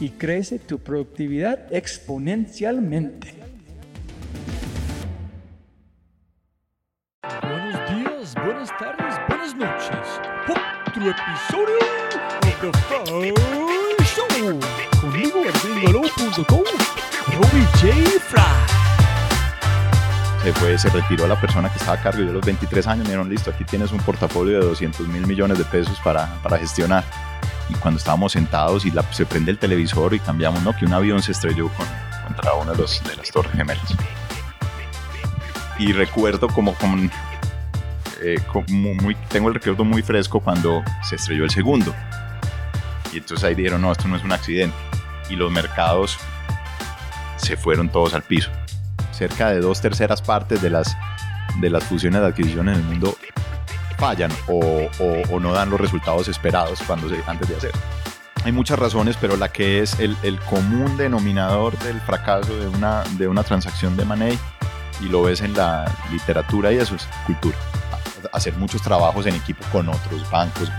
y crece tu productividad exponencialmente. Buenos días, buenas tardes, buenas noches. Otro episodio de The Fry Show. Conmigo en gringolo.com, Robbie J. Fry se fue, se retiró la persona que estaba a cargo. Yo a los 23 años me dijeron, listo, aquí tienes un portafolio de 200 mil millones de pesos para, para gestionar. Y cuando estábamos sentados y se prende el televisor y cambiamos, ¿no? Que un avión se estrelló con, contra una de, las torres gemelas. Y recuerdo como, como, eh, tengo el recuerdo muy fresco cuando se estrelló el segundo. Y entonces ahí dijeron, no, esto no es un accidente. Y los mercados se fueron todos al piso cerca de dos terceras partes de las, de las fusiones de adquisición en el mundo fallan o, no dan los resultados esperados cuando antes de hacer. Hay muchas razones, pero la que es el, común denominador del fracaso de una, de una transacción de money, y lo ves en la literatura y eso es cultura. Hacer muchos trabajos en equipo con otros bancos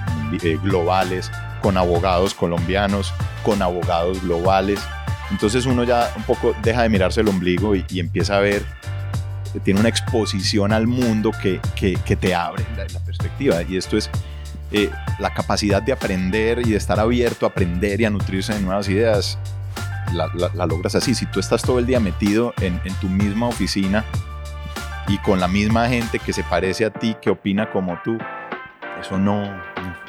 eh, globales, con abogados colombianos, con abogados globales, entonces uno ya un poco deja de mirarse el ombligo y, empieza a ver, tiene una exposición al mundo que, que, te abre la, perspectiva. Y esto es eh, la capacidad de aprender y de estar abierto a aprender y a nutrirse de nuevas ideas. La, la, logras así. Si tú estás todo el día metido en, en tu misma oficina y con la misma gente que se parece a ti, que opina como tú, eso no,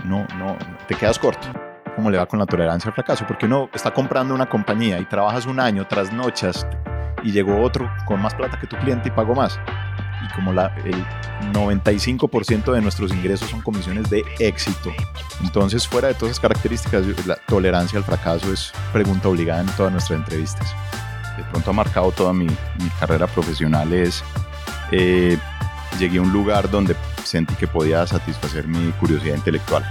no, no, te quedas corto cómo le va con la tolerancia al fracaso, porque uno está comprando una compañía y trabajas un año, tras noches y llegó otro con más plata que tu cliente y pagó más. Y como la, el 95% de nuestros ingresos son comisiones de éxito. Entonces, fuera de todas esas características, la tolerancia al fracaso es pregunta obligada en todas nuestras entrevistas. De pronto ha marcado toda mi, mi carrera profesional. Es, eh, llegué a un lugar donde sentí que podía satisfacer mi curiosidad intelectual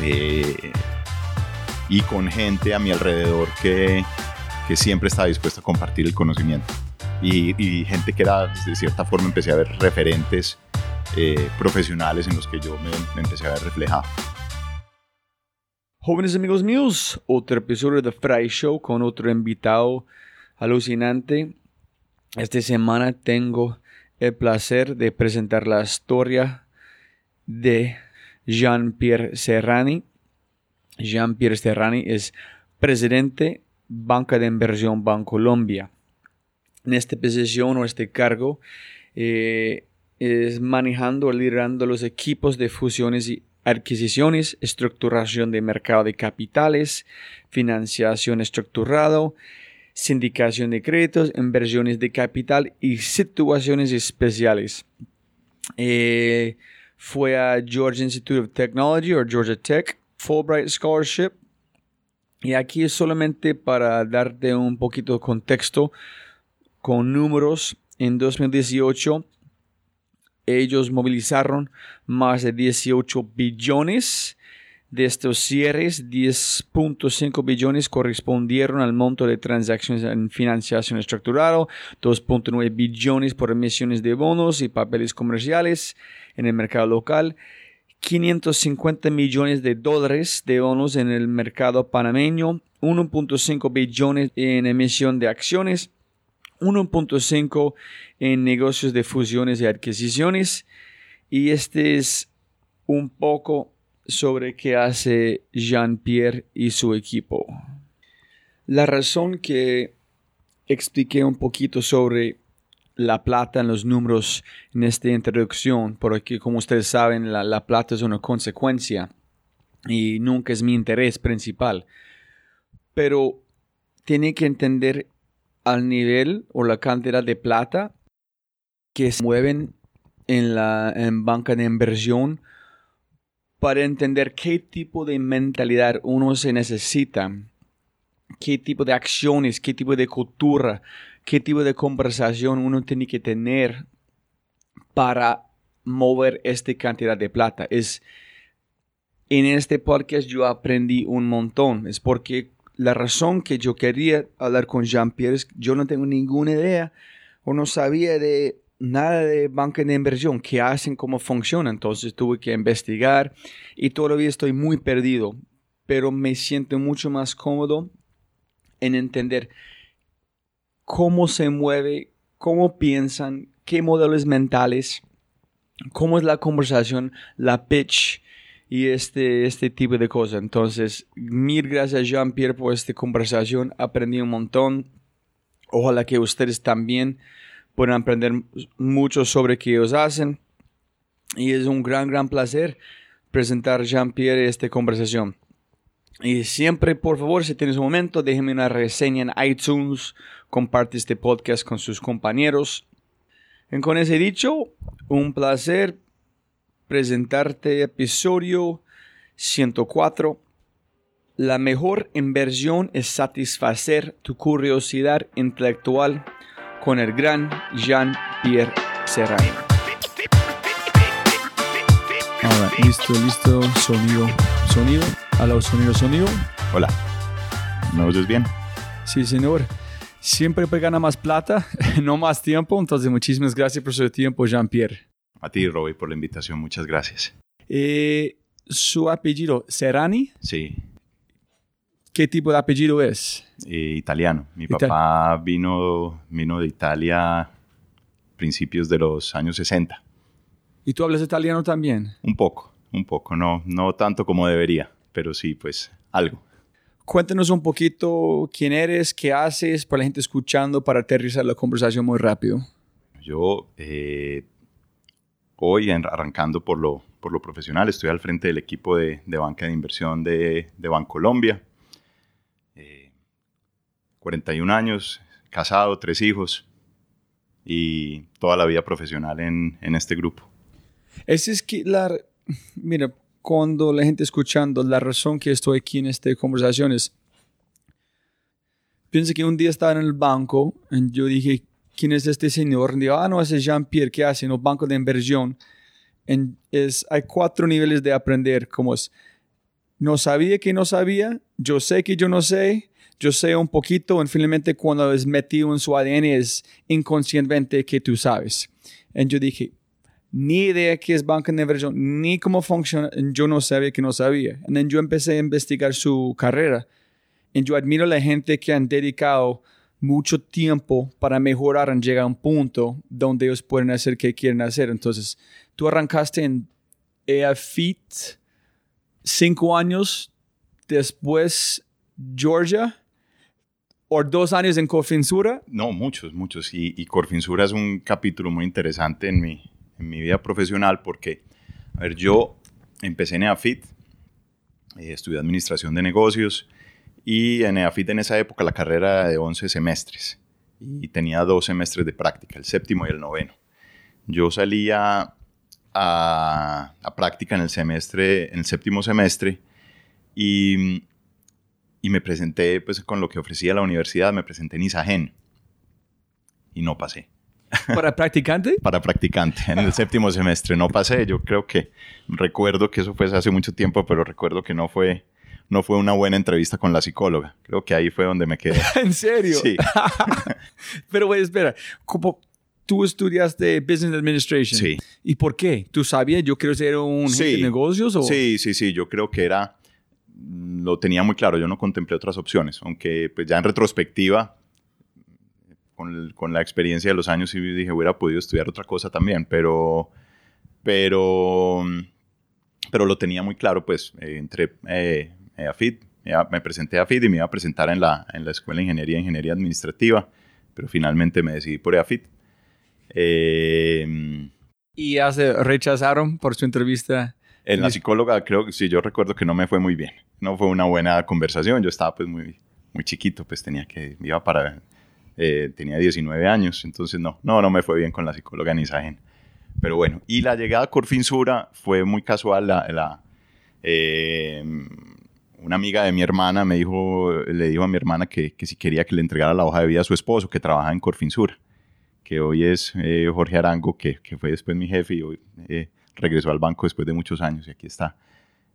eh, y con gente a mi alrededor que, que siempre estaba dispuesta a compartir el conocimiento. Y, gente que era, de cierta forma, empecé a ver referentes eh, profesionales en los que yo me, empecé a ver reflejado. Jóvenes amigos míos, otro episodio de Fry Show con otro invitado alucinante. Esta semana tengo el placer de presentar la historia de Jean-Pierre Serrani. Jean-Pierre Serrani es presidente Banca de Inversión Bancolombia. En esta posición o este cargo eh, es manejando o liderando los equipos de fusiones y adquisiciones, estructuración de mercado de capitales, financiación estructurado, sindicación de créditos, inversiones de capital y situaciones especiales. Eh, fue a Georgia Institute of Technology o Georgia Tech, Fulbright Scholarship. Y aquí es solamente para darte un poquito de contexto con números. En 2018 ellos movilizaron más de 18 billones de estos cierres, 10.5 billones correspondieron al monto de transacciones en financiación estructurada, 2.9 billones por emisiones de bonos y papeles comerciales en el mercado local, 550 millones de dólares de bonos en el mercado panameño, 1.5 billones en emisión de acciones, 1.5 en negocios de fusiones y adquisiciones. Y este es un poco sobre qué hace Jean-Pierre y su equipo. La razón que expliqué un poquito sobre la plata en los números en esta introducción, porque como ustedes saben, la, la plata es una consecuencia y nunca es mi interés principal. Pero tiene que entender al nivel o la cantidad de plata que se mueven en la en banca de inversión para entender qué tipo de mentalidad uno se necesita, qué tipo de acciones, qué tipo de cultura, qué tipo de conversación uno tiene que tener para mover esta cantidad de plata. Es en este podcast yo aprendí un montón. Es porque la razón que yo quería hablar con Jean-Pierre es que yo no tengo ninguna idea o no sabía de nada de banca de inversión, qué hacen, cómo funciona. Entonces tuve que investigar y todavía estoy muy perdido, pero me siento mucho más cómodo en entender cómo se mueve, cómo piensan, qué modelos mentales, cómo es la conversación, la pitch y este, este tipo de cosas. Entonces, mil gracias Jean-Pierre por esta conversación, aprendí un montón. Ojalá que ustedes también pueden aprender mucho sobre qué ellos hacen. Y es un gran, gran placer presentar Jean-Pierre esta conversación. Y siempre, por favor, si tienes un momento, déjenme una reseña en iTunes, comparte este podcast con sus compañeros. Y con ese dicho, un placer presentarte episodio 104. La mejor inversión es satisfacer tu curiosidad intelectual con el gran Jean-Pierre Serrano. Ahora, listo, listo, sonido, sonido, aló, sonido, sonido. Hola, ¿me oyes bien? Sí, señor. Siempre gana más plata, no más tiempo, entonces muchísimas gracias por su tiempo, Jean-Pierre. A ti, Robbie, por la invitación, muchas gracias. Eh, su apellido, Serrani, Sí, ¿qué tipo de apellido es? eh, italiano. Mi Ital- papá vino, vino de Italia a principios de los años 60. ¿Y tú hablas italiano también? Un poco, un poco, no, no tanto como debería, pero sí, pues algo. Cuéntanos un poquito quién eres, qué haces para la gente escuchando para aterrizar la conversación muy rápido. Yo eh, hoy, arrancando por lo, por lo profesional, estoy al frente del equipo de, de banca de inversión de, de Bancolombia. Eh, 41 años, casado, tres hijos y toda la vida profesional en, en este grupo. Esa es que la... Mira, cuando la gente escuchando, la razón que estoy aquí en esta conversación es... Piensa que un día estaba en el banco y yo dije, ¿quién es este señor? Y digo, ah, no, ese es Jean-Pierre, ¿qué hace en el banco de inversión? Es, hay cuatro niveles de aprender, como es, no sabía que no sabía, yo sé que yo no sé, yo sé un poquito, y finalmente cuando es metido en su ADN es inconscientemente que tú sabes. Y yo dije, ni idea qué es banca de inversión, ni cómo funciona, yo no sabía que no sabía. Then yo empecé a investigar su carrera. Y yo admiro a la gente que han dedicado mucho tiempo para mejorar y llegar a un punto donde ellos pueden hacer que quieren hacer. Entonces, tú arrancaste en EAFIT cinco años después Georgia o dos años en Cofinsura. No, muchos, muchos. Y, y Corfinsura es un capítulo muy interesante en mi, en mi vida profesional porque, a ver, yo empecé en EAFIT, eh, estudié Administración de Negocios y en EAFIT en esa época la carrera era de 11 semestres y tenía dos semestres de práctica, el séptimo y el noveno. Yo salía a, a práctica en el semestre, en el séptimo semestre, y, y me presenté pues con lo que ofrecía la universidad, me presenté en Isagen y no pasé. ¿Para practicante? Para practicante, en el séptimo semestre no pasé. Yo creo que recuerdo que eso fue hace mucho tiempo, pero recuerdo que no fue, no fue una buena entrevista con la psicóloga. Creo que ahí fue donde me quedé. ¿En serio? Sí. pero güey, espera, como tú estudiaste Business Administration. Sí. ¿Y por qué? ¿Tú sabías yo quiero ser un Sí. jefe de negocios? O? Sí, sí, sí, yo creo que era, lo tenía muy claro, yo no contemplé otras opciones, aunque pues ya en retrospectiva, con, el- con la experiencia de los años, sí dije, hubiera podido estudiar otra cosa también, pero, pero, pero lo tenía muy claro, pues eh, entré eh, a FIT, me presenté a FIT y me iba a presentar en la, en la Escuela de Ingeniería e Ingeniería Administrativa, pero finalmente me decidí por EAFIT. Eh, ¿Y ya se rechazaron por su entrevista? En la Sí. psicóloga creo que sí, yo recuerdo que no me fue muy bien. No fue una buena conversación. Yo estaba pues muy, muy chiquito, pues tenía que, iba para, eh, tenía 19 años, entonces no, no, no me fue bien con la psicóloga en Isagen. Pero bueno, y la llegada a Corfinsura fue muy casual. La, la, eh, una amiga de mi hermana me dijo, le dijo a mi hermana que, que si quería que le entregara la hoja de vida a su esposo, que trabaja en Corfinsura, que hoy es eh, Jorge Arango, que, que fue después mi jefe y hoy eh, regresó al banco después de muchos años y aquí está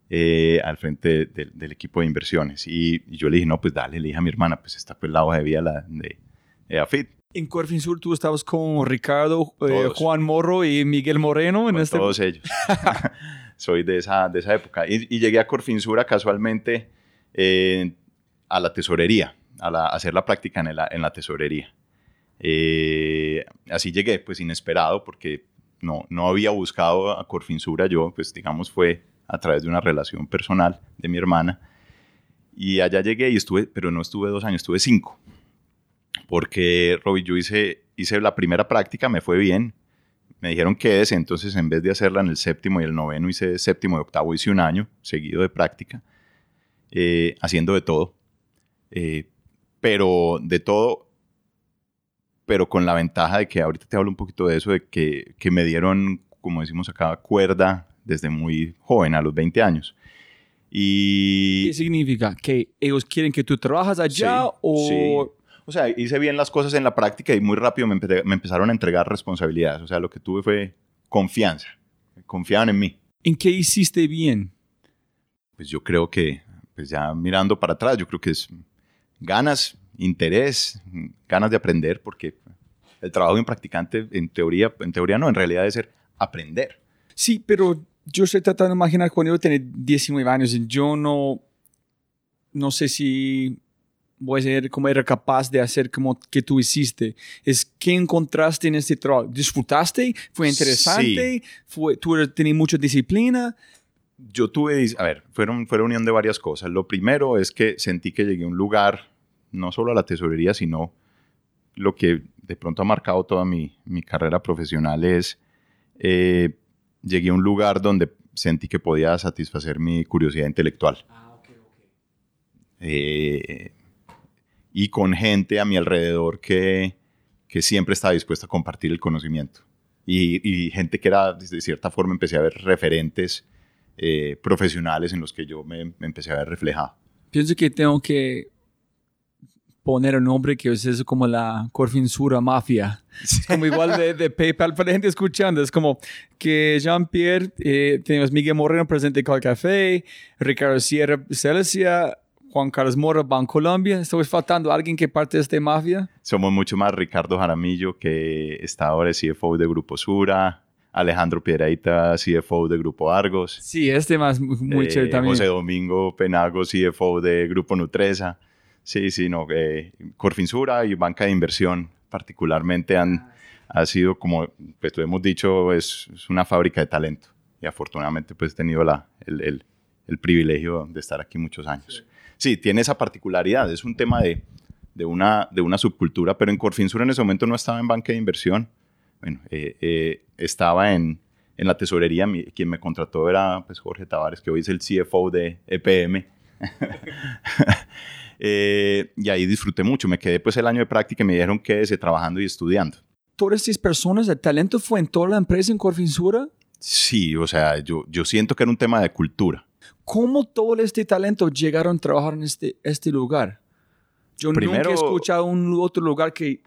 eh, al frente del- del equipo de inversiones. Y, y yo le dije, no, pues dale, le dije a mi hermana, pues esta pues la hoja de vida la, de, de AFIT. En Corfin Sur tú estabas con Ricardo, eh. Juan Morro y Miguel Moreno en con este... todos ellos. Soy de esa, de esa época. Y, y llegué a Corfinsura casualmente eh, a la tesorería, a, la- a hacer la práctica en la, en la tesorería. Eh, así llegué, pues inesperado, porque no, no había buscado a Corfinsura yo, pues digamos fue a través de una relación personal de mi hermana. Y allá llegué y estuve, pero no estuve dos años, estuve cinco. Porque, Robbie, yo hice, hice la primera práctica, me fue bien, me dijeron que es, entonces en vez de hacerla en el séptimo y el noveno, hice séptimo y octavo, hice un año seguido de práctica, eh, haciendo de todo. Eh, pero de todo, pero con la ventaja de que ahorita te hablo un poquito de eso, de que, que me dieron, como decimos acá, cuerda desde muy joven, a los 20 años. Y... ¿Qué significa? ¿Que ellos quieren que tú trabajas allá Sí, o...? sí. O sea, hice bien las cosas en la práctica y muy rápido me, empe- me empezaron a entregar responsabilidades. O sea, lo que tuve fue confianza. Confiaban en mí. ¿En qué hiciste bien? Pues yo creo que, pues ya mirando para atrás, yo creo que es ganas, interés, ganas de aprender, porque el trabajo de un practicante, en teoría, en teoría no, en realidad debe ser aprender. Sí, pero yo estoy tratando de imaginar cuando yo tenía 19 años yo no, no sé si voy a ser como era capaz de hacer como que tú hiciste. Es qué encontraste en este trabajo. ¿Disfrutaste? ¿Fue interesante? ¿Fue, ¿Tú tenías mucha disciplina? yo tuve, a ver, fueron, fue unión de varias cosas. Lo primero es que sentí que llegué a un lugar, no solo a la tesorería, sino lo que de pronto ha marcado toda mi, mi carrera profesional es, eh, llegué a un lugar donde sentí que podía satisfacer mi curiosidad intelectual. Eh, y con gente a mi alrededor que, que siempre estaba dispuesta a compartir el conocimiento. Y, y gente que era, de cierta forma, empecé a ver referentes eh, profesionales en los que yo me, me empecé a ver reflejado. Pienso que tengo que poner un nombre que es eso como la Corfinsura Mafia. Es como igual de, de PayPal para la gente escuchando. Es como que Jean-Pierre, eh, tenemos Miguel Moreno presente con el café, Ricardo Sierra Celestia, Juan Carlos Mora, Bancolombia. Estoy faltando alguien que parte de esta mafia. Somos mucho más Ricardo Jaramillo, que está ahora CFO de Grupo Sura, Alejandro Piedraíta, CFO de Grupo Argos, Sí, este más muy muy eh, chévere también. José Domingo Penago, CFO de Grupo Nutresa. Sí, sí, no, eh, Corfinsura y Banca de Inversión particularmente han ha sido como, pues lo hemos dicho, es, es una fábrica de talento. Y afortunadamente pues he tenido la, el, el- el privilegio de estar aquí muchos años. Sí, tiene esa particularidad, es un tema de, de, una, de una subcultura, pero en Corfinsura en ese momento no estaba en banca de inversión. Bueno, eh, eh, estaba en, en la tesorería, mi- quien me contrató era pues, Jorge Tavares, que hoy es el CFO de EPM. Eh, y ahí disfruté mucho, me quedé pues el año de práctica y me dijeron quédese trabajando y estudiando. Todas estas personas, el talento fue en toda la empresa en Corfinsura. Sí, o sea, yo, yo siento que era un tema de cultura. ¿Cómo todo este talento llegaron a trabajar en este, este lugar? Yo nunca Primero- he escuchado un otro lugar que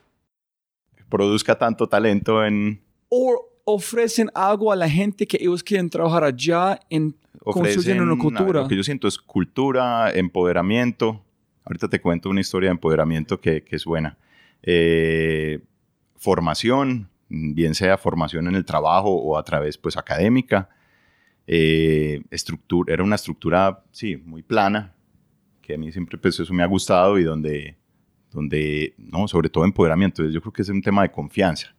Produzca tanto talento en... o ofrecen algo a la gente que ellos quieren trabajar allá en construir una cultura. Lo que yo siento es cultura, empoderamiento. Ahorita te cuento una historia de empoderamiento que, que es buena. Eh, formación, bien sea formación en el trabajo o a través pues académica. Eh, estructura, era una estructura, sí, muy plana, que a mí siempre pues eso me ha gustado y donde, donde no, sobre todo empoderamiento. Yo creo que es un tema de confianza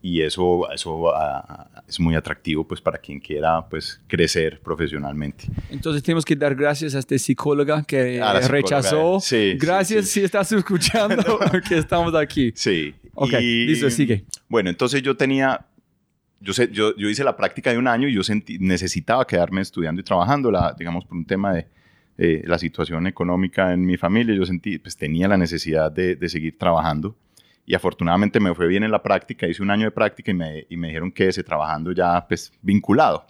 y eso, eso ah, es muy atractivo pues para quien quiera pues crecer profesionalmente. Entonces tenemos que dar gracias a este psicóloga que psicóloga, rechazó. sí, sí, gracias sí. si estás escuchando que estamos aquí. Sí. Ok, y- listo, sigue. Bueno, entonces yo tenía, yo, sé, yo, yo hice la práctica de un año y yo sentí, necesitaba quedarme estudiando y trabajando, la, digamos, por un tema de la situación económica en mi familia, yo sentí, pues tenía la necesidad de, de seguir trabajando. Y afortunadamente me fue bien en la práctica, hice un año de práctica y me, y me dijeron que ese trabajando ya pues vinculado.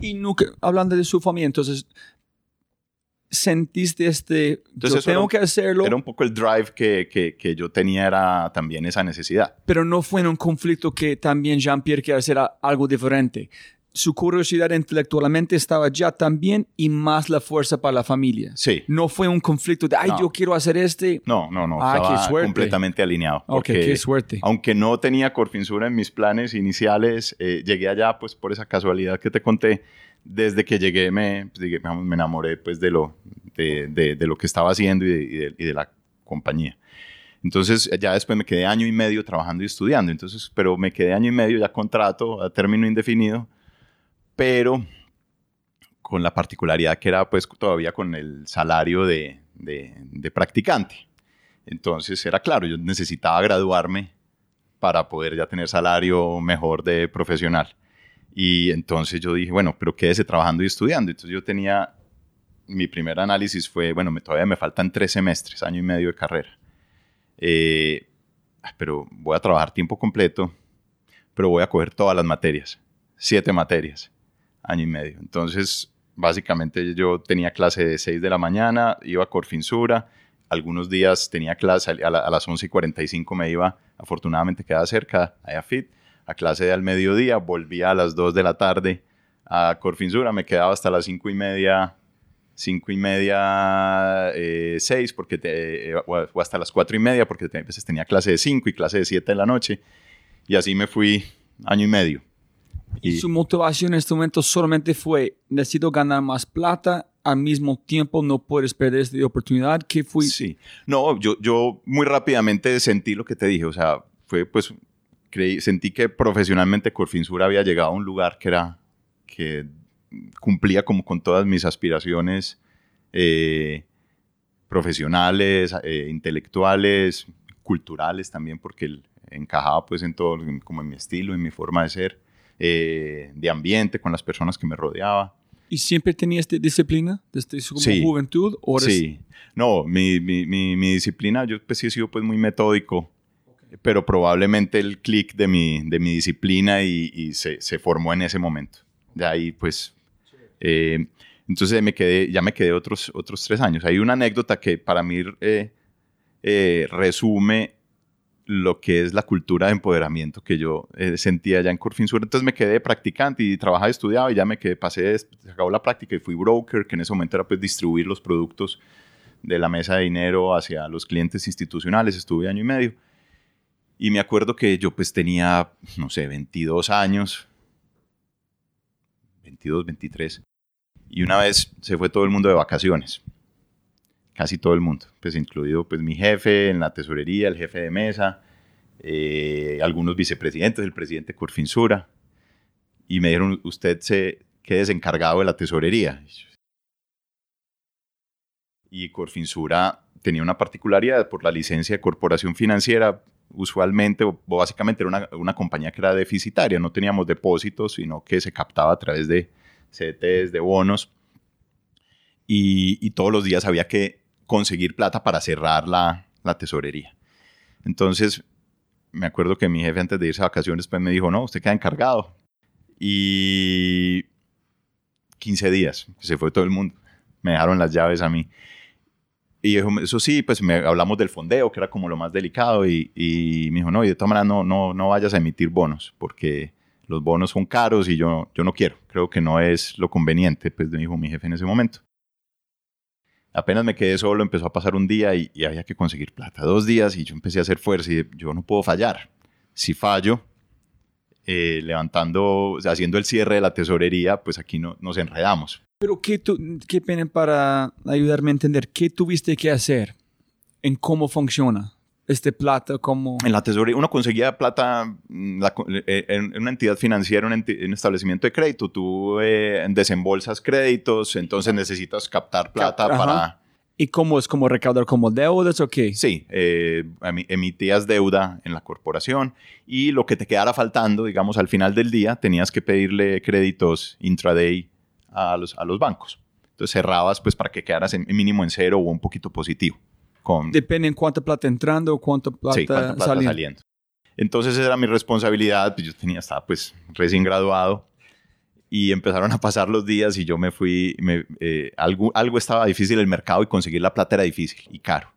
Y nunca, hablando de su familia, entonces sentiste este, Entonces yo eso era tengo un- que hacerlo, Era un poco el drive que, que, que yo tenía, era también esa necesidad. pero no fue en un conflicto que también Jean-Pierre quiere hacer algo diferente. Su curiosidad intelectualmente estaba ya también y más la fuerza para la familia. Sí. No fue un conflicto de, ay, No. yo quiero hacer este. No, no, no, Ah, qué estaba suerte. completamente alineado. Ok, porque qué suerte. Aunque no tenía Corfinsura en mis planes iniciales, eh, llegué allá pues por esa casualidad que te conté. Desde que llegué me, pues, me enamoré pues de lo, de, de- lo que estaba haciendo y de, y de- la compañía. Entonces ya después me quedé año y medio trabajando y estudiando. Entonces, pero me quedé año y medio ya contrato a término indefinido, pero con la particularidad que era pues todavía con el salario de- de practicante. Entonces era claro, yo necesitaba graduarme para poder ya tener salario mejor de profesional. Y entonces yo dije, bueno, pero quédese trabajando y estudiando. Entonces yo tenía, mi primer análisis fue, bueno, me, todavía me faltan tres semestres, año y medio de carrera. Eh, pero voy a trabajar tiempo completo, pero voy a coger todas las materias, siete materias, año y medio. Entonces, básicamente yo tenía clase de 6 de la mañana, iba a Corfinsura, algunos días tenía clase a, la- a las 11 y 45 me iba, afortunadamente quedaba cerca, a EAFIT, a clase de al mediodía, volvía a las 2 de la tarde a Corfinsura, me quedaba hasta las 5 y media, 5 y media, 6, porque te- eh, o hasta las 4 y media, porque te- a veces tenía clase de 5 y clase de 7 de la noche, y así me fui año y medio. Y su motivación en este momento solamente fue, necesito ganar más plata, al mismo tiempo no puedes perder esta oportunidad. ¿Qué fue? Sí. No, yo, yo muy rápidamente sentí lo que te dije. O sea, fue pues, creí, sentí que profesionalmente Corfinsura había llegado a un lugar que era, que cumplía como con todas mis aspiraciones eh, profesionales, eh, intelectuales, culturales también, porque encajaba pues en todo, como en mi estilo, en mi forma de ser, eh, de ambiente, con las personas que me rodeaba. ¿Y siempre tenías disciplina desde su Sí. juventud? ¿O eres- Sí, no, mi, mi, mi, mi disciplina, yo pues sí he sido pues muy metódico, pero probablemente el clic de mi, de mi disciplina y, y se, se formó en ese momento. De ahí pues, eh, entonces me quedé, ya me quedé otros, otros tres años. Hay una anécdota que para mí eh, eh, resume lo que es la cultura de empoderamiento que yo eh, sentía allá en Corfinsur. Entonces me quedé practicante y trabajaba, estudiaba y ya me quedé, pasé, se acabó la práctica y fui broker, que en ese momento era pues distribuir los productos de la mesa de dinero hacia los clientes institucionales. Estuve año y medio. Y me acuerdo que yo pues tenía, no sé, 22 años, 22, 23. Y una vez se fue todo el mundo de vacaciones. Casi todo el mundo, pues incluido pues mi jefe en la tesorería, el jefe de mesa, eh, algunos vicepresidentes, el presidente Corfinsura. Y me dijeron, usted se quede encargado de la tesorería. Y Corfinsura tenía una particularidad por la licencia de corporación financiera, usualmente o básicamente era una, una compañía que era deficitaria, no teníamos depósitos, sino que se captaba a través de CDTs, de bonos, y, y todos los días había que conseguir plata para cerrar la, la tesorería. Entonces, me acuerdo que mi jefe antes de irse a vacaciones pues me dijo, no, usted queda encargado. Y 15 días, se fue todo el mundo. Me dejaron las llaves a mí. Y eso sí, pues me, hablamos del fondeo, que era como lo más delicado, y, y me dijo, no, y de todas maneras no, no, no vayas a emitir bonos, porque los bonos son caros y yo, yo no quiero, creo que no es lo conveniente, pues me dijo mi jefe en ese momento. Apenas me quedé solo, empezó a pasar un día y, había que conseguir plata. Dos días y yo empecé a hacer fuerza y yo no puedo fallar. Si fallo, eh, levantando, haciendo el cierre de la tesorería, pues aquí no, nos enredamos. Pero qué, tu, qué pena para ayudarme a entender, ¿qué tuviste que hacer en cómo funciona? este plata como... En la tesorería uno conseguía plata mm, eh, en una entidad financiera, un, un establecimiento de crédito. Tú eh, desembolsas créditos, entonces necesitas captar plata para... ¿Y cómo es? ¿Como recaudar como deudas o qué? Sí, eh, emitías deuda en la corporación y lo que te quedara faltando, digamos, al final del día, tenías que pedirle créditos intraday a los, a los bancos. Entonces cerrabas pues para que quedaras en, mínimo en cero o un poquito positivo. Depende en cuánta plata entrando o cuánta plata, sí, cuánta plata saliendo. Entonces esa era mi responsabilidad, pues, yo tenía, estaba pues recién graduado y empezaron a pasar los días y yo me fui, eh, algo, algo estaba difícil el mercado y conseguir la plata era difícil y caro.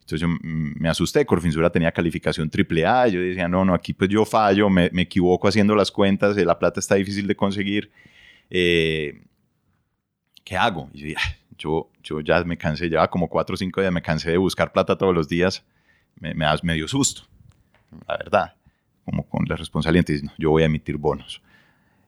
Entonces yo me asusté, Corfinsura tenía calificación AAA, yo decía, no, no, aquí pues yo fallo, me, me equivoco haciendo las cuentas, eh, la plata está difícil de conseguir, eh, ¿qué hago? Y yo yo, ya me cansé, lleva como cuatro o cinco días, me cansé de buscar plata todos los días, me, me da medio susto, la verdad, como con la responsabilidad, no, yo voy a emitir bonos.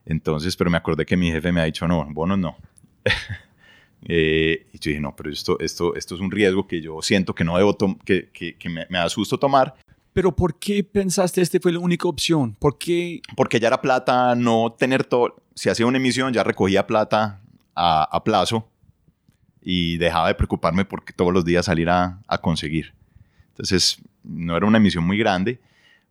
Entonces, pero me acordé que mi jefe me ha dicho, no, bonos no. eh, y yo dije, no, pero esto, esto, esto es un riesgo que yo siento que no debo, que, que, que me, me, da susto tomar. Pero ¿por qué pensaste esta fue la única opción? ¿Por qué? Porque ya era plata, no tener todo, si hacía una emisión ya recogía plata a, a plazo y dejaba de preocuparme porque todos los días salir a, conseguir. Entonces, no era una emisión muy grande,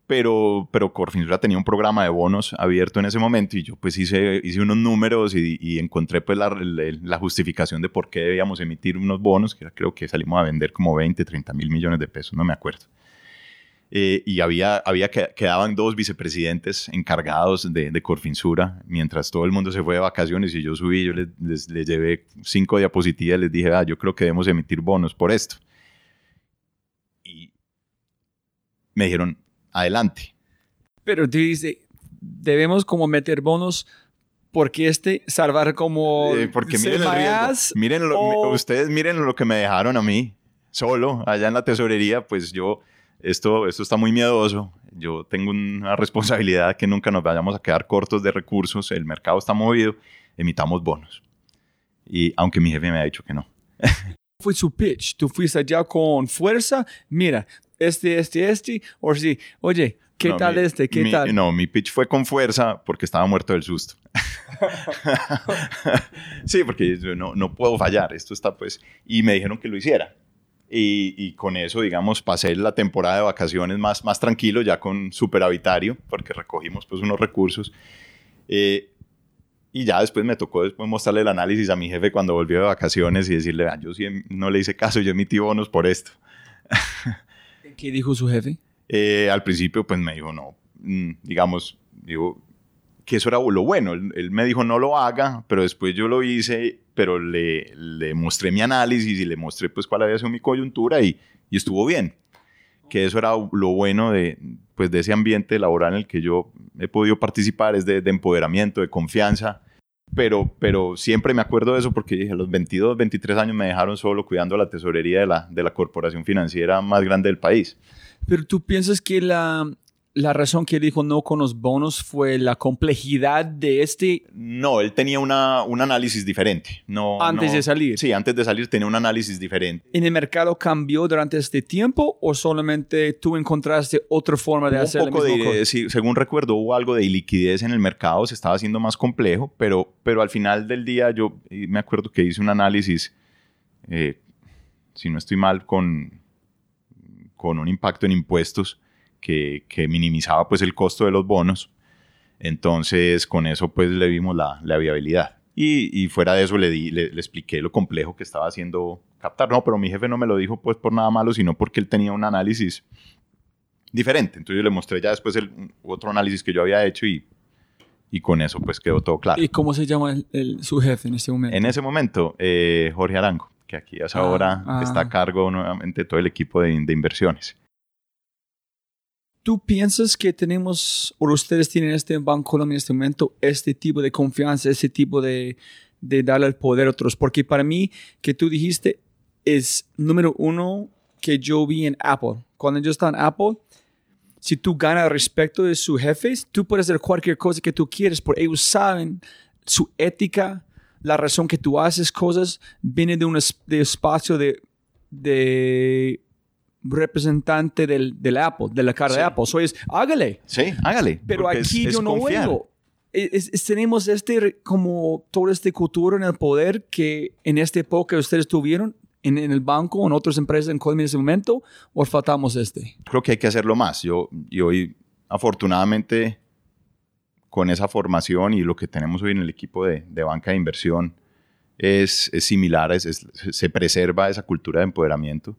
pero, pero Corfinsura tenía un programa de bonos abierto en ese momento y yo pues hice, hice unos números y, encontré pues la, la, justificación de por qué debíamos emitir unos bonos, que creo que salimos a vender como 20, 30 mil millones de pesos, no me acuerdo. Eh, y había, había que, quedaban dos vicepresidentes encargados de, de, Corfinsura, mientras todo el mundo se fue de vacaciones y yo subí, yo les, les, llevé cinco diapositivas, les dije, ah, yo creo que debemos emitir bonos por esto. Y me dijeron, adelante. Pero tú dices, debemos como meter bonos porque este salvar como eh, porque miren, el miren ustedes miren lo que me dejaron a mí solo allá en la tesorería pues yo esto, esto está muy miedoso. Yo tengo una responsabilidad que nunca nos vayamos a quedar cortos de recursos. El mercado está movido. Emitamos bonos. Y aunque mi jefe me ha dicho que no. Fue su pitch. Tú fuiste allá con fuerza. Mira, este, este, este. O sí, oye, ¿qué tal este? ¿Qué tal? No, mi pitch fue con fuerza porque estaba muerto del susto. sí, porque yo no, no puedo fallar. Esto está pues. Y me dijeron que lo hiciera. Y, con eso, digamos, pasé la temporada de vacaciones más, más tranquilo, ya con superavitario, porque recogimos pues unos recursos. Eh, y ya después me tocó después mostrarle el análisis a mi jefe cuando volvió de vacaciones y decirle, ah, yo sí no le hice caso, yo emití bonos por esto. ¿Qué dijo su jefe? Eh, al principio pues me dijo, no, mm, digamos, digo, que eso era lo bueno. Él, me dijo no lo haga, pero después yo lo hice, pero le, le, mostré mi análisis y le mostré pues cuál había sido mi coyuntura y, y, estuvo bien. Que eso era lo bueno de, pues, de ese ambiente laboral en el que yo he podido participar, es de, de empoderamiento, de confianza. Pero, pero siempre me acuerdo de eso porque dije, a los 22, 23 años me dejaron solo cuidando la tesorería de la, de la corporación financiera más grande del país. Pero tú piensas que la, la razón que dijo no con los bonos fue la complejidad de este. No, él tenía una, un análisis diferente. No, antes de salir. Sí, antes de salir tenía un análisis diferente. ¿En el mercado cambió durante este tiempo o solamente tú encontraste otra forma de hacer poco de, sí, según recuerdo, hubo algo de liquidez en el mercado, se estaba haciendo más complejo, pero, pero al final del día yo me acuerdo que hice un análisis, eh, si no estoy mal, con, con un impacto en impuestos que, minimizaba pues el costo de los bonos. Entonces con eso pues le vimos la, la viabilidad. Y, fuera de eso le, di, le, expliqué lo complejo que estaba haciendo captar. No, pero mi jefe no me lo dijo pues por nada malo, sino porque él tenía un análisis diferente. Entonces yo le mostré ya después el otro análisis que yo había hecho y, Y con eso pues quedó todo claro. ¿Y cómo se llama el, el- su jefe en este momento? En ese momento, eh, Jorge Arango, que aquí a esa Ah, hora ah. está a cargo nuevamente de todo el equipo de, de inversiones. ¿Tú piensas que tenemos, o ustedes tienen este en Banco en este momento, este tipo de confianza, ese tipo de, de darle el poder a otros? Porque para mí, que tú dijiste, es número uno que yo vi en Apple. Cuando yo estaba en Apple, si tú ganas respeto de sus jefes, tú puedes hacer cualquier cosa que tú quieres, porque ellos saben su ética, la razón que tú haces cosas, viene de un espacio de, de representante del, del Apple, de la cara Sí. de Apple. So es, hágale. Sí, hágale. Pero es- aquí es yo no confiar. oigo. Es- es- tenemos este, como toda esta cultura en el poder que en esta época ustedes tuvieron en, en el banco o en otras empresas en Colombia en ese momento, o faltamos este. Creo que hay que hacerlo más. Yo, y hoy, afortunadamente, con esa formación y lo que tenemos hoy en el equipo de, de banca de inversión, es, es similar, es- es- se preserva esa cultura de empoderamiento.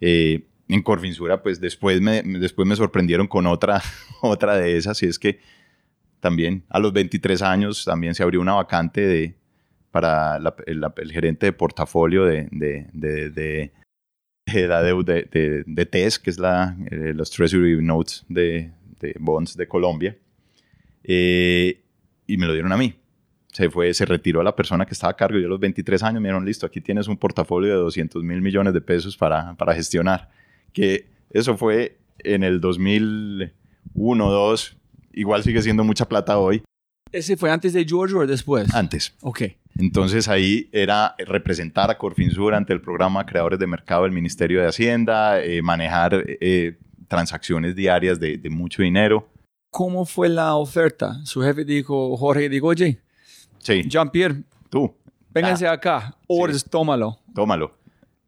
Eh, en Corfinsura, pues después me, después me sorprendieron con otra, otra de esas, y es que también a los 23 años también se abrió una vacante de, para la- el, el gerente de portafolio de, de, de, de- la deuda de, de, TES, que es la, eh, los Treasury Notes de, Bonds de Colombia, Eh, y me lo dieron a mí. Se fue, se retiró la persona que estaba a cargo. Yo a los 23 años me dijeron, listo, aquí tienes un portafolio de 200 mil millones de pesos para, para gestionar. Que eso fue en el 2001, 2, igual sigue siendo mucha plata hoy, ¿Ese fue antes de George o después? antes. Ok. Entonces ahí era representar a Corfinsura ante el programa Creadores de Mercado del Ministerio de Hacienda, eh, manejar eh, transacciones diarias de, de mucho dinero. ¿Cómo fue la oferta? Su jefe dijo, Jorge, dijo, oye, Sí, Jean-Pierre, tú, vénganse acá, Ores, tómalo. tómalo.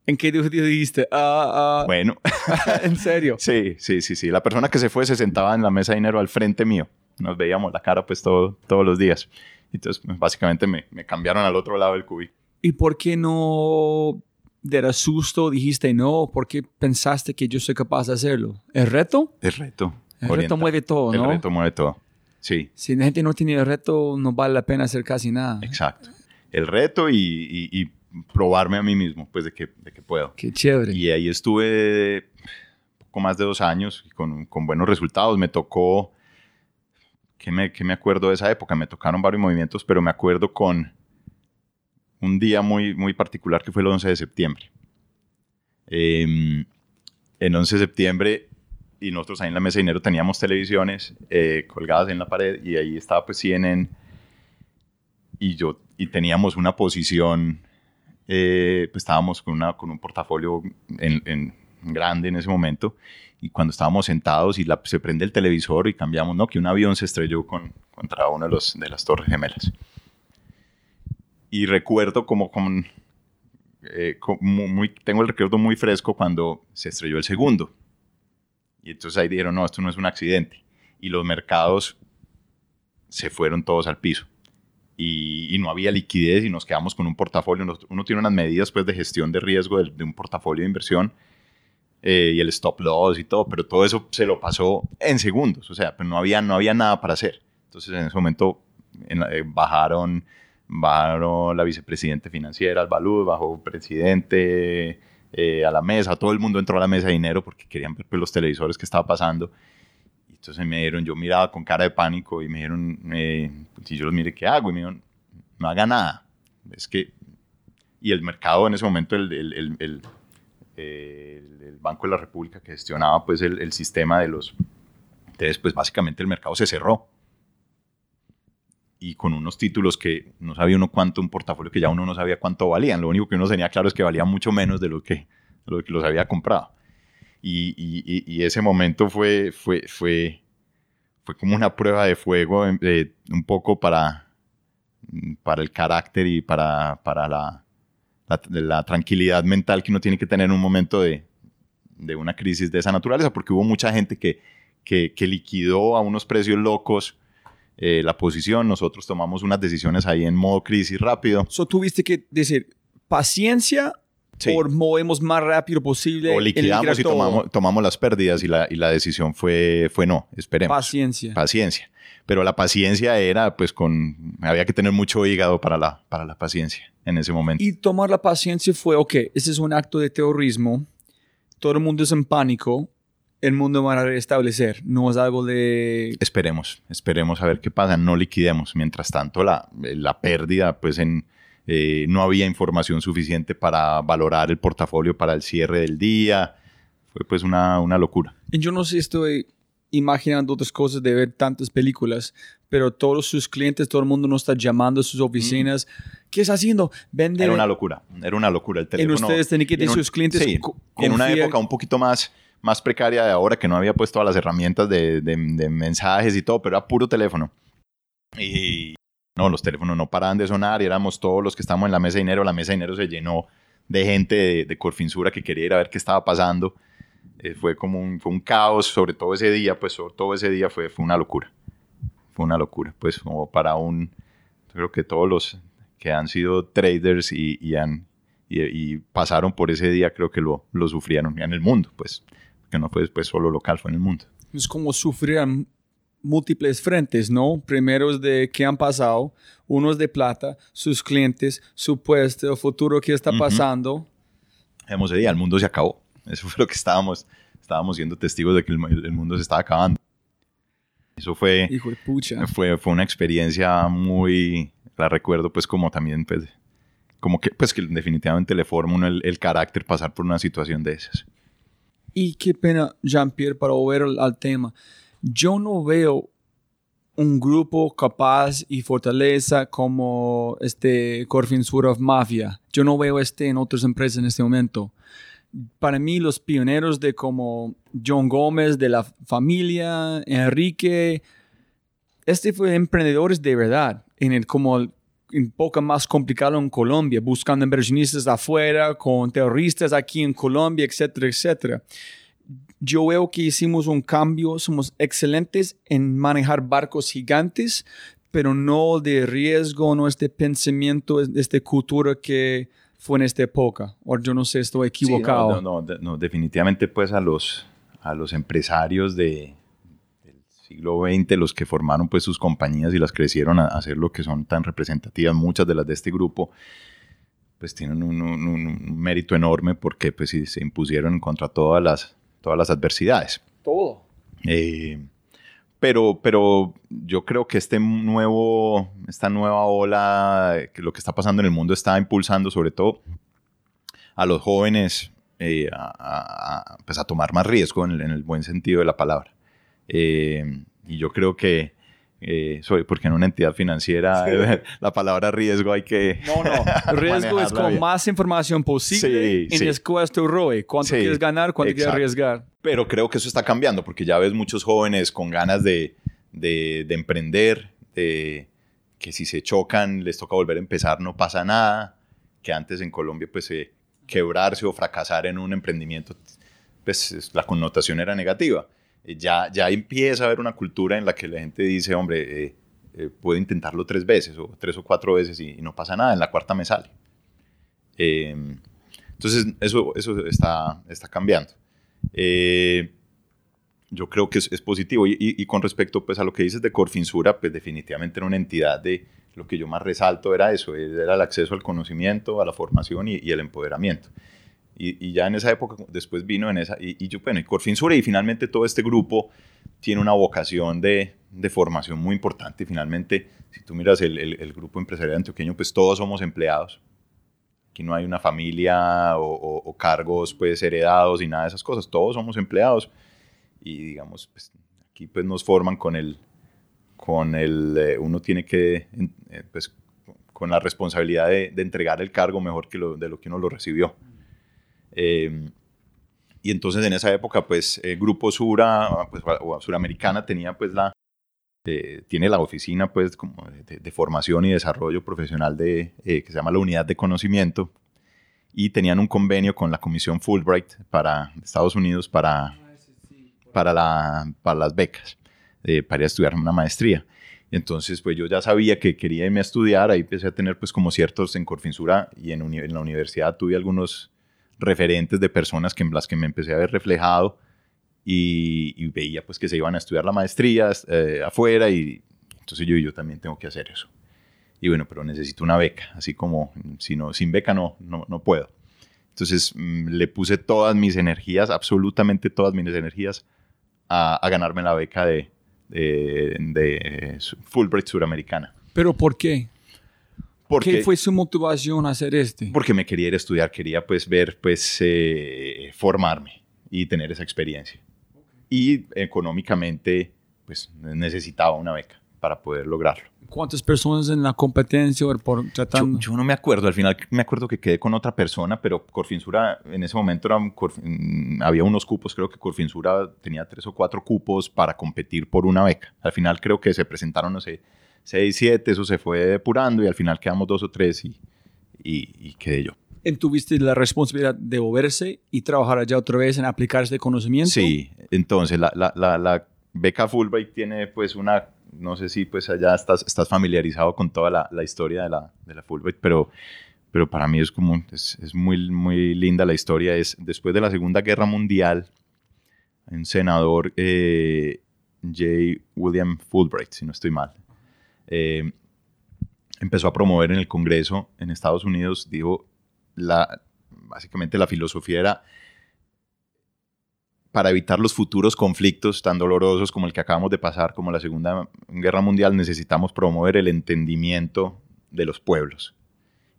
¿En qué tú dijiste? Ah, ah, Bueno, ¿En serio? sí, sí, sí, sí. La persona que se fue se sentaba en la mesa de dinero al frente mío. Nos veíamos la cara pues todo, todos los días. Entonces, pues, básicamente me, me cambiaron al otro lado del cubí. ¿Y por qué no de susto dijiste no? ¿Por qué pensaste que yo soy capaz de hacerlo? ¿El reto? El reto. El orienta- reto mueve todo, El ¿no? reto mueve todo. Sí, Si la gente no tiene el reto, no vale la pena hacer casi nada. exacto. El reto y, y- y probarme a mí mismo, pues de que, de que puedo. Qué chévere. Y ahí estuve poco más de dos años y con, con buenos resultados. Me tocó, ¿qué me, qué me acuerdo de esa época? Me tocaron varios movimientos, pero me acuerdo con un día muy, muy particular que fue el 11 de septiembre. Eh, en 11 de septiembre, y nosotros ahí en la mesa de dinero teníamos televisiones eh, colgadas en la pared y ahí estaba pues CNN y yo, y teníamos una posición eh, pues estábamos con, una, con un portafolio en, grande en ese momento y cuando estábamos sentados y se prende el televisor y cambiamos, ¿no? Que un avión se estrelló con, contra una de, los, de las torres gemelas. Y recuerdo como, eh, tengo el recuerdo muy fresco cuando se estrelló el segundo. Y entonces ahí dijeron, no, esto no es un accidente. Y los mercados se fueron todos al piso y, y no había liquidez y nos quedamos con un portafolio. Uno tiene unas medidas pues, de gestión de riesgo de, de un portafolio de inversión eh, y el stop loss y todo, pero todo eso se lo pasó en segundos, o sea, no había, no había nada para hacer. Entonces en ese momento en la- eh, bajaron, bajaron la vicepresidente financiera al balud, bajó el presidente eh, a la mesa, todo el mundo entró a la mesa de dinero porque querían ver pues, los televisores que estaba pasando. Entonces me dieron, yo miraba con cara de pánico y me dijeron, eh, si yo los mire, ¿qué hago? Y me dijeron, no haga nada. Es que, y el mercado en ese momento, el, el, el, el- Banco de la República que gestionaba pues el, sistema de los, entonces pues básicamente el mercado se cerró. Y con unos títulos que no sabía uno cuánto, un portafolio que ya uno no sabía cuánto valían. Lo único que uno tenía claro es que valía mucho menos de lo que, lo que los había comprado. Y, ese momento fue, fue, fue, fue como una prueba de fuego, eh, un poco para, para el carácter y para, para la, la, tranquilidad mental que uno tiene que tener en un momento de, de una crisis de esa naturaleza, porque hubo mucha gente que, que, liquidó a unos precios locos eh, la posición, nosotros tomamos unas decisiones ahí en modo crisis rápido. So, tuviste que decir paciencia Sí. o movemos más rápido posible. O liquidamos y tomamos, tomamos las pérdidas y la, y la decisión fue, fue no, esperemos. Paciencia. Paciencia. Pero la paciencia era, pues, con. Había que tener mucho hígado para la, para la paciencia en ese momento. Y tomar la paciencia fue, ok, ese es un acto de terrorismo, todo el mundo es en pánico, el mundo va a restablecer, no es algo de... Esperemos, esperemos a ver qué pasa. No liquidemos. Mientras tanto, la, la pérdida, pues, en. Eh, no había información suficiente para valorar el portafolio para el cierre del día. Fue, pues, una, una locura. Yo no sé estoy imaginando otras cosas de ver tantas películas, pero todos sus clientes, todo el mundo nos está llamando a sus oficinas. ¿Qué está haciendo? Vende... Mm. Era una locura, era una locura el en teléfono. ustedes tienen que en sus clientes. Sí, en una época un poquito más, más precaria de ahora, que no había puesto todas las herramientas de, de- de mensajes y todo, pero era puro teléfono. Y no, los teléfonos no paraban de sonar y éramos todos los que estábamos en la mesa de dinero. La mesa de dinero se llenó de gente de, de Corfinsura que quería ir a ver qué estaba pasando. Eh, fue como un, fue un caos, sobre todo ese día, pues sobre todo ese día fue, fue una locura. Fue una locura, pues como para un, creo que todos los que han sido traders y, y han, y, pasaron por ese día, creo que lo, lo sufrieron en el mundo, pues, que no fue después solo local, fue en el mundo. Es como sufrir múltiples frentes, ¿no? Primero es de qué han pasado, uno es de plata, sus clientes, su puesto, futuro que está pasando. Ese día, el mundo se acabó. Eso fue lo que estábamos, estábamos siendo testigos de que el, el mundo se estaba acabando. Eso fue, Hijo de pucha. fue, fue una experiencia muy, la recuerdo pues como también, pues, como que, pues que definitivamente le forma uno el, el carácter pasar por una situación de esas. Y qué pena, Jean-Pierre, para volver al tema. Yo no veo un grupo capaz y fortaleza como este Corfinsura of Mafia. Yo no veo este en otras empresas en este momento. Para mí, los pioneros de como John Gómez, de la familia, Enrique, este fue emprendedores de verdad, en el como el- un poco más complicado en Colombia, buscando inversionistas afuera, con terroristas aquí en Colombia, etcétera, etcétera. Yo veo que hicimos un cambio, somos excelentes en manejar barcos gigantes, pero no de riesgo, no este pensamiento, esta cultura que fue en esta época. O yo no sé, estoy Sí, equivocado. no, no, no, de- no, definitivamente pues a los, a los empresarios de, del siglo XX, los que formaron pues sus compañías y las crecieron a, ser lo que son tan representativas, muchas de las de este grupo, pues tienen un, un- un- un mérito enorme porque pues sí, se impusieron contra todas las, todas las adversidades. Todo. Eh, pero, pero yo creo que este nuevo, esta nueva ola, que lo que está pasando en el mundo está impulsando sobre todo a los jóvenes eh, a, a- a, pues a tomar más riesgo en el, en el buen sentido de la palabra. Eh, y yo creo que, eh, soy, porque en una entidad financiera la palabra riesgo hay que... No, no. Riesgo es con bien. más información posible Sí, en sí. después tu ROE. ¿Cuánto Sí, quieres ganar? ¿Cuánto quieres arriesgar? Pero creo que eso está cambiando porque ya ves muchos jóvenes con ganas de, de- de emprender, de que si se chocan les toca volver a empezar, no pasa nada, que antes en Colombia pues eh, quebrarse o fracasar en un emprendimiento, pues es- la connotación era negativa. Eh, ya, ya empieza a haber una cultura en la que la gente dice, hombre, eh, eh, puedo intentarlo tres veces o tres o cuatro veces y, no pasa nada, en la cuarta me sale. Eh, entonces eso, eso está, está cambiando. Eh, yo creo que es, positivo. Y, y- con respecto pues, a lo que dices de Corfinsura, pues definitivamente era una entidad de lo que yo más resalto era eso, era el acceso al conocimiento, a la formación y el empoderamiento. Y, y ya en esa época, después vino en esa, y, y yo, bueno, y Corfinsura y finalmente todo este grupo tiene una vocación de, de formación muy importante. Finalmente, si tú miras el, el- el grupo empresarial antioqueño, pues todos somos empleados. Aquí no hay una familia o, o- o cargos pues heredados y nada de esas cosas. Todos somos empleados y digamos, pues, aquí pues nos forman con el, con el, eh, uno tiene que, eh, pues, con la responsabilidad de, de entregar el cargo mejor que lo, de lo que uno lo recibió. Eh, y entonces en esa época, pues, eh, Grupo Sura, pues, o Suramericana tenía pues la, eh, tiene la oficina pues como de, formación y desarrollo profesional de, eh, que se llama la Unidad de Conocimiento y tenían un convenio con la Comisión Fulbright para Estados Unidos para, para, la, para las becas, eh, para estudiar una maestría. Entonces, pues yo ya sabía que quería irme a estudiar, ahí empecé a tener pues como ciertos en Corfinsura y en la universidad tuve algunos referentes de personas que, en las que me empecé a ver reflejado y, veía pues que se iban a estudiar la maestría eh, afuera y entonces yo, yo también tengo que hacer eso. Y bueno, pero necesito una beca, así como si no, sin beca no, no, no puedo. Entonces mm, le puse todas mis energías, absolutamente todas mis energías, a, a ganarme la beca de, de, de Fulbright Suramericana. ¿Pero por qué? Porque, ¿Qué fue su motivación a hacer este? Porque me quería ir a estudiar, quería pues ver, pues eh, formarme y tener esa experiencia. Y económicamente pues necesitaba una beca para poder lograrlo. ¿Cuántas personas en la competencia por tratando? Yo, no me acuerdo, al final me acuerdo que quedé con otra persona, pero Corfinsura en ese momento era, mm, había unos cupos, creo que Corfinsura tenía tres o cuatro cupos para competir por una beca. Al final creo que se presentaron, no sé, seis, siete, eso se fue depurando y al final quedamos dos o tres y, y, quedé yo. ¿Tuviste la responsabilidad de moverse y trabajar allá otra vez en aplicar este conocimiento? Sí, entonces la, la, la, la beca Fulbright tiene pues una no sé si pues allá estás, estás familiarizado con toda la, la historia de la, de la Fulbright, pero, pero para mí es como, es, es, muy, muy linda la historia. Es después de la Segunda Guerra Mundial, un senador, eh, J. William Fulbright, si no estoy mal, eh, empezó a promover en el Congreso en Estados Unidos, dijo, la, básicamente la filosofía era para evitar los futuros conflictos tan dolorosos como el que acabamos de pasar, como la Segunda Guerra Mundial, necesitamos promover el entendimiento de los pueblos.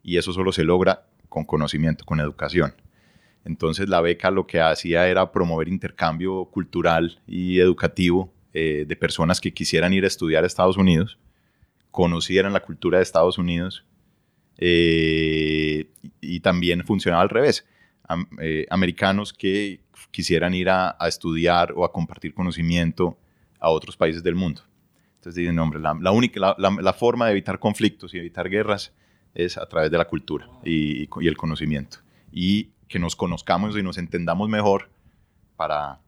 Y eso solo se logra con conocimiento, con educación. Entonces la beca lo que hacía era promover intercambio cultural y educativo eh, de personas que quisieran ir a estudiar a Estados Unidos, conocieran la cultura de Estados Unidos eh, y, también funcionaba al revés. Eh, americanos que quisieran ir a, estudiar o a compartir conocimiento a otros países del mundo. Entonces dicen, hombre, la, única, la, forma de evitar conflictos y evitar guerras es a través de la cultura y, el conocimiento. Y que nos conozcamos y nos entendamos mejor para,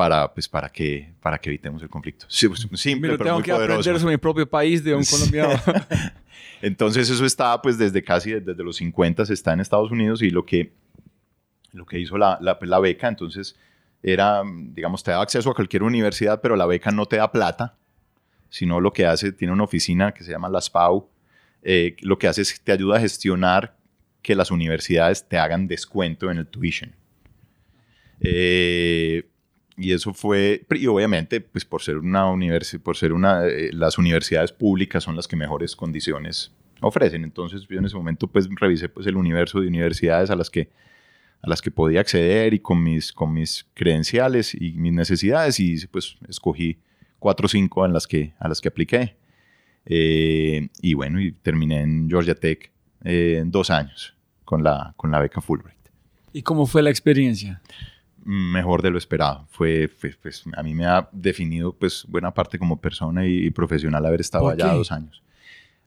para, pues, para, que, para que evitemos el conflicto. Sí, pues, simple, pero, tengo muy que aprender sobre mi propio país de un colombiano. Entonces eso está pues desde casi desde los 50 está en Estados Unidos y lo que lo que hizo la, la, la, beca, entonces era, digamos, te da acceso a cualquier universidad, pero la beca no te da plata, sino lo que hace, tiene una oficina que se llama la SPAU, eh, lo que hace es te ayuda a gestionar que las universidades te hagan descuento en el tuition. Eh, y eso fue, y obviamente, pues por ser una universidad, por ser una, eh, las universidades públicas son las que mejores condiciones ofrecen. Entonces yo en ese momento pues revisé pues el universo de universidades a las que a las que podía acceder y con mis, con mis credenciales y mis necesidades y pues escogí cuatro o cinco en las que, a las que apliqué. Eh, y bueno, y terminé en Georgia Tech eh, en dos años con la, con la beca Fulbright. ¿Y cómo fue la experiencia? Mejor de lo esperado. Fue, pues, a mí me ha definido pues buena parte como persona y, y profesional haber estado allá dos años.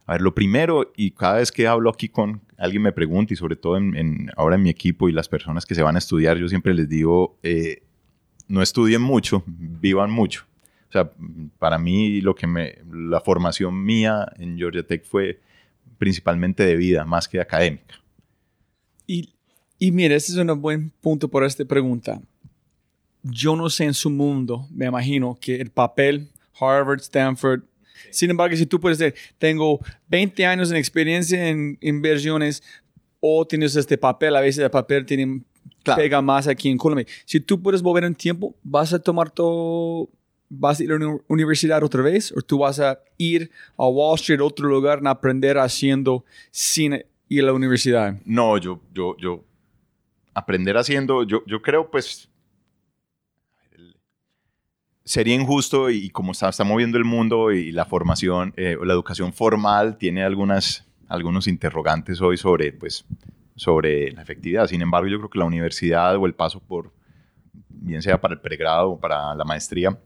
A ver, lo primero, y cada vez que hablo aquí con alguien me pregunta, y sobre todo en, ahora en mi equipo y las personas que se van a estudiar, yo siempre les digo, eh, no estudien mucho, vivan mucho. O sea, para mí lo que me, la formación mía en Georgia Tech fue principalmente de vida, más que académica. Y, y mire, ese es un buen punto para esta pregunta. Yo no sé en su mundo, me imagino que el papel Harvard, Stanford, sin embargo, si tú puedes decir, tengo 20 años de experiencia en inversiones o tienes este papel, a veces el papel tiene, pega más aquí en Colombia. Si tú puedes volver en tiempo, vas a tomar todo, vas a ir a la universidad otra vez o tú vas a ir a Wall Street, otro lugar, a aprender haciendo sin ir a la universidad. No, yo, yo, yo, aprender haciendo, yo, yo creo pues sería injusto y como está, está, moviendo el mundo y la formación eh, o la educación formal tiene algunos interrogantes hoy sobre, pues, sobre la efectividad. Sin embargo, yo creo que la universidad o el paso por, bien sea para el pregrado o para la maestría,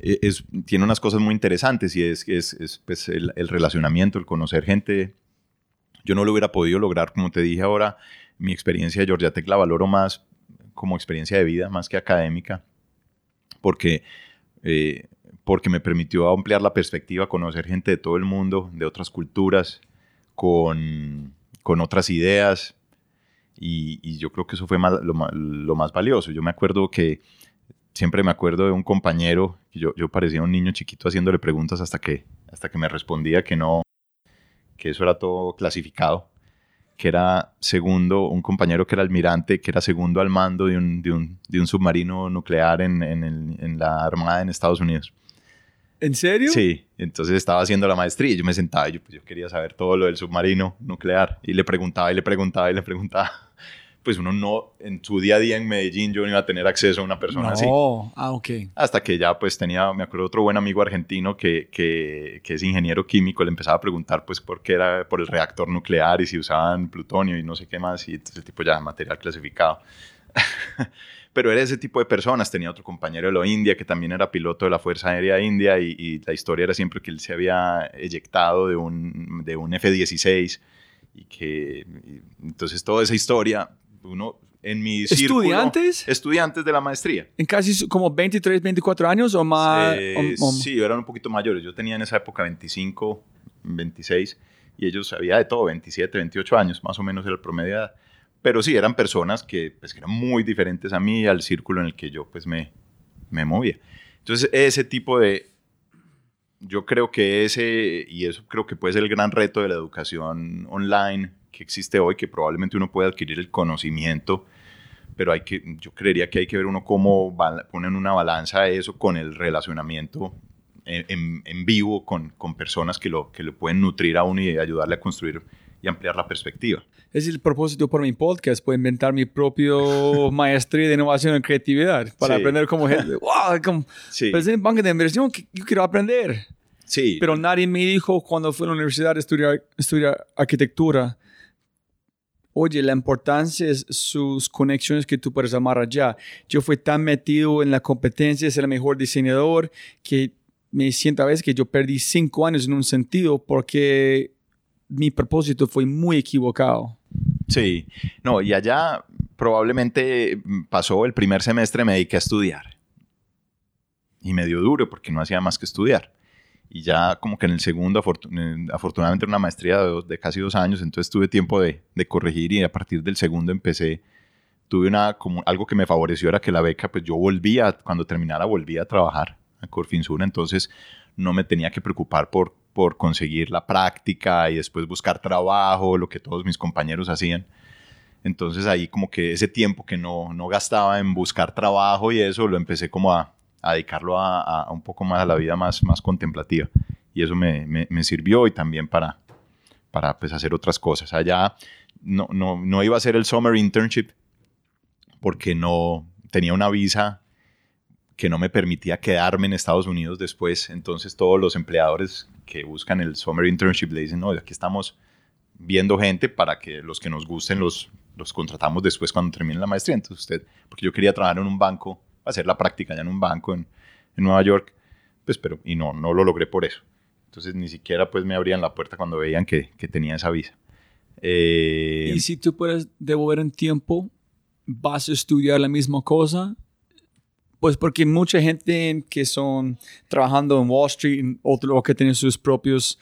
e, tiene unas cosas muy interesantes y es pues, el, el, relacionamiento, el conocer gente. Yo no lo hubiera podido lograr, como te dije ahora, mi experiencia de Georgia Tech la valoro más como experiencia de vida, más que académica porque, eh, porque me permitió ampliar la perspectiva, conocer gente de todo el mundo, de otras culturas, con, con otras ideas. Y, yo creo que eso fue lo, lo más valioso. Yo me acuerdo que siempre me acuerdo de un compañero, yo, yo parecía un niño chiquito haciéndole preguntas hasta que, hasta que me respondía que no, que eso era todo clasificado, que era segundo, un compañero que era almirante, que era segundo al mando de un, de un, de un submarino nuclear en, en, el- en la Armada en Estados Unidos. ¿En serio? Sí, entonces estaba haciendo la maestría y yo me sentaba y yo, pues, yo quería saber todo lo del submarino nuclear y le preguntaba y le preguntaba y le preguntaba. Pues uno no, en su día a día en Medellín yo no iba a tener acceso a una persona así. No. Ah, ok. Hasta que ya pues tenía, me acuerdo otro buen amigo argentino que, que, que es ingeniero químico, le empezaba a preguntar pues por qué era por el reactor nuclear y si usaban plutonio y no sé qué más y entonces el tipo ya material clasificado. Pero era ese tipo de personas. Tenía otro compañero de la India que también era piloto de la Fuerza Aérea India y, y la historia era siempre que él se había eyectado de un, de un F-16 y que y entonces toda esa historia, uno en mi círculo- ¿Estudiantes? estudiantes de la maestría. ¿En casi como 23, 24 años o más? Eh, o- o- sí, eran un poquito mayores. Yo tenía en esa época 25, 26 y ellos había de todo, 27, 28 años, más o menos era el promedio de edad. Pero sí, eran personas que, pues, que eran muy diferentes a mí y al círculo en el que yo pues, me, me movía. Entonces, ese tipo de... Yo creo que ese, y eso creo que puede ser el gran reto de la educación online que existe hoy, que probablemente uno puede adquirir el conocimiento, pero hay que, yo creería que hay que ver uno cómo bala- pone en una balanza eso con el relacionamiento en, en- vivo con, con personas que lo, que lo pueden nutrir a uno y ayudarle a construir y ampliar la perspectiva. Es el propósito por mi podcast, puedo inventar mi propio maestría de innovación y creatividad para Sí. aprender como gente. ¡Wow! Como, Sí, pero es en banca de inversión que yo quiero aprender. sí, Pero nadie me dijo cuando fui a la universidad a estudiar, estudiar arquitectura, oye, la importancia es sus conexiones que tú puedes amar allá. Yo fui tan metido en la competencia ser el mejor diseñador que me siento a veces que yo perdí cinco años en un sentido porque mi propósito fue muy equivocado. sí. No, y allá probablemente pasó el primer semestre, me dediqué a estudiar. Y me dio duro porque no hacía más que estudiar. Y ya como que en el segundo, afortun- afortunadamente una maestría de, casi dos años, entonces tuve tiempo de, de corregir y a partir del segundo empecé, tuve una, como algo que me favoreció era que la beca, pues yo volvía, cuando terminara volvía a trabajar a Corfinsura, entonces no me tenía que preocupar por, por conseguir la práctica y después buscar trabajo, lo que todos mis compañeros hacían. Entonces ahí como que ese tiempo que no, no gastaba en buscar trabajo y eso, lo empecé como a, a dedicarlo a, a- un poco más a la vida más, más contemplativa. Y eso me, me- me sirvió y también para, para pues, hacer otras cosas. Allá no, no, no iba a hacer el summer internship porque no tenía una visa que no me permitía quedarme en Estados Unidos después. Entonces todos los empleadores que buscan el summer internship le dicen, no, aquí estamos viendo gente para que los que nos gusten los, los contratamos después cuando termine la maestría. Entonces usted, porque yo quería trabajar en un banco, hacer la práctica ya en un banco en, Nueva York, pues pero, y no, no lo logré por eso. Entonces ni siquiera pues me abrían la puerta cuando veían que, que tenía esa visa. Eh, Y si tú puedes devolver en tiempo, vas a estudiar la misma cosa. Pues porque mucha gente que son trabajando en Wall Street, otro que tienen sus propios,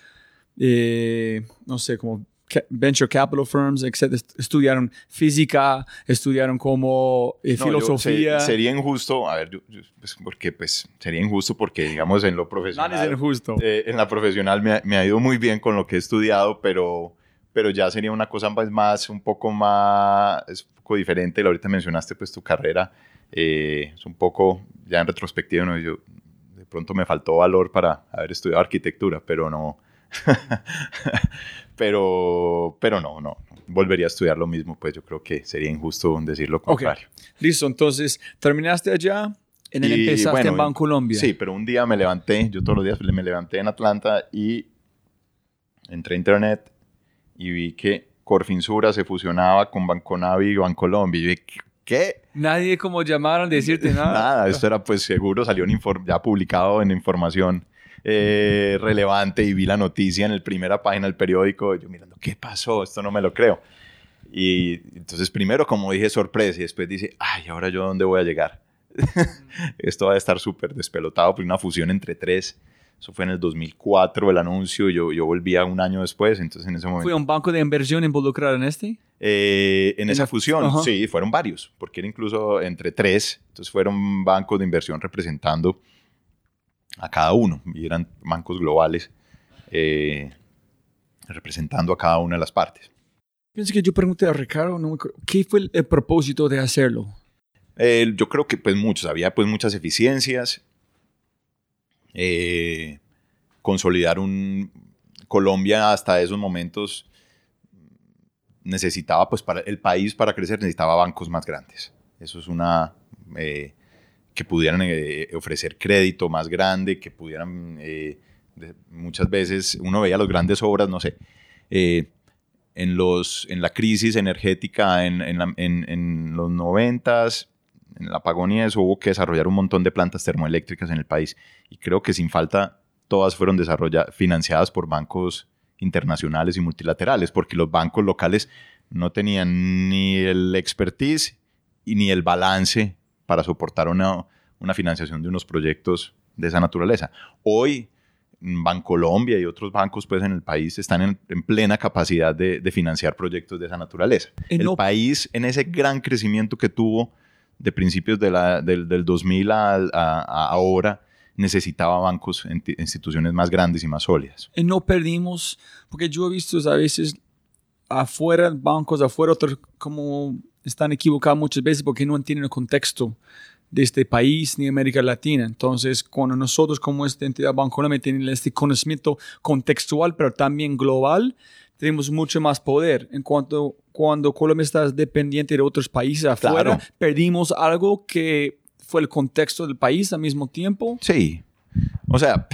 eh, no sé, como venture capital firms, etc. est- Estudiaron física, estudiaron como eh, No, yo- filosofía. se- sería injusto, a ver, yo- yo- pues, porque pues sería injusto porque digamos en lo profesional, Nada es injusto. eh, en la profesional me, ha- me ha ido muy bien con lo que he estudiado, pero, pero ya sería una cosa pues, más, un poco más, es un poco diferente. Ahorita mencionaste pues tu carrera, eh, es un poco, ya en retrospectiva, ¿no? yo de pronto me faltó valor para haber estudiado arquitectura, pero no, pero, pero no, no, volvería a estudiar lo mismo, pues yo creo que sería injusto decir lo contrario. Listo, entonces terminaste allá y Y, empezaste bueno, en Bancolombia. Sí, pero un día me levanté, yo todos los días me levanté en Atlanta y entré a internet y vi que Corfinsura se fusionaba con Banconavi y Bancolombia. Y dije, ¿qué? Nadie como llamaron a decirte nada. Nada, esto era pues seguro, salió inform- ya publicado en información eh, relevante y vi la noticia en la primera página del periódico. Yo mirando, ¿qué pasó? Esto no me lo creo. Y entonces primero, como dije, sorpresa y después dice, ay, ahora yo dónde voy a llegar. Esto va a estar súper despelotado por una fusión entre tres Eso fue en el 2004 el anuncio, yo, yo volvía un año después, entonces en ese momento... ¿Fue un banco de inversión involucrado en este? Eh, en, esa fusión, sí, fueron varios, porque era incluso entre tres, entonces fueron bancos de inversión representando a cada uno, y eran bancos globales eh, representando a cada una de las partes. Pienso que yo pregunté a Ricardo, ¿qué fue el, propósito de hacerlo? Eh, yo creo que pues muchos, había pues muchas eficiencias, eh, consolidar un Colombia hasta esos momentos necesitaba pues para el país para crecer necesitaba bancos más grandes. Eso es una eh, que pudieran eh, ofrecer crédito más grande que pudieran muchas veces uno veía las grandes obras no sé en los en la crisis energética en, en, en los noventas en la y eso hubo que desarrollar un montón de plantas termoeléctricas en el país y creo que sin falta todas fueron desarrolladas, financiadas por bancos internacionales y multilaterales, porque los bancos locales no tenían ni el expertise y ni el balance para soportar una, una financiación de unos proyectos de esa naturaleza. Hoy, Bancolombia y otros bancos pues, en el país están en, plena capacidad de, financiar proyectos de esa naturaleza. El país, en ese gran crecimiento que tuvo, de principios de la, del, del, 2000 a, ahora necesitaba bancos, instituciones más grandes y más sólidas. Y no perdimos, porque yo he visto a veces afuera, bancos afuera, otros como están equivocados muchas veces porque no entienden el contexto de este país ni América Latina. Entonces, cuando nosotros como esta entidad bancaria tenemos este conocimiento contextual, pero también global, tenemos mucho más poder. En cuanto cuando Colombia está dependiente de otros países afuera, perdimos algo que fue el contexto del país al mismo tiempo. Sí. O sea,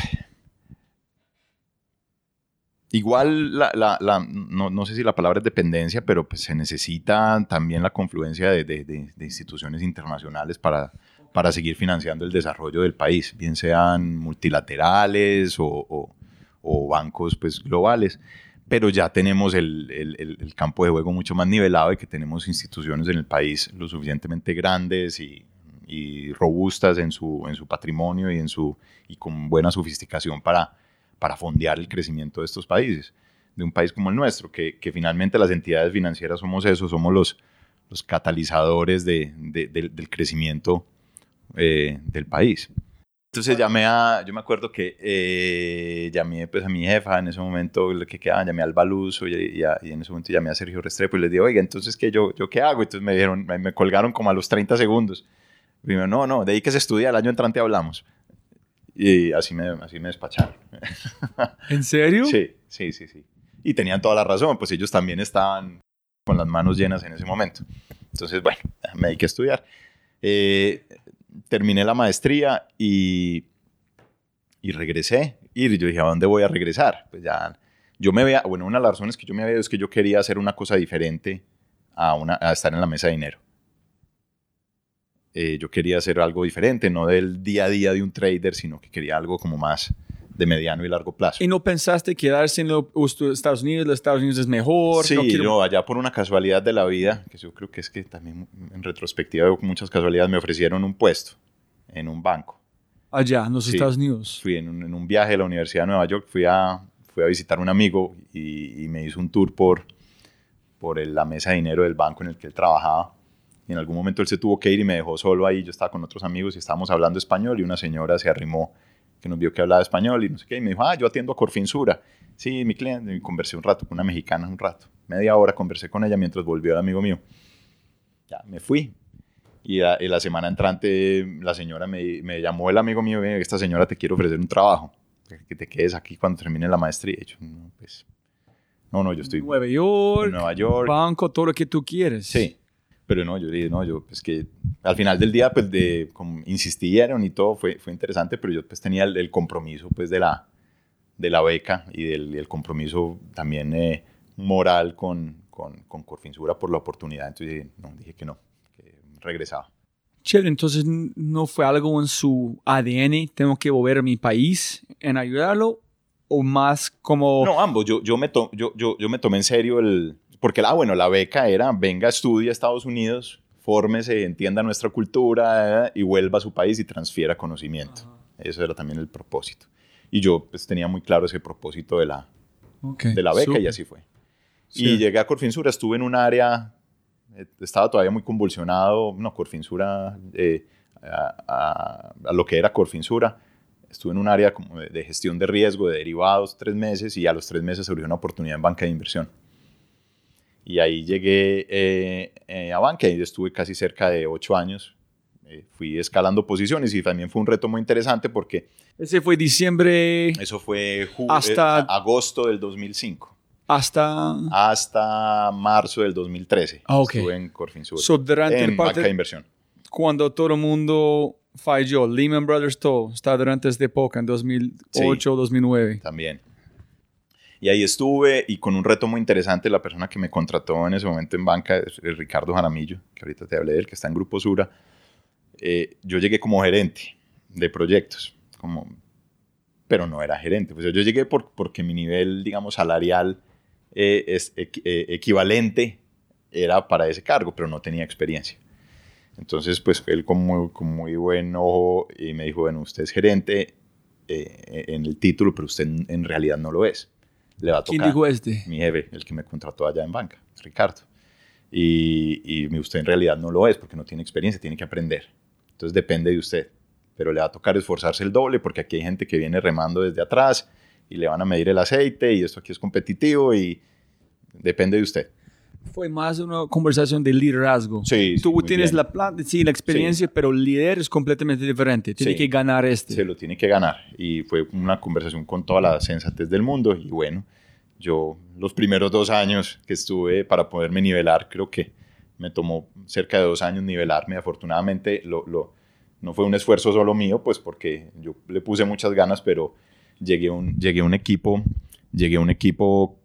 igual la, no, sé si la palabra es dependencia, pero pues se necesita también la confluencia de, instituciones internacionales para, para seguir financiando el desarrollo del país, bien sean multilaterales o, o bancos pues, globales pero ya tenemos el, el, campo de juego mucho más nivelado y que tenemos instituciones en el país lo suficientemente grandes y, y, robustas en su, en su patrimonio y, en su, y con buena sofisticación para, para fondear el crecimiento de estos países, de un país como el nuestro, que, que finalmente las entidades financieras somos eso, somos los, los catalizadores de, del crecimiento eh, del país. Entonces llamé a, yo me acuerdo que eh, llamé pues a mi jefa en ese momento, lo que quedaba, llamé al Baluso y, y, en ese momento llamé a Sergio Restrepo y les dije, oiga, entonces ¿qué yo, yo qué hago? Entonces me dijeron, me, colgaron como a los 30 segundos. Y me no, no, de ahí que se estudia, el año entrante hablamos. Y así me, así me despacharon. ¿En serio? Sí, sí, sí, sí. Y tenían toda la razón, pues ellos también estaban con las manos llenas en ese momento. Entonces, bueno, me hay que estudiar. Eh, terminé la maestría y, y regresé. Y yo dije, ¿a dónde voy a regresar? Pues ya, yo me veía, bueno, una de las razones que yo me había es que yo quería hacer una cosa diferente a, una, a estar en la mesa de dinero. Eh, yo quería hacer algo diferente, no del día a día de un trader, sino que quería algo como más de mediano y largo plazo. ¿Y no pensaste quedarse en los Estados Unidos? ¿Los Estados Unidos es mejor? Sí, no, allá por una casualidad de la vida, que yo creo que es que también en retrospectiva veo muchas casualidades, me ofrecieron un puesto en un banco. Allá, en los Estados Unidos. Fui en un, viaje a la Universidad de Nueva York, fui a, fui a visitar a un amigo y, me hizo un tour por, por la mesa de dinero del banco en el que él trabajaba. Y en algún momento él se tuvo que ir y me dejó solo ahí. Yo estaba con otros amigos y estábamos hablando español y una señora se arrimó que nos vio que hablaba español y no sé qué, y me dijo, ah, yo atiendo a Corfinsura. Sí, mi cliente, y conversé un rato con una mexicana, un rato, media hora conversé con ella mientras volvió el amigo mío. Ya, me fui. Y la, semana entrante la señora me, me, llamó el amigo mío, esta señora te quiere ofrecer un trabajo, que te quedes aquí cuando termine la maestría. Y yo, no, pues, no, no, yo estoy... Nueva York, Nueva York. Banco, todo lo que tú quieres. Sí. Pero no, yo dije, no, yo, pues que al final del día, pues de, como insistieron y todo, fue, fue interesante, pero yo pues tenía el, compromiso, pues de la, de la beca y del el compromiso también eh, moral con, con, con Corfinsura por la oportunidad. Entonces no, dije que no, que regresaba. Chévere, entonces no fue algo en su ADN, tengo que volver a mi país en ayudarlo, o más como... No, ambos, yo, yo, me, to, yo, yo, yo me tomé en serio el, porque la, bueno, la beca era, venga, estudie a Estados Unidos, fórmese, entienda nuestra cultura eh, y vuelva a su país y transfiera conocimiento. Eso era también el propósito. Y yo pues tenía muy claro ese propósito de la, de la beca y así fue. Sí. Y llegué a Corfinsura, estuve en un área, eh, estaba todavía muy convulsionado, no, Corfinsura, eh, a, a- a lo que era Corfinsura, estuve en un área como de, de gestión de riesgo, de derivados, tres meses, y a los tres meses se abrió una oportunidad en banca de inversión. Y ahí llegué eh, eh, a banca y estuve casi cerca de ocho años. Eh, fui escalando posiciones y también fue un reto muy interesante porque Ese fue diciembre eso fue ju- Hasta- eh, agosto del 2005 hasta... hasta marzo del 2013. Ah, ok. Estuve en Corfinsura. So, durante en el parte- banca de inversión. cuando todo el mundo falló, Lehman Brothers todo, está durante esta época, en 2008, 2009. También. Y ahí estuve y con un reto muy interesante, la persona que me contrató en ese momento en banca es Ricardo Jaramillo, que ahorita te hablé de él, que está en Grupo Sura. Eh, yo llegué como gerente de proyectos, como, pero no era gerente. Pues yo llegué por, porque mi nivel, digamos, salarial eh, es eh, equivalente era para ese cargo, pero no tenía experiencia. Entonces, pues él con muy, con muy buen ojo y me dijo, bueno, usted es gerente eh, en el título, pero usted en realidad no lo es. Le va a ¿Quién tocar dijo este? mi jefe, el que me contrató allá en banca, Ricardo. Y, y usted en realidad no lo es porque no tiene experiencia, tiene que aprender. Entonces depende de usted. Pero le va a tocar esforzarse el doble porque aquí hay gente que viene remando desde atrás y le van a medir el aceite y esto aquí es competitivo y depende de usted. Fue más una conversación de liderazgo. Sí, sí, Tú tienes bien. la plata, sí, la experiencia, pero el líder es completamente diferente. Tiene Sí. que ganar este. se lo tiene que ganar. Y fue una conversación con toda la sensatez del mundo. Y bueno, yo los primeros dos años que estuve para poderme nivelar, creo que me tomó cerca de dos años nivelarme. Afortunadamente lo, lo- no fue un esfuerzo solo mío, pues porque yo le puse muchas ganas, pero llegué a un, llegué a un equipo, llegué a un equipo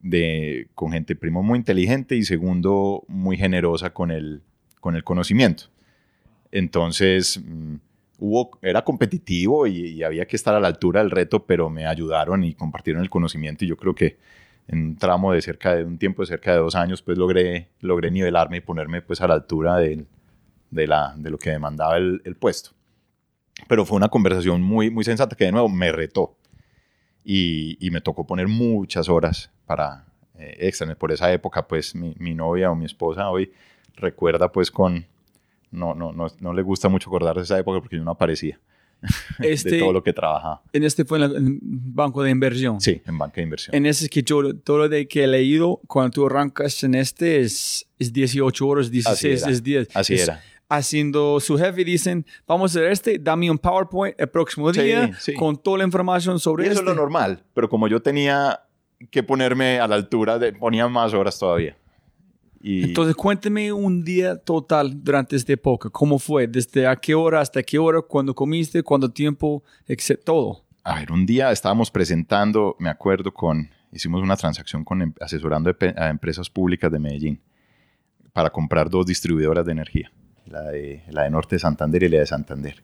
de, con gente, primo, muy inteligente y segundo, muy generosa con el, con el conocimiento. Entonces, mm, hubo, era competitivo y, había que estar a la altura del reto, pero me ayudaron y compartieron el conocimiento y yo creo que en un tramo de cerca de un tiempo de cerca de dos años, pues logré, logré nivelarme y ponerme pues a la altura de, la, de lo que demandaba el, el puesto. Pero fue una conversación muy, muy sensata que de nuevo me retó y, y me tocó poner muchas horas para eh. Por esa época, pues mi, mi novia o mi esposa hoy recuerda pues con... No, no, no, no le gusta mucho acordar de esa época porque yo no aparecía Este, de todo lo que trabajaba. En este fue en el banco de inversión. Sí, en banca de inversión. En ese es que yo, todo lo de que he leído, cuando tú arrancas en este, es, es 18 horas, 16, era. es 10. Así Es era. Haciendo su jefe, dicen, vamos a hacer este, dame un PowerPoint el próximo Sí, día sí. con toda la información sobre eso este. es lo normal, pero como yo tenía que ponerme a la altura, de, ponía más horas todavía. Y Entonces, cuénteme un día total durante esta época. ¿Cómo fue? ¿Desde a qué hora hasta qué hora? ¿Cuándo comiste? ¿Cuánto tiempo? Etc. Todo. A ver, un día estábamos presentando, me acuerdo, con, hicimos una transacción con em- asesorando a empresas públicas de Medellín para comprar dos distribuidoras de energía, la de, la de Norte de Santander y la de Santander.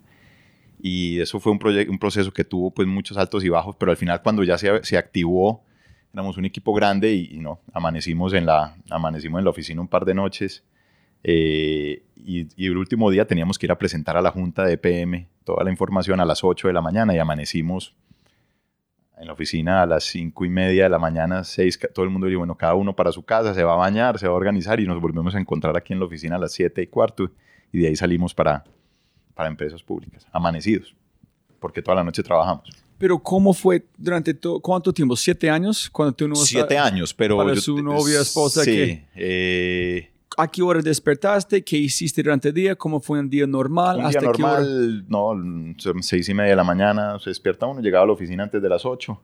Y eso fue un, un proceso que tuvo pues muchos altos y bajos, pero al final cuando ya se, activó, éramos un equipo grande y, no, amanecimos en, la, amanecimos en la oficina un par de noches eh, y, y el último día teníamos que ir a presentar a la junta de PM toda la información a las 8 de la mañana y amanecimos en la oficina a las 5 y media de la mañana, 6, todo el mundo dijo, bueno, cada uno para su casa, se va a bañar, se va a organizar y nos volvemos a encontrar aquí en la oficina a las 7 y cuarto y de ahí salimos para, para empresas públicas, amanecidos, porque toda la noche trabajamos. Pero ¿cómo fue durante todo? ¿Cuánto tiempo? ¿Siete años? Cuando tú no Siete años, pero... para yo- su novia, esposa, Sí, ¿qué? eh, ¿A qué hora despertaste? ¿Qué hiciste durante el día? ¿Cómo fue un día normal? Un día ¿Hasta qué hora? normal, no, seis y media de la mañana, se despierta uno, llegaba a la oficina antes de las 8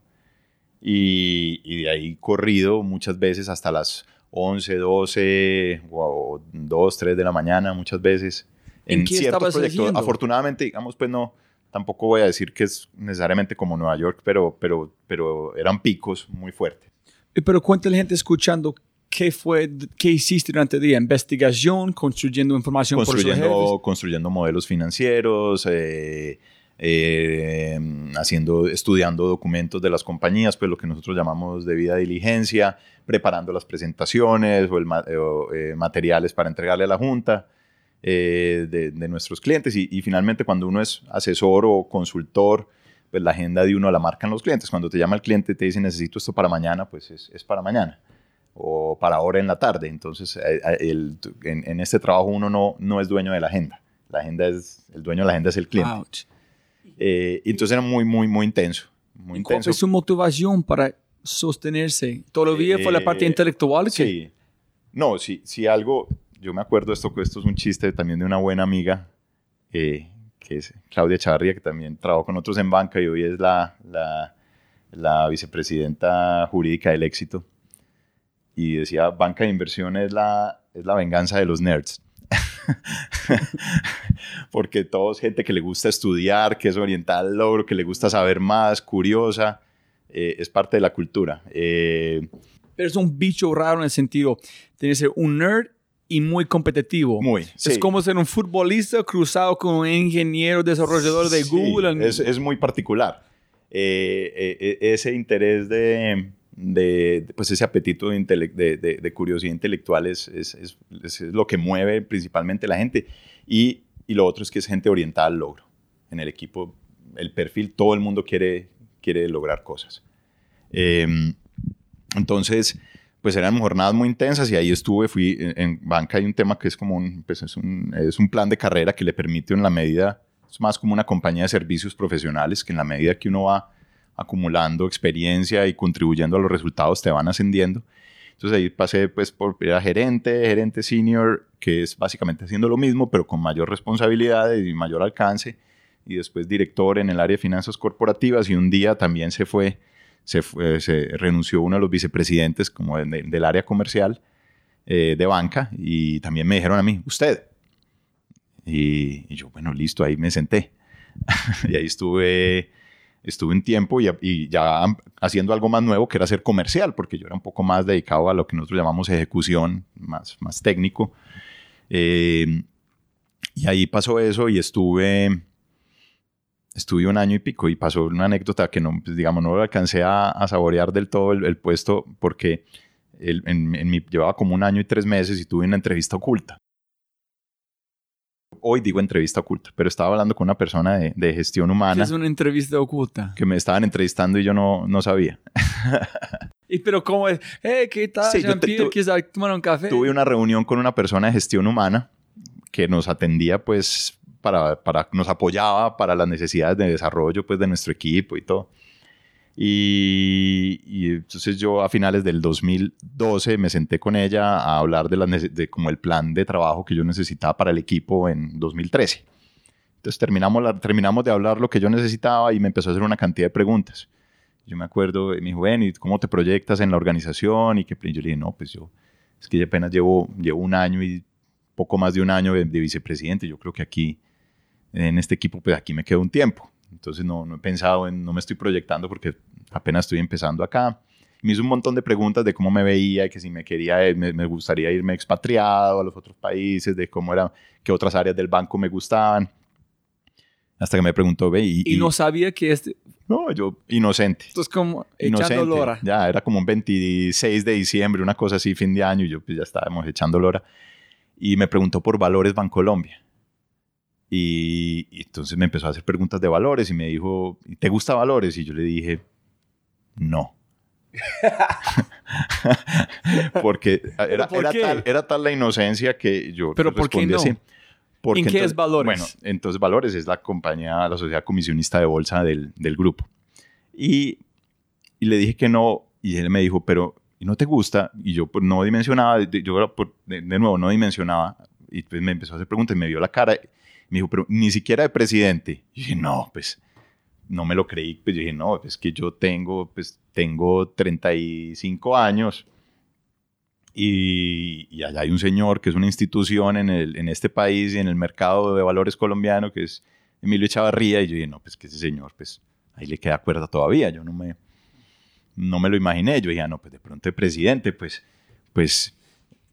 y, y de ahí corrido muchas veces hasta las 11, 12 o 2, 3 de la mañana muchas veces ¿En en, qué ciertos proyectos. haciendo? Afortunadamente, digamos, pues no, tampoco voy a decir que es necesariamente como Nueva York, pero, pero, pero eran picos muy fuertes. Eh, Pero cuéntale a la gente escuchando qué fue, qué hiciste durante el día. Investigación, construyendo información por sus construyendo, construyendo modelos financieros, eh, eh, haciendo, estudiando documentos de las compañías, pues lo que nosotros llamamos debida diligencia, preparando las presentaciones o, el o, eh, materiales para entregarle a la junta eh, de, de nuestros clientes y, y finalmente cuando uno es asesor o consultor, pues la agenda de uno la marcan los clientes. Cuando te llama el cliente y te dice necesito esto para mañana, pues es, es para mañana o para ahora en la tarde. Entonces, eh, eh, el, en, en, este trabajo uno no, no es dueño de la agenda. La agenda es, el dueño de la agenda es el cliente. Eh, entonces era muy, muy, muy intenso. Muy ¿Y ¿Cuál intenso. fue su motivación para sostenerse? ¿Todavía fue la parte Eh, intelectual? que- Sí. No, si, si algo, yo me acuerdo esto, esto es un chiste también de una buena amiga, eh, que es Claudia Chavarría, que también trabajó con otros en banca y hoy es la, la, la vicepresidenta jurídica del éxito. Y decía, banca de inversión es la, es la venganza de los nerds. Porque todos gente que le gusta estudiar, que es orientada al logro, que le gusta saber más, curiosa, eh, es parte de la cultura. Eh, Pero es un bicho raro en el sentido, tiene que ser un nerd y muy competitivo. Muy, Es sí. como ser un futbolista cruzado con un ingeniero desarrollador de Sí, Google. Es, es muy particular. Eh, eh, eh, ese interés de, de- pues ese apetito de, curiosidad intelectual es, es- es- es- lo que mueve principalmente la gente. Y, y lo otro es que es gente orientada al logro. En el equipo, el perfil, todo el mundo quiere, quiere lograr cosas. Eh, entonces, pues eran jornadas muy intensas y ahí estuve, fui en, banca hay un tema que es como pues es un, es un plan de carrera que le permite en la medida, es más como una compañía de servicios profesionales que en la medida que uno va acumulando experiencia y contribuyendo a los resultados te van ascendiendo. Entonces ahí pasé pues por era gerente, gerente senior, que es básicamente haciendo lo mismo, pero con mayor responsabilidad y mayor alcance. Y después director en el área de finanzas corporativas y un día también se fue se, fue- se renunció uno de los vicepresidentes como de- de- del área comercial eh, de banca y también me dijeron a mí, usted. Y, y yo, bueno, listo, ahí me senté. y ahí estuve, estuve un tiempo y, ya haciendo algo más nuevo que era ser comercial, porque yo era un poco más dedicado a lo que nosotros llamamos ejecución, más, más técnico. Eh, y ahí pasó eso y estuve estuve un año y pico y pasó una anécdota que no, pues, digamos, no lo alcancé a, a saborear del todo el, el puesto porque el- en, en mi, llevaba como un año y tres meses y tuve una entrevista oculta. Hoy digo entrevista oculta, pero estaba hablando con una persona de, de gestión humana Es una entrevista oculta. que me estaban entrevistando y yo no, no sabía. Y pero cómo es, hey, ¿qué tal? Sí, yo te- tomar un café? Tuve una reunión con una persona de gestión humana que nos atendía, pues, para, para, nos apoyaba para las necesidades de desarrollo, pues, de nuestro equipo y todo. Y, y entonces yo a finales del 2012 me senté con ella a hablar de, nece- de como el plan de trabajo que yo necesitaba para el equipo en 2013. Entonces terminamos, la- terminamos de hablar lo que yo necesitaba y me empezó a hacer una cantidad de preguntas. Yo me acuerdo, me dijo, ven, ¿y cómo te proyectas en la organización? Y que y yo le dije, no, pues yo, es que apenas llevo, llevo un año y poco más de un año de, de vicepresidente. Yo creo que aquí, en este equipo, pues aquí me quedo un tiempo. Entonces no, no he pensado en, no me estoy proyectando porque apenas estoy empezando acá. Me hizo un montón de preguntas de cómo me veía, que si me quería, eh, me, me gustaría irme expatriado a los otros países, de cómo era, qué otras áreas del banco me gustaban. Hasta que me preguntó, ve, y, Y no sabía que este... no, yo inocente. Esto es como Inocente. echando lora. Ya, era como un 26 de diciembre, una cosa así, fin de año, y yo pues ya estábamos echando lora. Y me preguntó por valores Bancolombia. Y, y entonces me empezó a hacer preguntas de valores y me dijo, ¿y ¿te gusta valores? Y yo le dije, no. Porque era, por era tal, era tal la inocencia que yo ¿Pero por qué no? así. Porque ¿En qué es entonces- Valores? Bueno, entonces Valores es la compañía, la sociedad comisionista de bolsa del, del grupo. Y, y le dije que no, y él me dijo, pero ¿y no te gusta? Y yo pues, no dimensionaba, de- yo de, de nuevo no dimensionaba, y pues me empezó a hacer preguntas, y me vio la cara, me dijo, pero ni siquiera de presidente. Y dije, no, pues no me lo creí, pues dije, no, es que yo tengo, pues tengo 35 años, y, y allá hay un señor que es una institución en, el, en este país y en el mercado de valores colombiano, que es Emilio Echavarría, y yo dije, no, pues que ese señor, pues ahí le queda cuerda todavía, yo no me, no me lo imaginé, yo dije, ah, no, pues de pronto el presidente, pues, pues,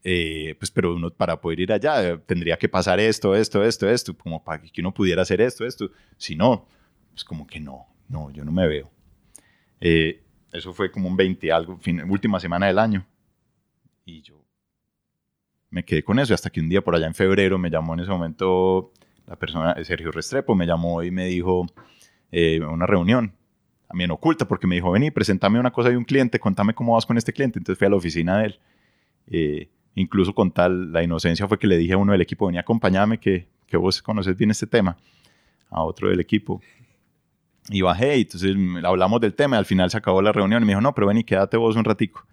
eh, pues, pero uno para poder ir allá eh, tendría que pasar esto, esto, esto, esto, como para que uno pudiera hacer esto, esto, si no, pues como que no, no, yo no me veo. Eh, eso fue como un 20 algo, fin, última semana del año. Y yo me quedé con eso. Hasta que un día por allá en febrero me llamó en ese momento la persona, Sergio Restrepo, me llamó y me dijo, eh, una reunión, también oculta, porque me dijo, vení, presentame una cosa de un cliente, contame cómo vas con este cliente. Entonces fui a la oficina de él. Eh, incluso con tal, la inocencia fue que le dije a uno del equipo, vení, acompáñame, que, que vos conoces bien este tema, a otro del equipo. Y bajé, y entonces hablamos del tema, y al final se acabó la reunión, y me dijo, no, pero vení, quédate vos un ratico.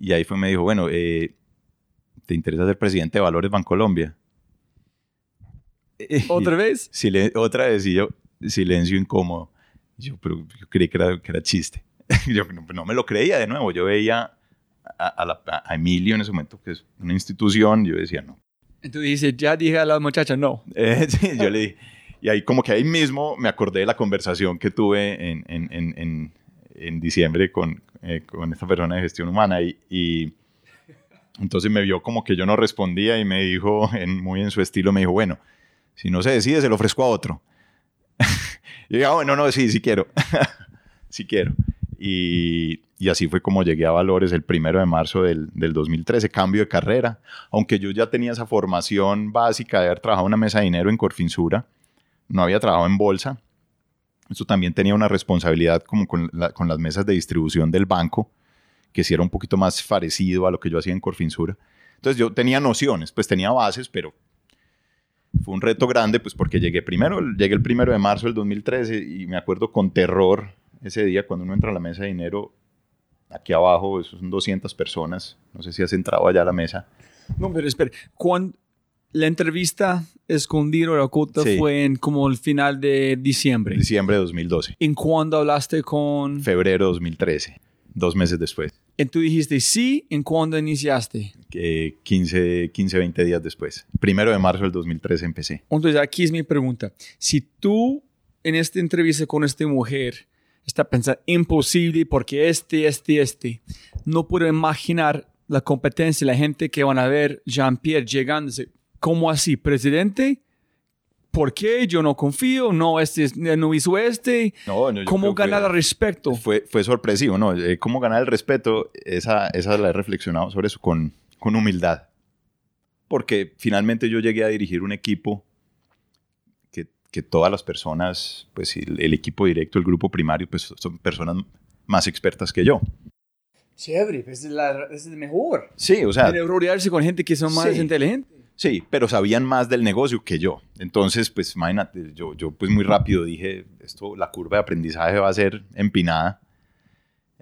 Y ahí fue, me dijo, bueno, eh, ¿te interesa ser presidente de Valores Bancolombia? ¿Otra vez? Sile otra vez, y yo, silencio incómodo. Yo, pero yo creí que era, que era chiste. yo no, no, me lo creía de nuevo. Yo veía a, a, la, a, Emilio en ese momento, que es una institución, yo decía, no. Entonces dices, ya dije a la muchacha, no. Eh, sí, yo le dije, y ahí como que ahí mismo me acordé de la conversación que tuve en, en, en, en diciembre con, eh, con esta persona de gestión humana y, y, entonces me vio como que yo no respondía y me dijo, muy en su estilo, me dijo, bueno, si no se decide, se lo ofrezco a otro. y dije, ah, bueno, no, sí, sí quiero, sí quiero. Y, así fue como llegué a Valores el primero de marzo del, del, 2013, cambio de carrera, aunque yo ya tenía esa formación básica de haber trabajado en una mesa de dinero en Corfinsura, no había trabajado en bolsa, eso también tenía una responsabilidad como con, las mesas de distribución del banco, que sí era un poquito más parecido a lo que yo hacía en Corfinsura. Entonces yo tenía nociones, pues tenía bases, pero fue un reto grande, pues porque llegué primero, llegué el primero de marzo del 2013 y me acuerdo con terror ese día cuando uno entra a la mesa de dinero, aquí abajo, son 200 personas, no sé si has entrado allá a la mesa. No, pero espera, cuando la entrevista escondida o oculta sí. fue en como el final de diciembre. Diciembre de 2012. ¿En cuándo hablaste con...? Febrero de 2013, dos meses después. ¿Y tú dijiste sí? ¿En cuándo iniciaste? Eh, 15, 15, 20 días después. Primero de marzo del 2013 empecé. Entonces aquí es mi pregunta. Si tú en esta entrevista con esta mujer está pensando imposible porque este, este, este, no puedo imaginar la competencia, la gente que van a ver Jean-Pierre llegando ¿Cómo así? ¿Presidente? ¿Por qué? Yo no confío, no, este no hizo este. No, no, ¿Cómo ganar el respeto? Fue, fue sorpresivo, ¿no? Eh, ¿Cómo ganar el respeto? Esa, esa la he reflexionado sobre eso con, con humildad. Porque finalmente yo llegué a dirigir un equipo que, todas las personas, pues el, el, equipo directo, el grupo primario, pues son personas más expertas que yo. Chévere, pues es, la, es mejor. Sí, o sea. rodearse con gente que son más sí. inteligentes. Sí, pero sabían más del negocio que yo. Entonces, pues imagínate, yo, yo pues muy rápido dije, esto, la curva de aprendizaje va a ser empinada.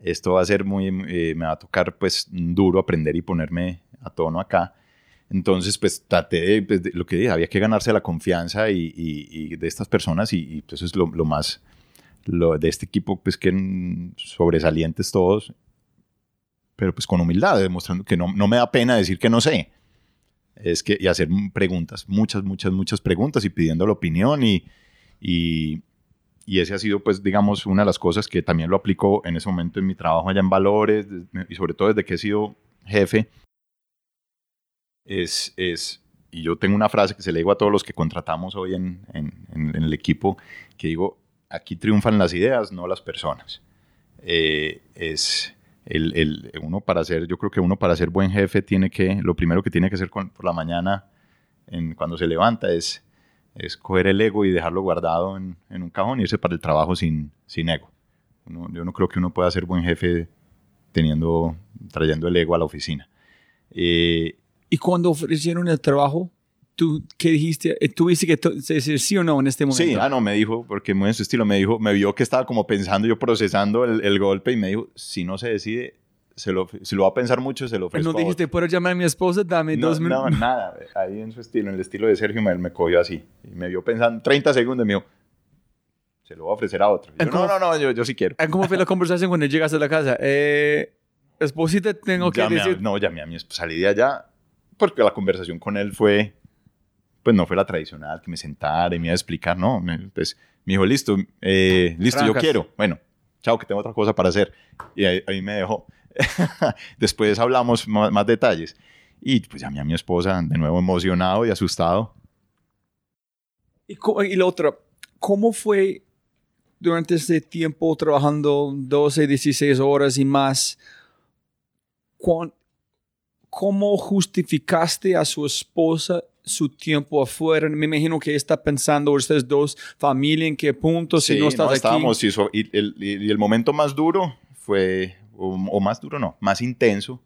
Esto va a ser muy, eh, me va a tocar pues duro aprender y ponerme a tono acá. Entonces, pues traté de, pues, de lo que dije, había que ganarse la confianza y, de estas personas y, y pues, eso es lo, más, lo, de este equipo, pues que sobresalientes todos, pero pues con humildad, demostrando que no, no me da pena decir que no sé. Es que, y hacer preguntas, muchas, muchas, muchas preguntas y pidiendo la opinión y, y, y, ese ha sido, pues, digamos, una de las cosas que también lo aplico en ese momento en mi trabajo allá en Valores y sobre todo desde que he sido jefe, es, es y yo tengo una frase que se le digo a todos los que contratamos hoy en, en, el equipo, que digo, aquí triunfan las ideas, no las personas. Eh, es el, el, uno para ser, yo creo que uno para ser buen jefe tiene que, lo primero que tiene que hacer por la mañana en, cuando se levanta es, es coger el ego y dejarlo guardado en, en un cajón y irse para el trabajo sin, sin ego. Yo no creo que uno pueda ser buen jefe teniendo, trayendo el ego a la oficina. Eh, ¿Y cuando ofrecieron el trabajo? ¿Tú qué dijiste? ¿Tú dijiste que decir sí o no en este momento? Sí, ah, no, me dijo, porque muy en su estilo, me dijo, me vio que estaba como pensando, yo procesando el, el golpe y me dijo, si no se decide, se lo, si lo va a pensar mucho, se lo ofrezco. No dijiste, ¿puedo llamar a mi esposa? Dame no, dos minutos. No, nada, ahí en su estilo, en el estilo de Sergio, me, me cogió así. Y me vio pensando 30 segundos y me dijo, se lo voy a ofrecer a otro. Yo, no, no, no, yo, yo sí quiero. ¿Cómo fue la conversación cuando llegaste a la casa? Eh, esposita, tengo que llamé decir... A, no, llamé a mi esposa, salí de allá, porque la conversación con él fue pues no fue la tradicional, que me sentara y me iba a explicar, no, me, pues me dijo, listo, eh, listo, Trancas. yo quiero, bueno, chao, que tengo otra cosa para hacer. Y ahí, ahí me dejó. Después hablamos más, más, detalles. Y pues llamé a mi esposa, de nuevo emocionado y asustado. Y, y lo otro, ¿cómo fue durante este tiempo trabajando 12, 16 horas y más? ¿Cómo justificaste a su esposa su tiempo afuera? Me imagino que está pensando ustedes dos, familia, en qué punto, si Sí, no estás aquí. estábamos, y, so- y el, y el momento más duro fue, o, o más duro no, más intenso,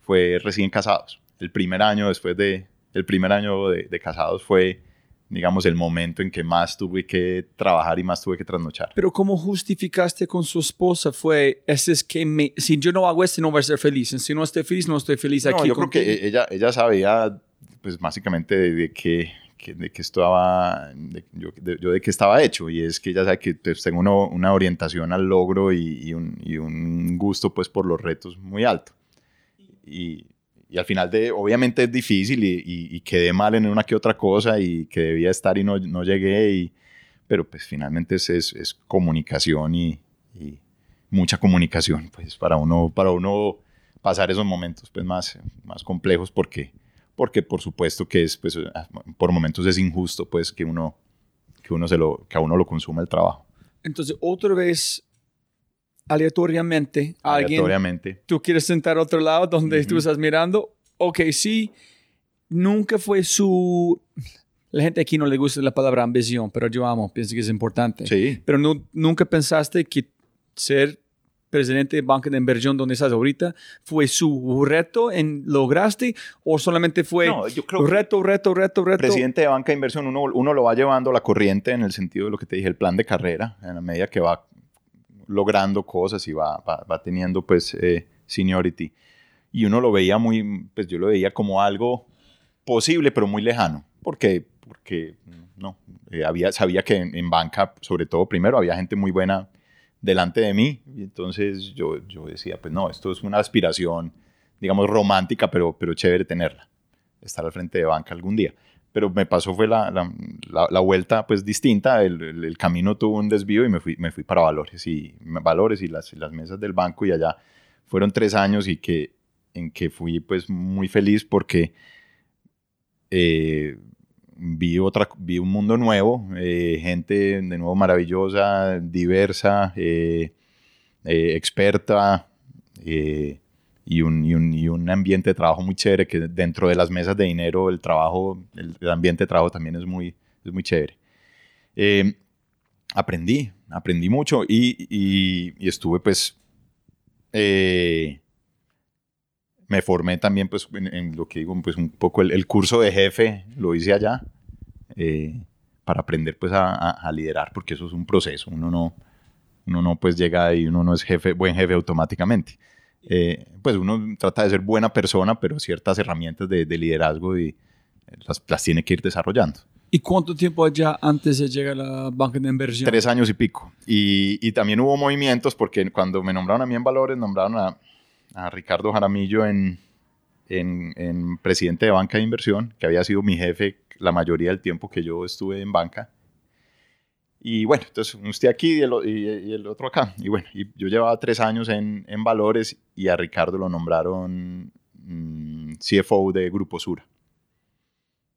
fue recién casados. El primer año después de, el primer año de, de casados fue, digamos, el momento en que más tuve que trabajar y más tuve que trasnochar. Pero ¿cómo justificaste con su esposa? Fue, ese es que me, si yo no hago esto, no voy a ser feliz. Si no estoy feliz, no estoy feliz No, aquí. yo creo que ella, ella sabía, pues básicamente de, de que, que- de que estaba, de- yo, de, yo de qué estaba hecho y es que ella sabe que pues, tengo uno- una orientación al logro y, y un, y un gusto pues por los retos muy alto. Y, y al final de, obviamente es difícil y, y- y quedé mal en una que otra cosa y que debía estar y no, no llegué y, pero pues finalmente es, es, es comunicación y, y mucha comunicación pues para uno, para uno pasar esos momentos pues más, más complejos porque, porque por supuesto que es pues por momentos es injusto pues que uno que uno se lo que a uno lo consuma el trabajo. Entonces, otra vez, aleatoriamente, alguien, aleatoriamente tú quieres sentar a otro lado donde tú Ujú. estás mirando. Ok, sí, nunca fue su... La gente aquí no le gusta la palabra ambición, pero yo amo, pienso que es importante. sí Pero nu- nunca pensaste que ser presidente de banca de inversión donde estás ahorita fue su reto en lograste o solamente fue No, yo creo reto, reto, reto, reto. presidente de banca de inversión uno, uno lo va llevando a la corriente en el sentido de lo que te dije el plan de carrera en la medida que va logrando cosas y va, va, teniendo pues eh, seniority. Y uno lo veía muy pues yo lo veía como algo posible pero muy lejano. Porque porque no eh, había sabía que en, en banca sobre todo primero había gente muy buena delante de mí. Y entonces yo, yo decía pues no esto es una aspiración digamos romántica pero pero chévere tenerla estar al frente de banca algún día pero me pasó fue la, la, vuelta pues distinta, el, el- camino tuvo un desvío y me fui, me fui para valores. Y valores y las, las mesas del banco y allá fueron tres años y que en que fui pues muy feliz porque eh, vi, otra, vi un mundo nuevo, eh, gente de nuevo maravillosa, diversa, eh, eh, experta, eh, y un, y, un, y un ambiente de trabajo muy chévere, que dentro de las mesas de dinero el trabajo, el, el ambiente de trabajo también es muy, es muy chévere. Eh, aprendí, aprendí mucho y, y, estuve pues, eh, me formé también pues en, en, lo que digo, pues un poco el, el curso de jefe, lo hice allá, eh, para aprender pues a, a, a, liderar, porque eso es un proceso, uno no, uno no pues llega y uno no es jefe, buen jefe automáticamente eh, pues uno trata de ser buena persona, pero ciertas herramientas de, de liderazgo y las, las, tiene que ir desarrollando. ¿Y cuánto tiempo allá antes de llegar a la banca de inversión? Tres años y pico. Y, y también hubo movimientos porque cuando me nombraron a mí en Valores, nombraron a, a Ricardo Jaramillo en, en, en, presidente de banca de inversión, que había sido mi jefe la mayoría del tiempo que yo estuve en banca. Y bueno, entonces esté aquí y el, y, y el, otro acá. Y bueno, y yo llevaba tres años en, en Valores y a Ricardo lo nombraron mmm, CFO de Grupo Sura.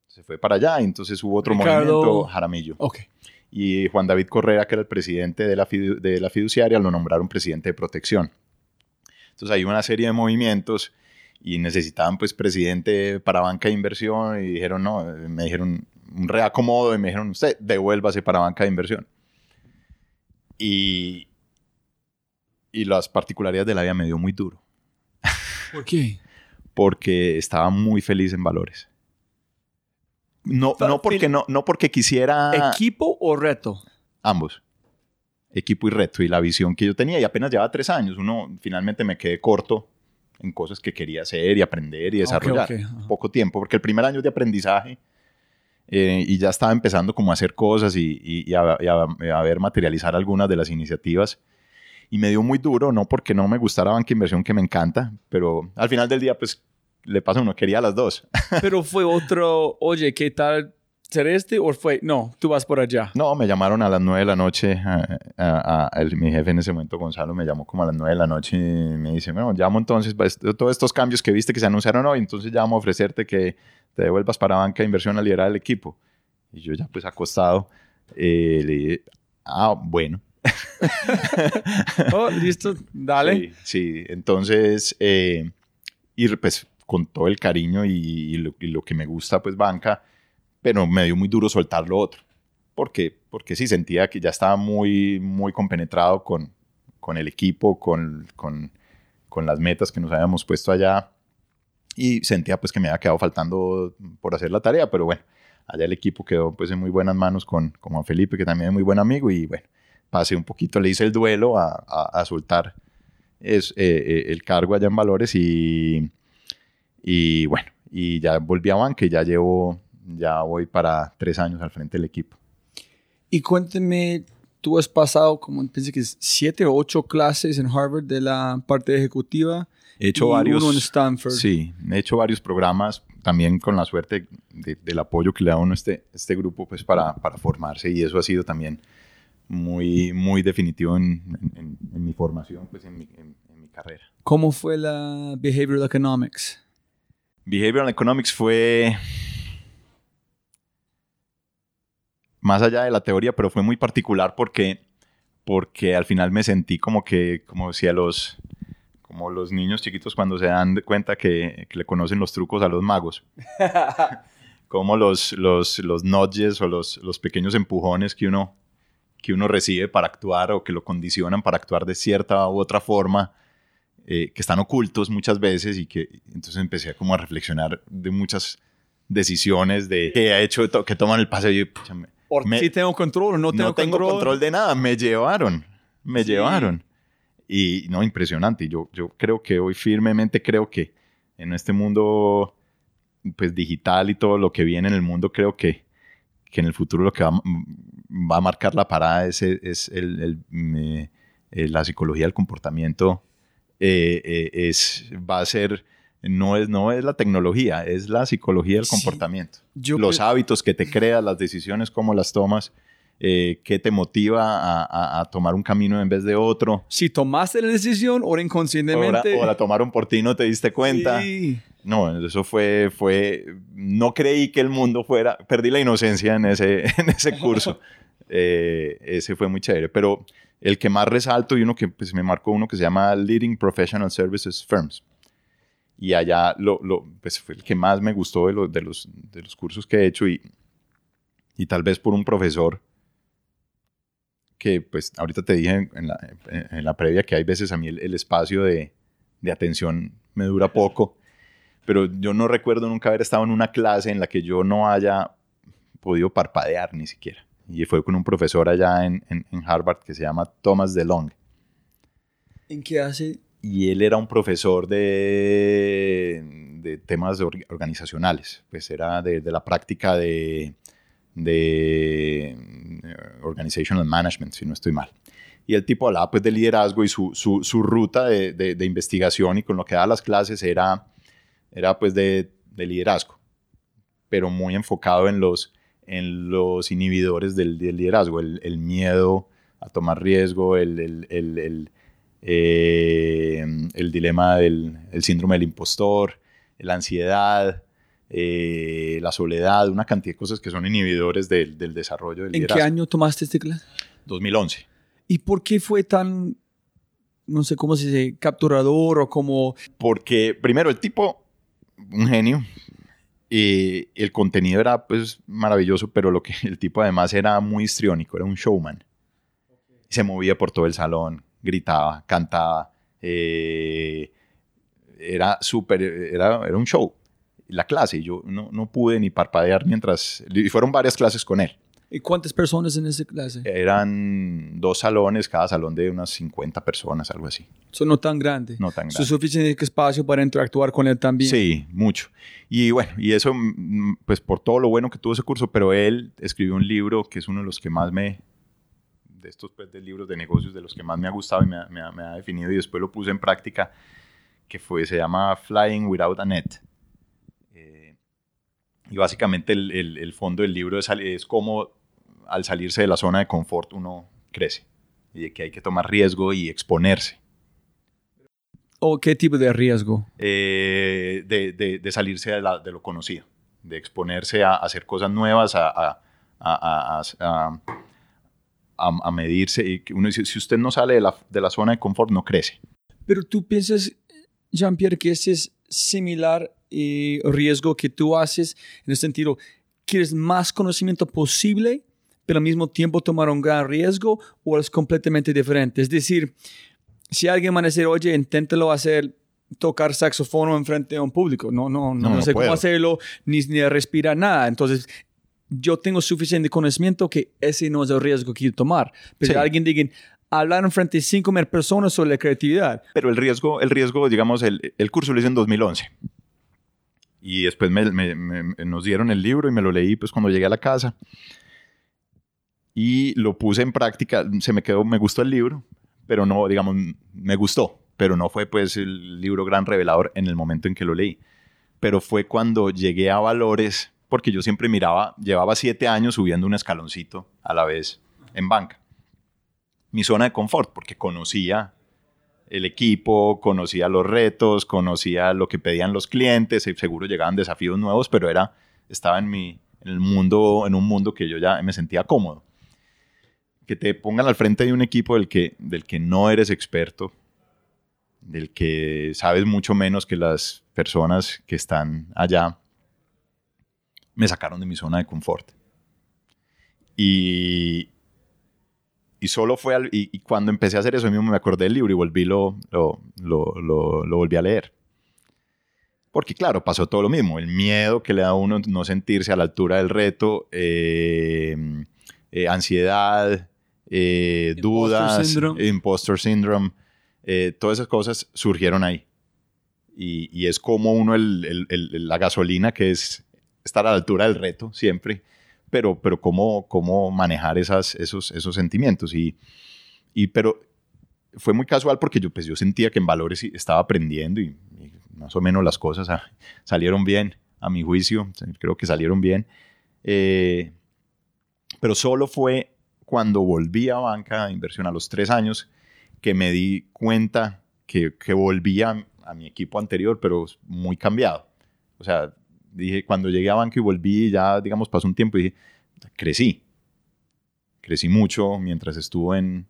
Se fue para allá y entonces hubo otro Ricardo... movimiento, Jaramillo. Okay. Y Juan David Correa, que era el presidente de la, fidu de la fiduciaria, lo nombraron presidente de protección. Entonces hay una serie de movimientos y necesitaban pues presidente para banca de inversión y dijeron, no, me dijeron, un reacomodo y me dijeron, usted devuélvase para banca de inversión. Y, y las particularidades de la vida me dio muy duro. ¿Por qué? Porque estaba muy feliz en valores. No, no, porque, no, no porque quisiera... ¿Equipo o reto? Ambos. Equipo y reto. Y la visión que yo tenía. Y apenas llevaba tres años. Uno finalmente me quedé corto en cosas que quería hacer y aprender y desarrollar. Okay, okay. Poco tiempo. Porque el primer año de aprendizaje eh, y ya estaba empezando como a hacer cosas y, y, y, a, y, a, a, ver materializar algunas de las iniciativas. Y me dio muy duro, no porque no me gustara banca inversión, que me encanta, pero al final del día, pues le pasa a uno, quería las dos. pero fue otro, oye, ¿qué tal ser este? ¿O fue, no, tú vas por allá? No, me llamaron a las nueve de la noche, a, el, mi jefe en ese momento, Gonzalo, me llamó como a las nueve de la noche y me dice, bueno, llamo entonces, pues, todos estos cambios que viste que se anunciaron hoy, entonces llamo a ofrecerte que te devuelvas para banca de inversión a liderar el equipo. Y yo ya pues acostado, eh, le dije, ah, bueno. oh, listo, dale. Sí, sí. entonces, eh, y pues con todo el cariño y, y, lo, y, lo, que me gusta, pues banca, pero me dio muy duro soltar lo otro, porque, porque sí sentía que ya estaba muy, muy compenetrado con, con el equipo, con, con, con las metas que nos habíamos puesto allá y sentía pues que me había quedado faltando por hacer la tarea, pero bueno, allá el equipo quedó pues en muy buenas manos con, con Juan Felipe, que también es muy buen amigo y bueno, pasé un poquito, le hice el duelo a, a, soltar es, eh, eh, el cargo allá en Valores y, y bueno, y ya volví a banca y ya llevo, ya voy para tres años al frente del equipo. Y cuénteme, tú has pasado como, pensé que siete o ocho clases en Harvard de la parte ejecutiva. He hecho varios. Uno en Stanford. Sí, he hecho varios programas, también con la suerte del apoyo que le da uno este, este grupo pues para, para formarse y eso ha sido también muy, muy definitivo en, en, mi formación, pues en mi, en, mi, carrera. ¿Cómo fue la Behavioral Economics? Behavioral Economics fue más allá de la teoría, pero fue muy particular porque, porque al final me sentí como que, como si a los, como los niños chiquitos cuando se dan cuenta que, que le conocen los trucos a los magos. como los, los, los nudges o los, los pequeños empujones que uno, que uno recibe para actuar o que lo condicionan para actuar de cierta u otra forma, eh, que están ocultos muchas veces y que entonces empecé como a reflexionar de muchas decisiones de que ha hecho que toman el paseo y me, si tengo control o no tengo, no tengo control. de nada, me llevaron, me llevaron. Y no, impresionante. Yo, yo creo que hoy firmemente creo que en este mundo pues digital y todo lo que viene en el mundo, creo que que en el futuro lo que va, a marcar la parada es, es el, eh, la psicología del comportamiento, eh, eh, es, va a ser, no es, no es la tecnología, es la psicología del comportamiento. Los hábitos que te creas, las decisiones, cómo las tomas. Qué te motiva a, a, tomar un camino en vez de otro. Si tomaste la decisión o inconscientemente. O la, tomaron por ti y no te diste cuenta. Sí. No, eso fue, fue, no creí que el mundo fuera, perdí la inocencia en ese, en ese curso. Eh, ese fue muy chévere, pero el que más resalto y uno que pues, me marcó uno que se llama Leading Professional Services Firms. Y allá lo, lo, pues, fue el que más me gustó de, de, los, de los cursos que he hecho y, y tal vez por un profesor que pues ahorita te dije en la, en la previa que hay veces a mí el, el espacio de, de atención me dura poco pero yo no recuerdo nunca haber estado en una clase en la que yo no haya podido parpadear ni siquiera. Y fue con un profesor allá en, en, Harvard que se llama Thomas DeLong. ¿En qué hace? Y él era un profesor de, de temas organizacionales, pues era de, de la práctica de, de eh, organizational management, si no estoy mal. Y el tipo hablaba pues de liderazgo y su, su, su ruta de, de, investigación y con lo que daba las clases era era pues de, liderazgo, pero muy enfocado en los, en los inhibidores del, liderazgo, el, miedo a tomar riesgo, el, eh, el dilema del síndrome del impostor, la ansiedad, eh, la soledad, una cantidad de cosas que son inhibidores del, del desarrollo del liderazgo. ¿En qué año tomaste este clase? 2011. ¿Y por qué fue tan, no sé cómo se dice, capturador o como... Porque primero el tipo un genio. Y el contenido era pues maravilloso, pero lo que el tipo además era muy histriónico, era un showman. Se movía por todo el salón, gritaba, cantaba. Eh, era súper, era, era un show. La clase, yo no, no pude ni parpadear mientras, y fueron varias clases con él. ¿Y cuántas personas en esa clase? Eran dos salones, cada salón de unas 50 personas, algo así. Son no tan grande. No tan grande. suficiente espacio para interactuar con él también. Sí, mucho. Y bueno, y eso, pues por todo lo bueno que tuvo ese curso, pero él escribió un libro que es uno de los que más me, de estos pues, de libros de negocios, de los que más me ha gustado y me, me, me ha definido y después lo puse en práctica, que fue, se llama Flying Without a Net. Y básicamente el, el, el, fondo del libro es, es cómo al salirse de la zona de confort uno crece y de que hay que tomar riesgo y exponerse. ¿O qué tipo de riesgo? Eh, de, de, salirse de, de, lo conocido, de exponerse a, hacer cosas nuevas, a, a, a medirse. Y uno dice, si usted no sale de la, de la zona de confort, no crece. Pero tú piensas, Jean-Pierre, que ese es similar eh, riesgo que tú haces en el sentido, quieres más conocimiento posible, pero al mismo tiempo tomar un gran riesgo, o es completamente diferente. Es decir, si alguien va a decir, oye, inténtelo hacer tocar saxofón en frente a un público. No, no, no, no, sé cómo hacerlo, ni, ni respirar nada. Entonces, yo tengo suficiente conocimiento que ese no es el riesgo que quiero tomar. Pero alguien diga, hablar en frente de 5.000 personas sobre la creatividad. Pero el riesgo, el riesgo digamos, el, el curso lo hice en 2011. Y después nos dieron el libro y me lo leí pues cuando llegué a la casa. Y lo puse en práctica. Se me quedó, me gustó el libro, pero no, digamos, me gustó. Pero no fue pues el libro gran revelador en el momento en que lo leí. Pero fue cuando llegué a valores porque yo siempre miraba, llevaba siete años subiendo un escaloncito a la vez en banca. Mi zona de confort, porque conocía el equipo, conocía los retos, conocía lo que pedían los clientes, y seguro llegaban desafíos nuevos, pero era, estaba en, mi, en, el mundo, en un mundo que yo ya me sentía cómodo. Que te pongan al frente de un equipo del que, del que no eres experto, del que sabes mucho menos que las personas que están allá, me sacaron de mi zona de confort. Y, y solo fue, al, y, cuando empecé a hacer eso, mismo me acordé del libro y volví lo, lo, lo, lo, volví a leer. Porque claro, pasó todo lo mismo, el miedo que le da a uno no sentirse a la altura del reto, eh, eh, ansiedad, eh, dudas, impostor syndrome, todas esas cosas surgieron ahí. Y, y es como uno, el, el, la gasolina que es estar a la altura del reto siempre, pero, pero cómo, cómo manejar esas, esos, esos sentimientos. Y, y, pero fue muy casual porque yo, pues, yo sentía que en valores estaba aprendiendo y, más o menos las cosas salieron bien, a mi juicio, creo que salieron bien. Eh, pero solo fue cuando volví a banca de inversión a los tres años que me di cuenta que, que volvía a mi equipo anterior, pero muy cambiado. O sea, dije, cuando llegué a banco y volví, ya, digamos, pasó un tiempo y dije, crecí. Crecí mucho mientras estuve en,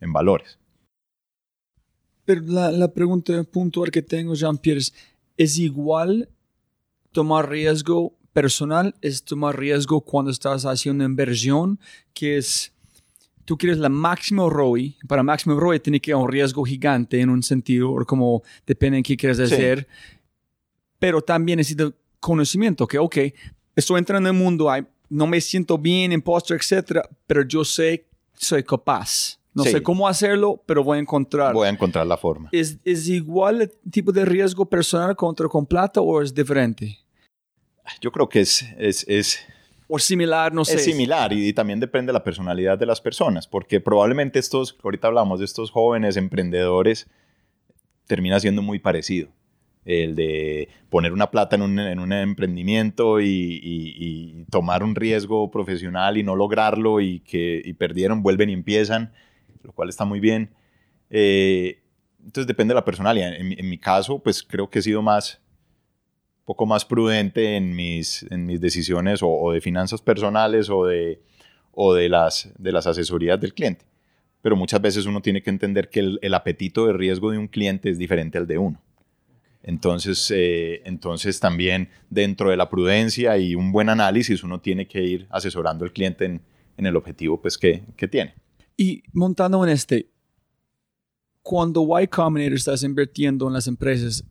en valores. Pero la, la pregunta puntual que tengo, Jean-Pierre, ¿es igual tomar riesgo personal? ¿Es tomar riesgo cuando estás haciendo inversión? Que es, tú quieres la máximo ROI. Para máximo ROI tiene que haber un riesgo gigante en un sentido, o como depende en qué quieres hacer. Pero también necesito conocimiento, que, ok, estoy entrando en el mundo, no me siento bien, impostor, etcétera, pero yo sé, soy capaz. No sé cómo hacerlo, pero voy a encontrar. Voy a encontrar la forma. ¿Es, ¿Es, igual el tipo de riesgo personal contra con plata o es diferente? Yo creo que es, es, es o similar, no sé. Es similar y, también depende de la personalidad de las personas, porque probablemente estos, ahorita hablamos de estos jóvenes emprendedores, termina siendo muy parecido el de poner una plata en un, en un emprendimiento y, tomar un riesgo profesional y no lograrlo y que y perdieron, vuelven y empiezan, lo cual está muy bien. Eh, entonces depende de la personalidad. En, mi caso, pues creo que he sido más, poco más prudente en mis, decisiones o, de finanzas personales o de, o de, las, de las asesorías del cliente. Pero muchas veces uno tiene que entender que el apetito de riesgo de un cliente es diferente al de uno. Entonces, eh, entonces también dentro de la prudencia y un buen análisis uno tiene que ir asesorando al cliente en, el objetivo pues, que, tiene. Y montando en este, cuando Y Combinator estás invirtiendo en las empresas,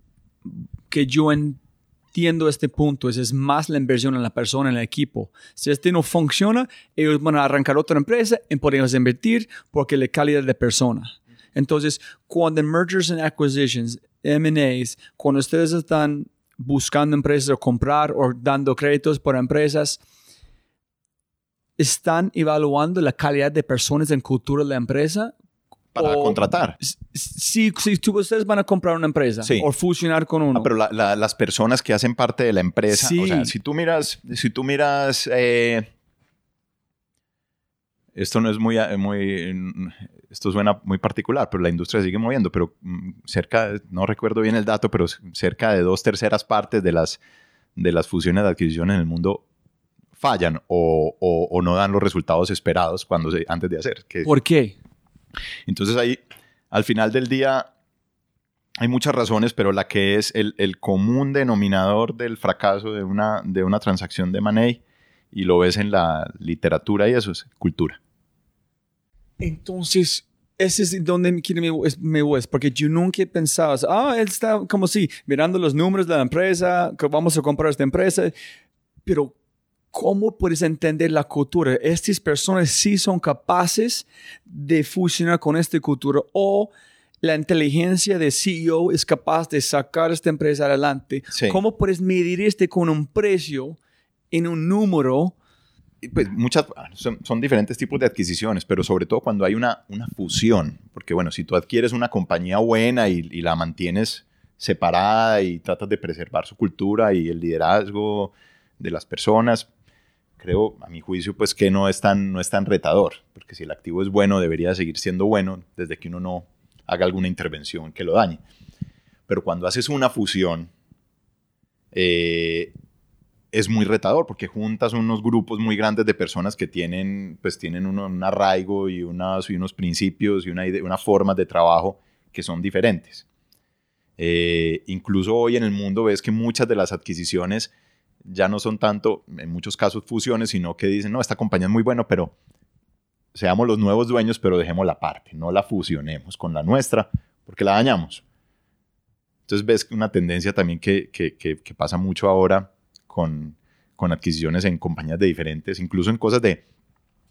que yo entiendo este punto, es, es más la inversión en la persona, en el equipo. Si este no funciona, ellos van a arrancar otra empresa y podemos invertir porque la calidad de persona. Entonces, cuando mergers and acquisitions M&As, cuando ustedes están buscando empresas o comprar o dando créditos por empresas, están evaluando la calidad de personas en cultura de la empresa para contratar. Si, si ustedes van a comprar una empresa o fusionar con uno. Ah, pero las personas que hacen parte de la empresa, o sea, si tú miras, si tú miras, eh, esto no es muy, muy esto suena muy particular, pero la industria sigue moviendo, pero mm, cerca, no recuerdo bien el dato, pero cerca de dos terceras partes de las, de las fusiones de adquisición en el mundo fallan o, o, no dan los resultados esperados cuando se, antes de hacer. ¿Por qué? Entonces ahí, al final del día, hay muchas razones, pero la que es el, el común denominador del fracaso de una, de una transacción de Money y lo ves en la literatura y eso es cultura. Entonces, ese es donde me, me voy, porque yo nunca pensaba, ah, él está como si mirando los números de la empresa, que vamos a comprar esta empresa, pero ¿cómo puedes entender la cultura? Estas personas sí son capaces de fusionar con esta cultura o la inteligencia de CEO es capaz de sacar esta empresa adelante. ¿Cómo puedes medir este con un precio en un número? Pues muchas, son, diferentes tipos de adquisiciones, pero sobre todo cuando hay una, una fusión, porque bueno, si tú adquieres una compañía buena y, y la mantienes separada y tratas de preservar su cultura y el liderazgo de las personas, creo, a mi juicio, pues que no es tan, no es tan retador, porque si el activo es bueno, debería seguir siendo bueno desde que uno no haga alguna intervención que lo dañe. Pero cuando haces una fusión, eh, es muy retador porque juntas unos grupos muy grandes de personas que tienen, pues tienen un arraigo y, unas, y unos principios y una, una formas de trabajo que son diferentes. Eh, incluso hoy en el mundo ves que muchas de las adquisiciones ya no son tanto, en muchos casos, fusiones, sino que dicen, no, esta compañía es muy buena, pero seamos los nuevos dueños, pero dejemos la parte, no la fusionemos con la nuestra, porque la dañamos. Entonces ves una tendencia también que, que, pasa mucho ahora con, con adquisiciones en compañías de diferentes, incluso en cosas de,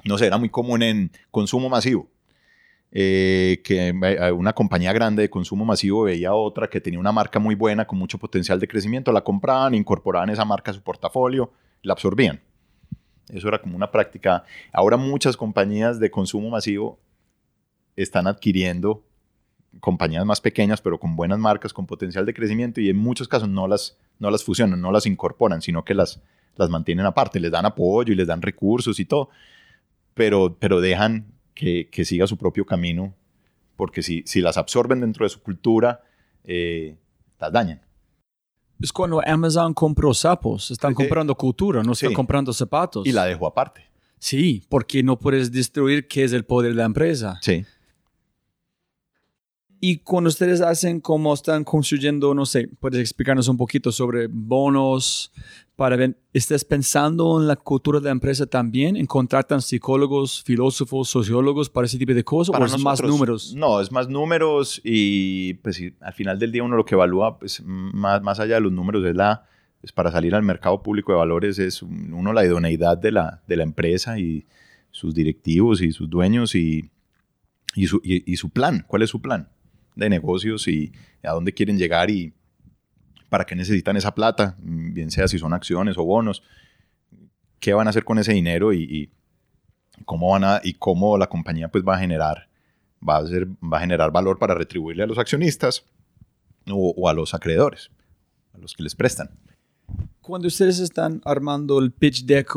no sé, era muy común en consumo masivo. Eh, que una compañía grande de consumo masivo veía otra que tenía una marca muy buena con mucho potencial de crecimiento, la compraban, incorporaban esa marca a su portafolio, la absorbían. Eso era como una práctica. Ahora muchas compañías de consumo masivo están adquiriendo compañías más pequeñas, pero con buenas marcas, con potencial de crecimiento, y en muchos casos no las, no las fusionan, no las incorporan, sino que las, las mantienen aparte, les dan apoyo y les dan recursos y todo, pero, pero dejan que, que siga su propio camino, porque si, si las absorben dentro de su cultura, eh, las dañan es cuando Amazon compró sapos. Están comprando cultura, no están comprando zapatos. Y la dejó aparte. Sí, porque no puedes destruir qué es el poder de la empresa. Sí. Y cuando ustedes hacen como están construyendo, no sé, puedes explicarnos un poquito sobre bonos para ver, ¿estás pensando en la cultura de la empresa también? ¿En contratan psicólogos, filósofos, sociólogos para ese tipo de cosas? ¿O es más números? No, es más números y pues al final del día uno lo que evalúa, pues más, más allá de los números es la, pues, para salir al mercado público de valores es uno la idoneidad de la, de la empresa y sus directivos y sus dueños y, y, su, y su plan. ¿Cuál es su plan? De negocios y a dónde quieren llegar y para qué necesitan esa plata, bien sea si son acciones o bonos, qué van a hacer con ese dinero y, cómo van a y cómo la compañía pues va a generar va a, ser, va a generar valor para retribuirle a los accionistas o, a los acreedores, a los que les prestan. Cuando ustedes están armando el pitch deck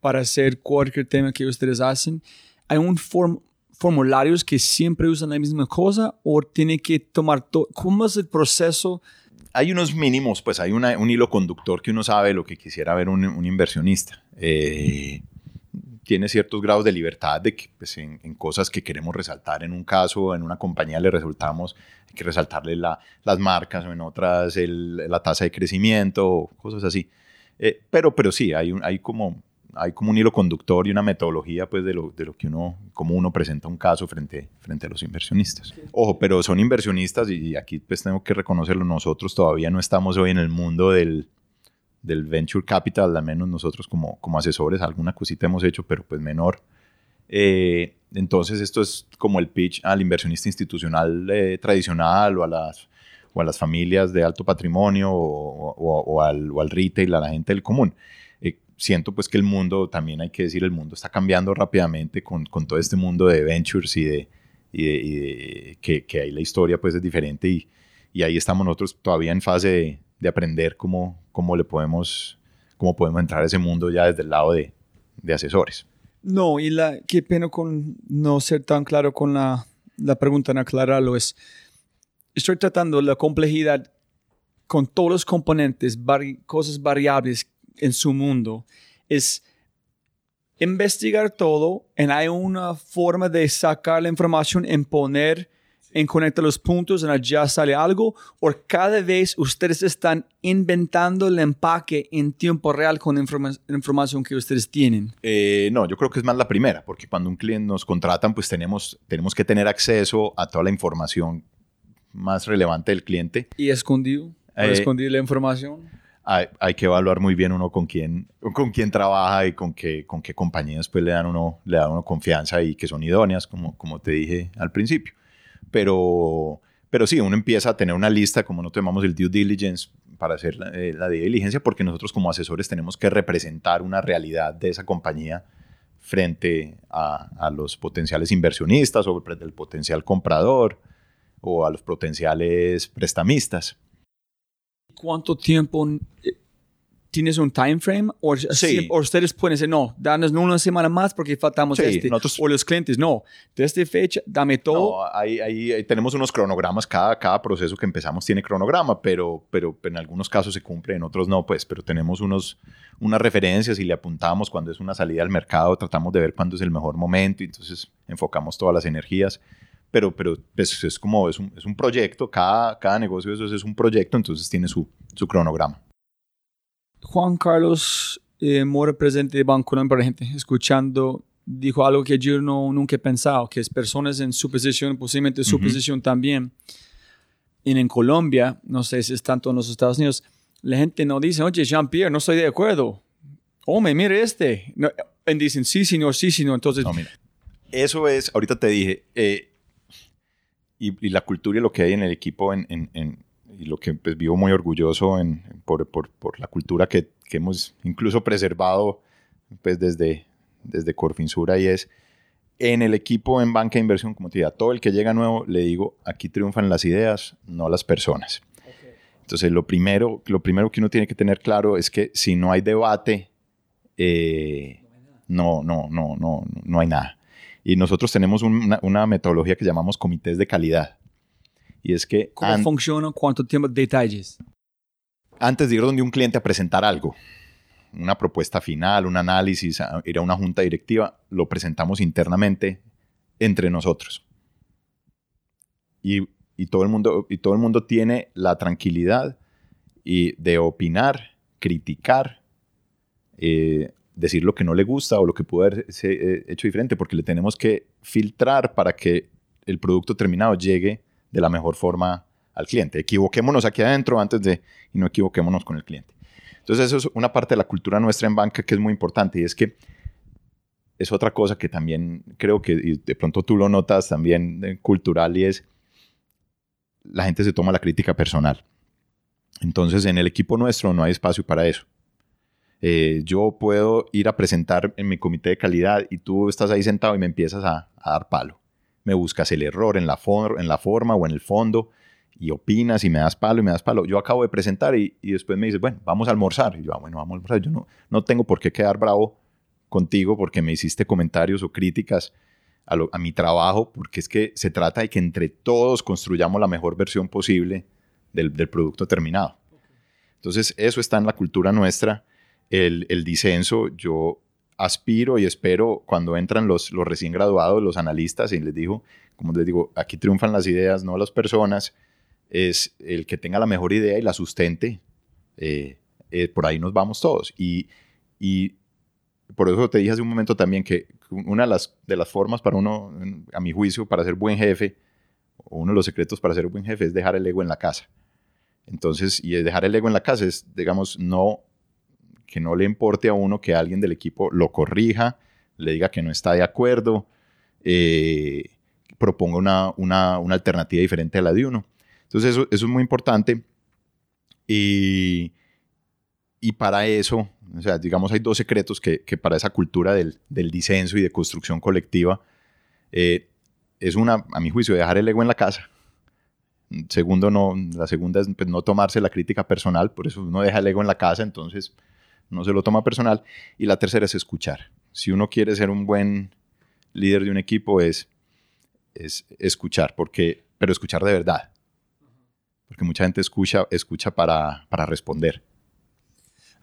para hacer cualquier tema que ustedes hacen, hay un form, formularios que siempre usan la misma cosa o tiene que tomar todo? ¿Cómo es el proceso? Hay unos mínimos, pues hay un hilo conductor que uno sabe lo que quisiera ver un, inversionista. Eh, tiene ciertos grados de libertad de que pues, en, cosas que queremos resaltar en un caso, en una compañía le resultamos, hay que resaltarle las marcas o en otras la tasa de crecimiento, cosas así. Eh, pero, pero sí, hay, un, hay como hay como un hilo conductor y una metodología pues de lo, de lo que uno, como uno presenta un caso frente, frente a los inversionistas. Ojo, pero son inversionistas y aquí pues tengo que reconocerlo, nosotros todavía no estamos hoy en el mundo del, del venture capital, al menos nosotros como, como asesores, alguna cosita hemos hecho, pero pues menor. Eh, entonces esto es como el pitch al inversionista institucional eh, tradicional o a las o a las familias de alto patrimonio o, o, al, o al retail, a la gente del común siento pues que el mundo, también hay que decir, el mundo está cambiando rápidamente con, con todo este mundo de ventures y de, y que, que, ahí la historia pues es diferente y, y, ahí estamos nosotros todavía en fase de, de, aprender cómo, cómo le podemos, cómo podemos entrar a ese mundo ya desde el lado de, de asesores. No, y la, qué pena con no ser tan claro con la, la pregunta, en aclararlo, es, estoy tratando la complejidad con todos los componentes, cosas variables en su mundo es investigar todo y hay una forma de sacar la información en poner en conectar los puntos en ya sale algo o cada vez ustedes están inventando el empaque en tiempo real con informa- información que ustedes tienen? Eh, no, yo creo que es más la primera, porque cuando un cliente nos contratan, pues tenemos, tenemos que tener acceso a toda la información más relevante del cliente. ¿Y escondido? ¿O Eh, escondido la información? Hay, hay que evaluar muy bien uno con quién, con quién trabaja y con qué, con qué compañías pues, le, dan uno, le dan uno confianza y que son idóneas, como, como te dije al principio. Pero, pero sí, uno empieza a tener una lista, como no tomamos el due diligence para hacer la, eh, la diligencia, porque nosotros como asesores tenemos que representar una realidad de esa compañía frente a, a los potenciales inversionistas o el potencial comprador o a los potenciales prestamistas. ¿Cuánto tiempo eh, tienes un time frame? O, Sí. o ustedes pueden decir, no, danos una semana más porque faltamos Sí, este. nosotros- O los clientes, no, de esta fecha, dame todo. No, ahí, ahí- ahí tenemos unos cronogramas, cada, cada proceso que empezamos tiene cronograma, pero, pero en algunos casos se cumple, en otros no, pues, pero tenemos unos, unas referencias y le apuntamos cuando es una salida al mercado, tratamos de ver cuándo es el mejor momento y entonces enfocamos todas las energías, pero, pero pues, es como, es un, es un proyecto, cada, cada negocio de esos es un proyecto, entonces tiene su, su cronograma. Juan Carlos eh, Mora, presidente de Banco Colombia, para la gente escuchando, dijo algo que yo no, nunca he pensado, que es personas en su posición, posiblemente su Ujú. posición también. Y en Colombia, no sé si es tanto en los Estados Unidos, la gente no dice, oye, Jean-Pierre, no estoy de acuerdo. Hombre, mire este. No, y dicen, sí, señor, sí, señor. Entonces, No, mira, eso es, ahorita te dije, eh, y, y la cultura y lo que hay en el equipo, en, en- en- y lo que pues, vivo muy orgulloso en, por, por- por la cultura que, que hemos incluso preservado pues, desde, desde Corfinsura, y es en el equipo en banca de inversión, como te digo, a todo el que llega nuevo, le digo, aquí triunfan las ideas, no las personas. Entonces, lo primero, lo primero que uno tiene que tener claro es que si no hay debate, eh, no, no, no, no, no hay nada. Y nosotros tenemos una, una metodología que llamamos comités de calidad. Y es que ¿cómo funciona? ¿Cuánto tiempo? Detalles. antes de ir donde un cliente a presentar algo, una propuesta final, un análisis, ir a una junta directiva, lo presentamos internamente entre nosotros. Y, y todo, el mundo, y todo el mundo tiene la tranquilidad y de opinar, criticar, eh, decir lo que no le gusta o lo que pudo haberse eh, hecho diferente, porque le tenemos que filtrar para que el producto terminado llegue de la mejor forma al cliente. Equivoquémonos aquí adentro antes de y no equivoquémonos con el cliente. Entonces eso es una parte de la cultura nuestra en banca que es muy importante y es que es otra cosa que también creo que de pronto tú lo notas también eh, cultural y es la gente se toma la crítica personal. Entonces en el equipo nuestro no hay espacio para eso. Eh, yo puedo ir a presentar en mi comité de calidad y tú estás ahí sentado y me empiezas a, a dar palo. Me buscas el error en la, en la forma o en el fondo y opinas y me das palo y me das palo. Yo acabo de presentar y, y después me dices, bueno, vamos a almorzar. Y yo, ah, bueno, vamos a almorzar. Yo no, no tengo por qué quedar bravo contigo porque me hiciste comentarios o críticas a, lo- a mi trabajo, porque es que se trata de que entre todos construyamos la mejor versión posible del, del producto terminado. Entonces, eso está en la cultura nuestra. El, el disenso, yo aspiro y espero cuando entran los, los recién graduados, los analistas, y les digo, como les digo, aquí triunfan las ideas, no las personas, es el que tenga la mejor idea y la sustente, eh, eh, por ahí nos vamos todos. Y, y por eso te dije hace un momento también que una de las, de las formas para uno, a mi juicio, para ser buen jefe, uno de los secretos para ser buen jefe es dejar el ego en la casa. Entonces, y dejar el ego en la casa es, digamos, no que no le importe a uno que alguien del equipo lo corrija, le diga que no está de acuerdo, eh, proponga una, una, una, alternativa diferente a la de uno. Entonces eso, eso es muy importante. Y, y, para eso, o sea, digamos, hay dos secretos que, que para esa cultura del, del, disenso y de construcción colectiva, eh, es una, a mi juicio, dejar el ego en la casa. Segundo, no, la segunda es pues, no tomarse la crítica personal, por eso uno deja el ego en la casa, entonces no se lo toma personal. Y la tercera es escuchar. Si uno quiere ser un buen líder de un equipo es, es escuchar, porque, pero escuchar de verdad. Porque mucha gente escucha, escucha para, para responder.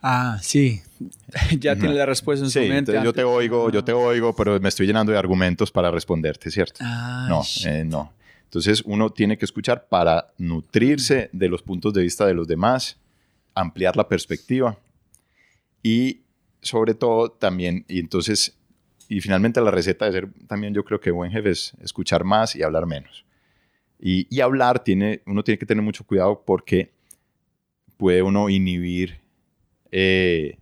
Ah, sí. ya uh -huh. tiene la respuesta en sí, su mente. Entonces yo te oigo, yo te oigo, pero me estoy llenando de argumentos para responderte, ¿cierto? Ah, no, eh, no. Entonces uno tiene que escuchar para nutrirse de los puntos de vista de los demás, ampliar la perspectiva y sobre todo también, y entonces, y finalmente la receta de ser también yo creo que buen jefe es escuchar más y hablar menos. Y, y hablar, tiene, uno tiene que tener mucho cuidado porque puede uno inhibir eh,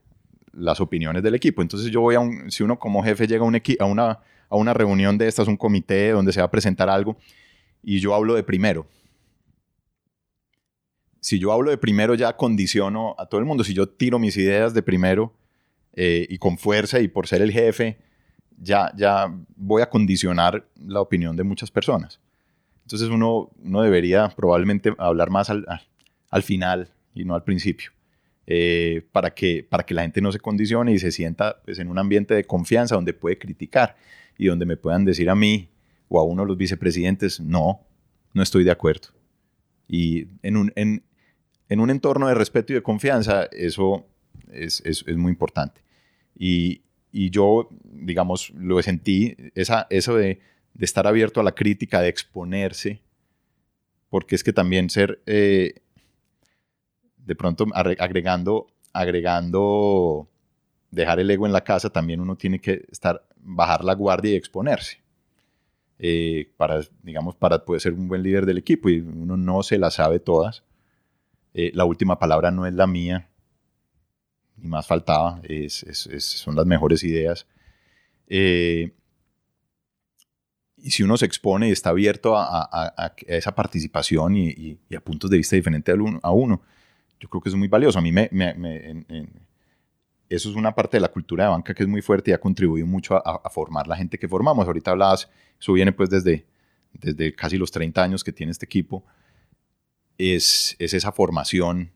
las opiniones del equipo. Entonces yo voy a un, si uno como jefe llega a, un a, una, a una reunión de estas, un comité donde se va a presentar algo, y yo hablo de primero. Si yo hablo de primero ya condiciono a todo el mundo. Si yo tiro mis ideas de primero eh, y con fuerza y por ser el jefe, ya, ya voy a condicionar la opinión de muchas personas. Entonces uno, uno debería probablemente hablar más al, al final y no al principio. Eh, para, que, para que la gente no se condicione y se sienta pues, en un ambiente de confianza donde puede criticar y donde me puedan decir a mí o a uno de los vicepresidentes, no, no estoy de acuerdo. Y en un, en, en un entorno de respeto y de confianza, eso es, es, es muy importante. Y, y, yo, digamos, lo sentí, esa, eso de, de, estar abierto a la crítica, de exponerse, porque es que también ser eh, de pronto agregando, agregando, dejar el ego en la casa, también uno tiene que estar, bajar la guardia y exponerse. Eh, para, digamos, para poder ser un buen líder del equipo y uno no se las sabe todas. Eh, la última palabra no es la mía, ni más faltaba, es, es, son las mejores ideas. Eh, y si uno se expone y está abierto a, a, esa participación y, y, a puntos de vista diferentes a uno, yo creo que es muy valioso. A mí me, eso es una parte de la cultura de banca que es muy fuerte y ha contribuido mucho a, formar la gente que formamos. Ahorita hablabas, eso viene pues desde, desde casi los 30 años que tiene este equipo. Es, es esa formación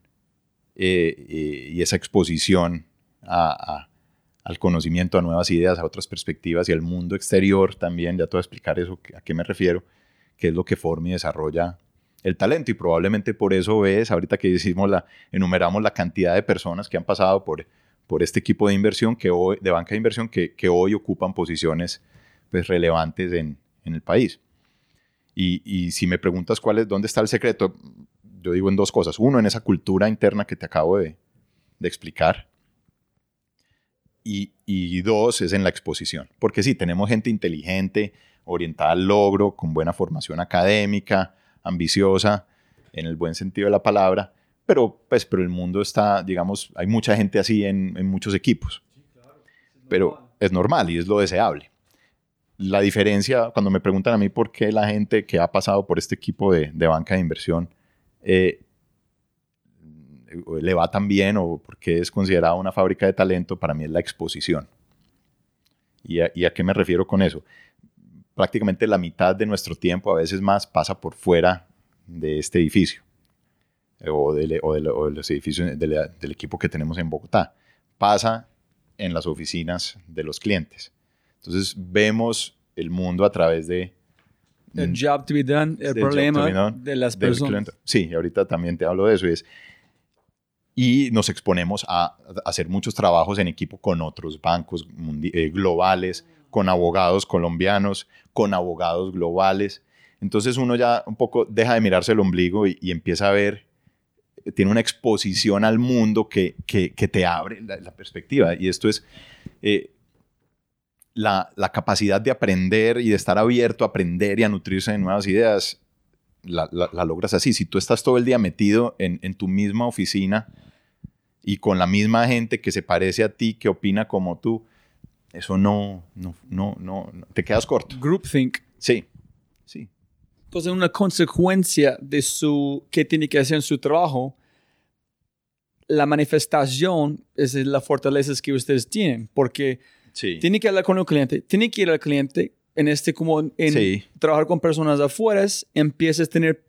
eh, eh, y esa exposición al conocimiento, a nuevas ideas, a otras perspectivas y al mundo exterior también. Ya te voy a explicar eso, a qué me refiero, qué es lo que forma y desarrolla el talento y probablemente por eso ves, ahorita que decimos la, enumeramos la cantidad de personas que han pasado por, por este equipo de inversión, que de banca de inversión, que, que hoy ocupan posiciones pues, relevantes en, en el país. Y, y, si me preguntas cuál es, dónde está el secreto, yo digo en dos cosas. Uno, en esa cultura interna que te acabo de, de explicar. Y, y, dos, es en la exposición. Porque sí, tenemos gente inteligente, orientada al logro, con buena formación académica, ambiciosa, en el buen sentido de la palabra, pero, pues, pero el mundo está, digamos, hay mucha gente así en, en muchos equipos. pero es normal y es lo deseable. La diferencia, cuando me preguntan a mí por qué la gente que ha pasado por este equipo de, de banca de inversión eh, le va tan bien o porque es considerada una fábrica de talento, para mí es la exposición. ¿Y a, ¿Y qué me refiero con eso? prácticamente la mitad de nuestro tiempo, a veces más, pasa por fuera de este edificio eh, o de, los edificios del equipo que tenemos en Bogotá. Pasa en las oficinas de los clientes. Entonces vemos el mundo a través de... El job to be done, el problema de las personas. Sí, ahorita también te hablo de eso. Y, es, y nos exponemos a, hacer muchos trabajos en equipo con otros bancos eh, globales, con abogados colombianos, con abogados globales. Entonces uno ya un poco deja de mirarse el ombligo y, empieza a ver, tiene una exposición al mundo que, que, te abre la, perspectiva. Y esto es eh, la, la, capacidad de aprender y de estar abierto a aprender y a nutrirse de nuevas ideas. La, la logras así. Si tú estás todo el día metido en, en tu misma oficina y con la misma gente que se parece a ti, que opina como tú, eso no, no, no, no, te quedas corto. Groupthink. Sí, sí. Entonces, una consecuencia de su, que tiene que hacer en su trabajo, la manifestación es las fortalezas que ustedes tienen, porque sí. tiene que hablar con el cliente, tiene que ir al cliente, en este como en trabajar con personas afuera, empiezas a tener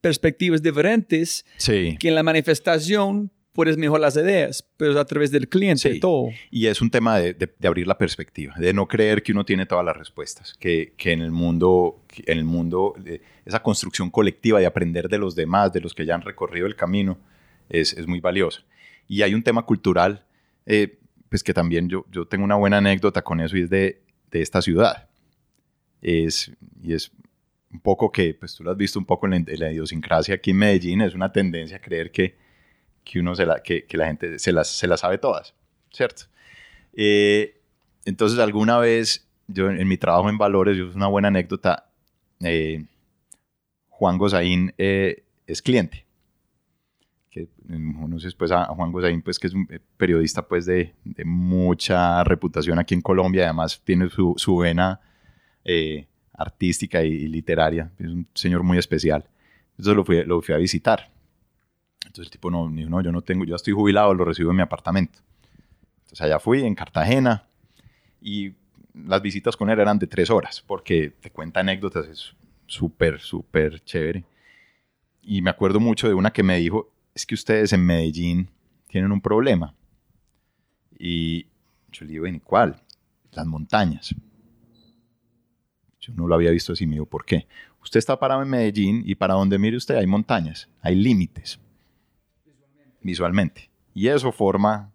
perspectivas diferentes sí. que en la manifestación puedes mejorar las ideas, pero es a través del cliente todo. Y es un tema de, de, abrir la perspectiva, de no creer que uno tiene todas las respuestas, que, que en el mundo, en el mundo eh, esa construcción colectiva de aprender de los demás, de los que ya han recorrido el camino, es, es muy valiosa. Y hay un tema cultural, eh, pues que también yo, yo tengo una buena anécdota con eso y es de, de esta ciudad. Es, y es un poco que, pues tú lo has visto un poco en la, en la idiosincrasia aquí en Medellín, es una tendencia a creer que, que uno se la, que, que la gente se las, se las sabe todas, ¿cierto? Eh, entonces, alguna vez, yo en mi trabajo en valores, yo es una buena anécdota, eh, Juan Gozaín eh, es cliente. Que conoces pues a Juan Gozaín, pues que es un periodista pues de, de mucha reputación aquí en Colombia, además tiene su, su vena eh, artística y, y, literaria, es un señor muy especial. Entonces lo fui, lo fui a visitar. Entonces el tipo no, no, yo no tengo, yo estoy jubilado, lo recibo en mi apartamento. Entonces allá fui, en Cartagena, y las visitas con él eran de tres horas, porque te cuenta anécdotas, es súper, súper chévere. Y me acuerdo mucho de una que me dijo, es que ustedes en Medellín tienen un problema. Y yo le digo, ¿en cuál? Las montañas. Yo no lo había visto así, me dijo, ¿por qué? Usted está parado en Medellín y para donde mire usted hay montañas, hay límites. Visualmente. Visualmente. Y eso forma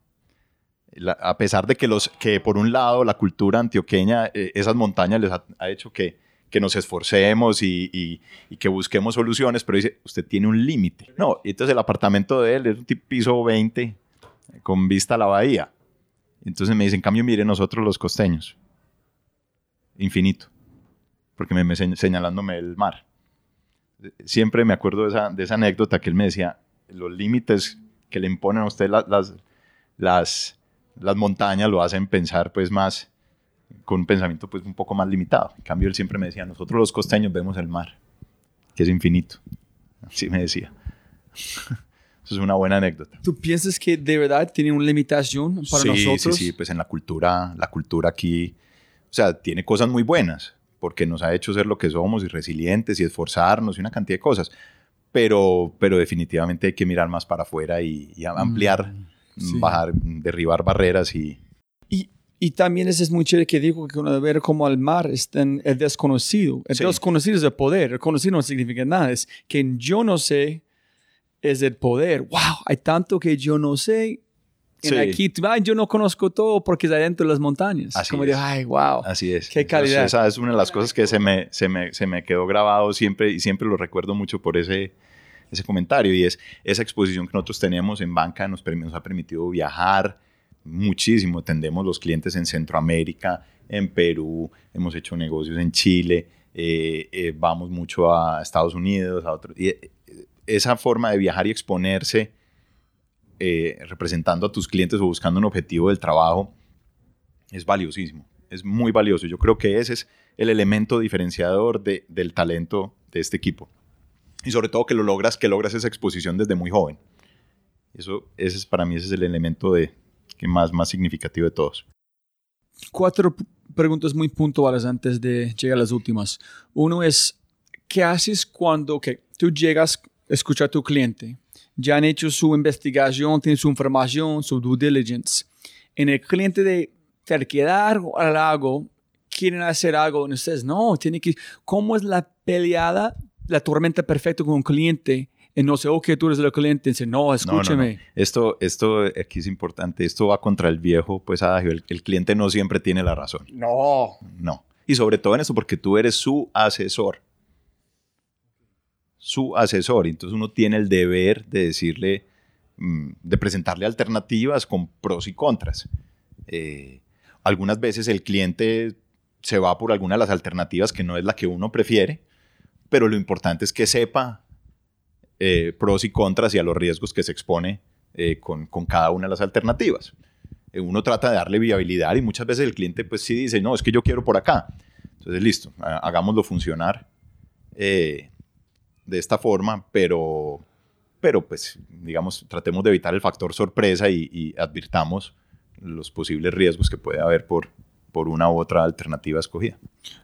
a pesar de que, los, que por un lado la cultura antioqueña, eh, esas montañas les ha hecho que, que, nos esforcemos y, que busquemos soluciones, pero dice, usted tiene un límite. No, entonces el apartamento de él es un piso 20 con vista a la bahía. Entonces me dicen, en cambio, mire nosotros los costeños, infinito, porque me, me señalándome el mar. Siempre me acuerdo de esa, anécdota que él me decía, los límites que le imponen a usted las montañas lo hacen pensar pues más con un pensamiento pues un poco más limitado. En cambio él siempre me decía, nosotros los costeños vemos el mar, que es infinito. Así me decía. Eso es una buena anécdota. ¿Tú piensas que de verdad tiene una limitación para sí, nosotros? Sí, sí, pues en la cultura, la cultura aquí, o sea, tiene cosas muy buenas, porque nos ha hecho ser lo que somos y resilientes y esforzarnos y una cantidad de cosas, pero, pero definitivamente hay que mirar más para afuera y, y ampliar. Mm sí. bajar, derribar barreras y... Y, y también ese es muy chévere que dijo que uno ver como al mar está en el desconocido. El sí. desconocido es el poder, el conocido no significa nada, es que yo no sé es el poder. ¡Wow! Hay tanto que yo no sé. En sí. aquí, ay, yo no conozco todo porque es adentro de las montañas. Así como es. de, ay, wow. Así es. Qué calidad. Entonces, esa es una de las cosas que se me, se me, se me quedó grabado siempre y siempre lo recuerdo mucho por ese, ese comentario y es esa exposición que nosotros teníamos en banca nos, nos ha permitido viajar muchísimo. Tendemos los clientes en Centroamérica, en Perú, hemos hecho negocios en Chile, eh, eh, vamos mucho a Estados Unidos, a otros. Y eh, esa forma de viajar y exponerse representando a tus clientes o buscando un objetivo del trabajo es valiosísimo, es muy valioso. Yo creo que ese es el elemento diferenciador de, del talento de este equipo y sobre todo que lo logras, que logras esa exposición desde muy joven. Eso, ese es para mí ese es el elemento de, que más, más significativo de todos. Cuatro preguntas muy puntuales antes de llegar a las últimas. Uno es, ¿qué haces cuando okay, tú llegas a escuchar a tu cliente? Ya han hecho su investigación, tienen su información, su due diligence. En el cliente de terquedad o algo, quieren hacer algo, ustedes no, tiene que, ¿cómo es la peleada la tormenta perfecta con un cliente y no sé, ok, tú eres el cliente, dice, no, escúcheme. No, no, no. Esto, esto aquí es importante, esto va contra el viejo, pues adagio, el, el, cliente no siempre tiene la razón. No. No. Y sobre todo en eso, porque tú eres su asesor. Su asesor. Entonces uno tiene el deber de decirle, mm, de presentarle alternativas con pros y contras. Eh, algunas veces el cliente se va por alguna de las alternativas que no es la que uno prefiere, pero lo importante es que sepa eh, pros y contras y a los riesgos que se expone eh, con, con, cada una de las alternativas. Eh, uno trata de darle viabilidad y muchas veces el cliente pues sí dice, no, es que yo quiero por acá. Entonces, listo, hagámoslo funcionar eh, de esta forma, pero, pero pues digamos, tratemos de evitar el factor sorpresa y, y advirtamos los posibles riesgos que puede haber por, por una u otra alternativa escogida.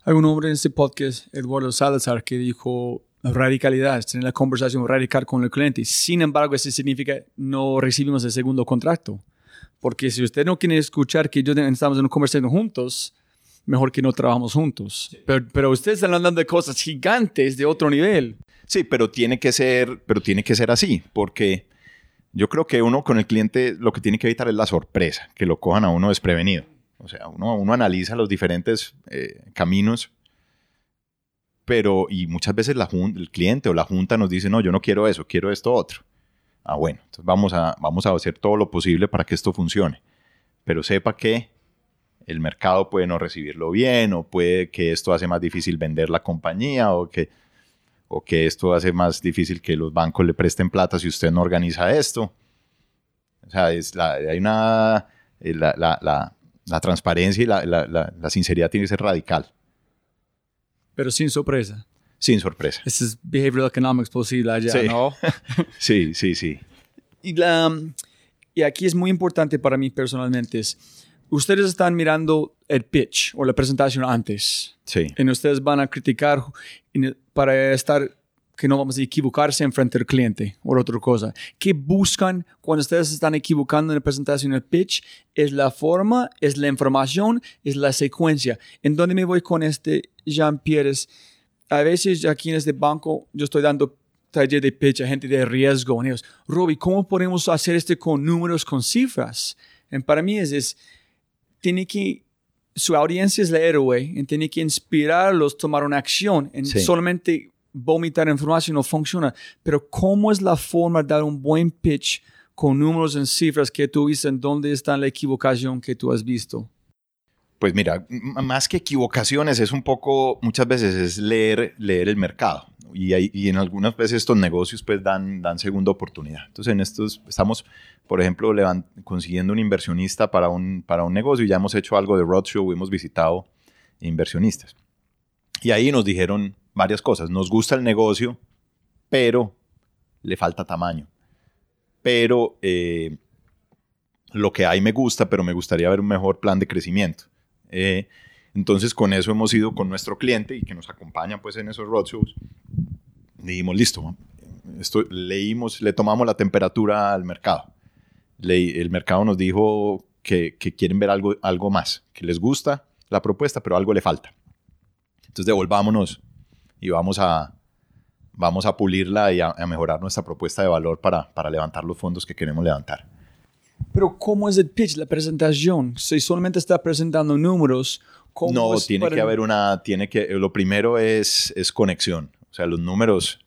Hay un hombre en este podcast, Eduardo Salazar, que dijo radicalidad, es tener la conversación radical con el cliente. Sin embargo, eso significa no recibimos el segundo contrato. Porque si usted no quiere escuchar que yo estamos en una conversación juntos, mejor que no trabajamos juntos. Sí. Pero, pero ustedes están hablando de cosas gigantes de otro nivel. Sí, pero tiene que ser, pero tiene que ser así, porque yo creo que uno con el cliente lo que tiene que evitar es la sorpresa, que lo cojan a uno desprevenido. O sea, uno, uno analiza los diferentes eh, caminos pero y muchas veces la el cliente o la junta nos dice, no, yo no quiero eso, quiero esto otro. Ah, bueno, entonces vamos a, vamos a hacer todo lo posible para que esto funcione. Pero sepa que el mercado puede no recibirlo bien o puede que esto hace más difícil vender la compañía o que, o que esto hace más difícil que los bancos le presten plata si usted no organiza esto. O sea, es hay una, eh, la, la, la transparencia y la, sinceridad tiene que ser radical. Pero sin sorpresa. Sin sorpresa. Ese es behavioral economics posible allá, sí. ¿no? sí, sí, sí. Y, la, y aquí es muy importante para mí personalmente es, ustedes están mirando el pitch o la presentación antes. Sí. Y ustedes van a criticar para estar que no vamos a equivocarse en frente al cliente o otra cosa. ¿Qué buscan cuando ustedes están equivocando en la presentación del pitch? Es la forma, es la información, es la secuencia. ¿En dónde me voy con este Jean-Pierre? A veces aquí en este banco yo estoy dando taller de pitch a gente de riesgo. Y ellos, Robbie, ¿cómo podemos hacer esto con números, con cifras? Y para mí es, es tiene que su audiencia es el héroe y tiene que inspirarlos a tomar una acción. En solamente vomitar información no funciona. Pero ¿cómo es la forma de dar un buen pitch con números en cifras que tú dices en dónde está la equivocación que tú has visto? Pues mira, más que equivocaciones es un poco, muchas veces es leer, leer el mercado. Y, y en algunas veces estos negocios pues dan, dan segunda oportunidad. Entonces en estos estamos, por ejemplo, consiguiendo un inversionista para un, para un negocio y ya hemos hecho algo de roadshow, hemos visitado inversionistas. Y ahí nos dijeron, varias cosas. Nos gusta el negocio, pero le falta tamaño. Pero eh, lo que hay me gusta, pero me gustaría ver un mejor plan de crecimiento. Eh, entonces con eso hemos ido con nuestro cliente y que nos acompaña pues en esos roadshows. Dijimos, listo, esto, leímos, le tomamos la temperatura al mercado. el mercado nos dijo que, quieren ver algo, algo más, que les gusta la propuesta, pero algo le falta. Entonces devolvámonos y vamos a, vamos a pulirla y a, mejorar nuestra propuesta de valor para, para levantar los fondos que queremos levantar. Pero ¿cómo es el pitch, la presentación? Si solamente está presentando números, ¿cómo No, tiene que haber una, tiene que, lo primero es, es conexión. O sea, los números...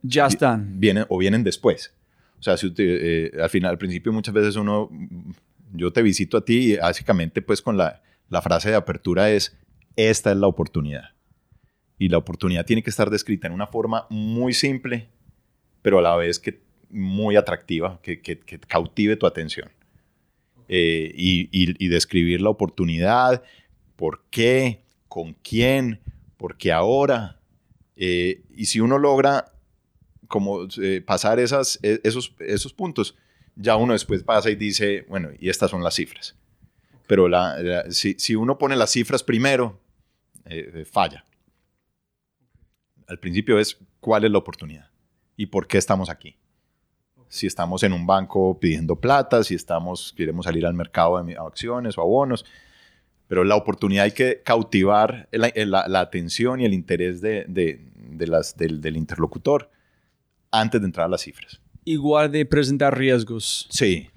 Ya están. Vienen, o vienen después. O sea, si eh, al final, al principio muchas veces uno, yo te visito a ti y básicamente pues con la, la frase de apertura es, esta es la oportunidad y la oportunidad tiene que estar descrita en una forma muy simple, pero a la vez que muy atractiva, que, cautive tu atención. Eh, y, describir la oportunidad, por qué, con quién, por qué ahora. Eh, y si uno logra como eh, pasar esas, e, esos, esos puntos, ya uno después pasa y dice, bueno, y estas son las cifras. Pero si, si, uno pone las cifras primero, falla al principio es cuál es la oportunidad y por qué estamos aquí. Si estamos en un banco pidiendo plata, si estamos, queremos salir al mercado de acciones o abonos, pero la oportunidad hay que cautivar la, atención y el interés de, las, del, interlocutor antes de entrar a las cifras. Igual de presentar riesgos. Sí.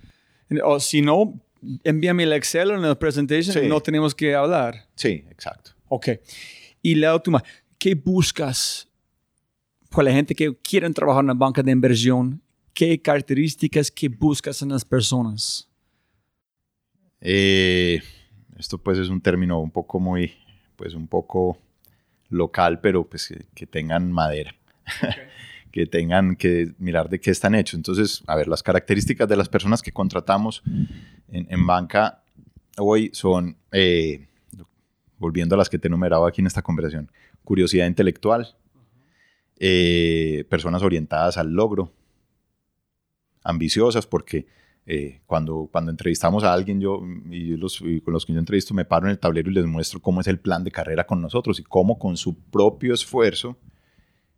O si no, envíame el Excel en la presentación y no tenemos que hablar. Sí, exacto. Ok. Y la última, ¿qué buscas para la gente que quiere trabajar en una banca de inversión? ¿Qué características que buscas en las personas? Eh, esto pues es un término un poco muy, pues un poco local, pero pues que, tengan madera. que tengan que mirar de qué están hechos. Entonces, a ver, las características de las personas que contratamos en, banca hoy son, eh, volviendo a las que te he enumerado aquí en esta conversación, curiosidad intelectual, eh, personas orientadas al logro, ambiciosas, porque eh, cuando, cuando entrevistamos a alguien, yo con los que yo entrevisto, me paro en el tablero y les muestro cómo es el plan de carrera con nosotros y cómo con su propio esfuerzo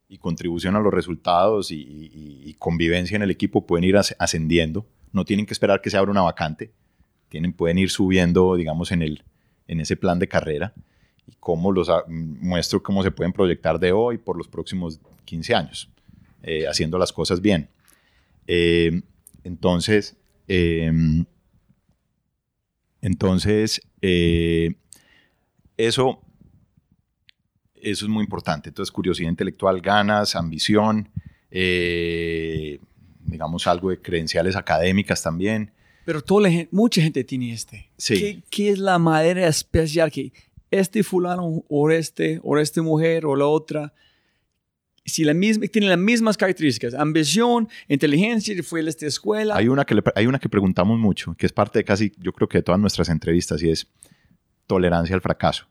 y contribución a los resultados y, convivencia en el equipo pueden ir ascendiendo. No tienen que esperar que se abra una vacante, tienen, pueden ir subiendo, digamos, en, el, en ese plan de carrera y cómo los muestro cómo se pueden proyectar de hoy por los próximos 15 años, eh, haciendo las cosas bien. Eh, entonces, em, entonces eh, eso, eso es muy importante. Entonces, curiosidad intelectual, ganas, ambición, digamos algo de credenciales académicas también. Pero toda la mucha gente tiene este. Sí. ¿Qué, qué es la manera especial que este fulano o este, o esta mujer o la otra, si la misma, tienen las mismas características, ambición, inteligencia, fue a esta escuela. Hay una, que hay una que preguntamos mucho, que es parte de casi, yo creo que de todas nuestras entrevistas, y es tolerancia al fracaso.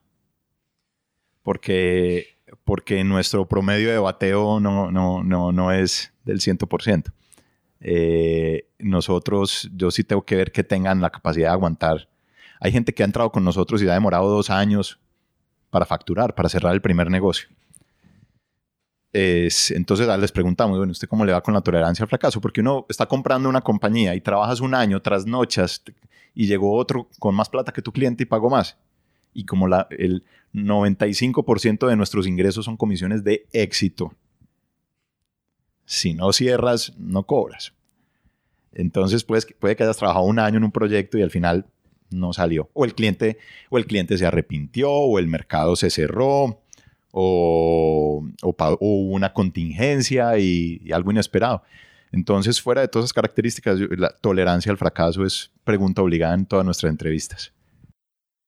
Porque, porque nuestro promedio de bateo no, no, no, no es del 100%. Eh, nosotros, yo sí tengo que ver que tengan la capacidad de aguantar. Hay gente que ha entrado con nosotros y ha demorado dos años para facturar, para cerrar el primer negocio. entonces les preguntamos, bueno, ¿usted cómo le va con la tolerancia al fracaso? Porque uno está comprando una compañía y trabajas un año, tras noches, y llegó otro con más plata que tu cliente y pagó más. Y como la, el 95% de nuestros ingresos son comisiones de éxito, si no cierras, no cobras. Entonces pues, puede que hayas trabajado un año en un proyecto y al final no salió. O el cliente, o el cliente se arrepintió, o el mercado se cerró, o, hubo una contingencia y, algo inesperado. Entonces, fuera de todas esas características, la tolerancia al fracaso es pregunta obligada en todas nuestras entrevistas.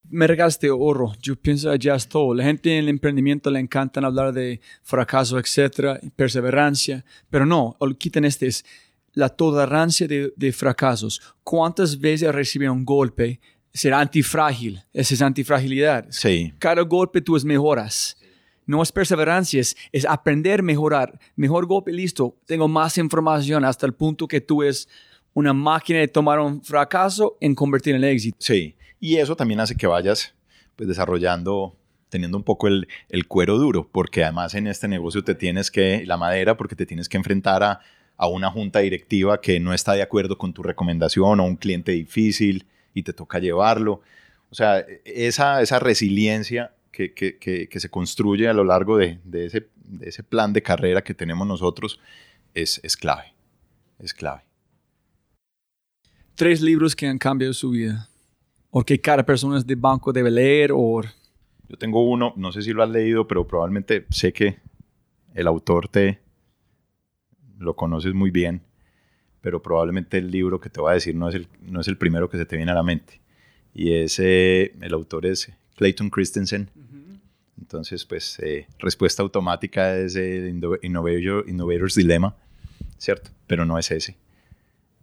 Me regalaste oro. Yo pienso ya es todo. La gente en el emprendimiento le encantan hablar de fracaso, etcétera, perseverancia, pero no, quiten este es la tolerancia de, de fracasos. ¿Cuántas veces recibir un golpe ser antifrágil. Esa es antifragilidad. Sí. Cada golpe tú es mejoras. No es perseverancia, es, aprender, mejorar. Mejor golpe, listo. Tengo más información hasta el punto que tú es una máquina de tomar un fracaso en convertir en éxito. Sí. Y eso también hace que vayas pues, desarrollando, teniendo un poco el, el cuero duro, porque además en este negocio te tienes que, la madera, porque te tienes que enfrentar a, a una junta directiva que no está de acuerdo con tu recomendación o un cliente difícil y te toca llevarlo. O sea, esa, esa resiliencia que, que, que, se construye a lo largo de, de, ese, de, ese, plan de carrera que tenemos nosotros es, es clave. Es clave. Tres libros que han cambiado su vida. O que cada persona de banco debe leer. O... Yo tengo uno, no sé si lo has leído, pero probablemente sé que el autor te lo conoces muy bien pero probablemente el libro que te voy a decir no es el, no es el primero que se te viene a la mente. Y ese, el autor es Clayton Christensen. Entonces, pues, eh, respuesta automática es el Innovator, Innovator's Dilemma, ¿cierto? Pero no es ese.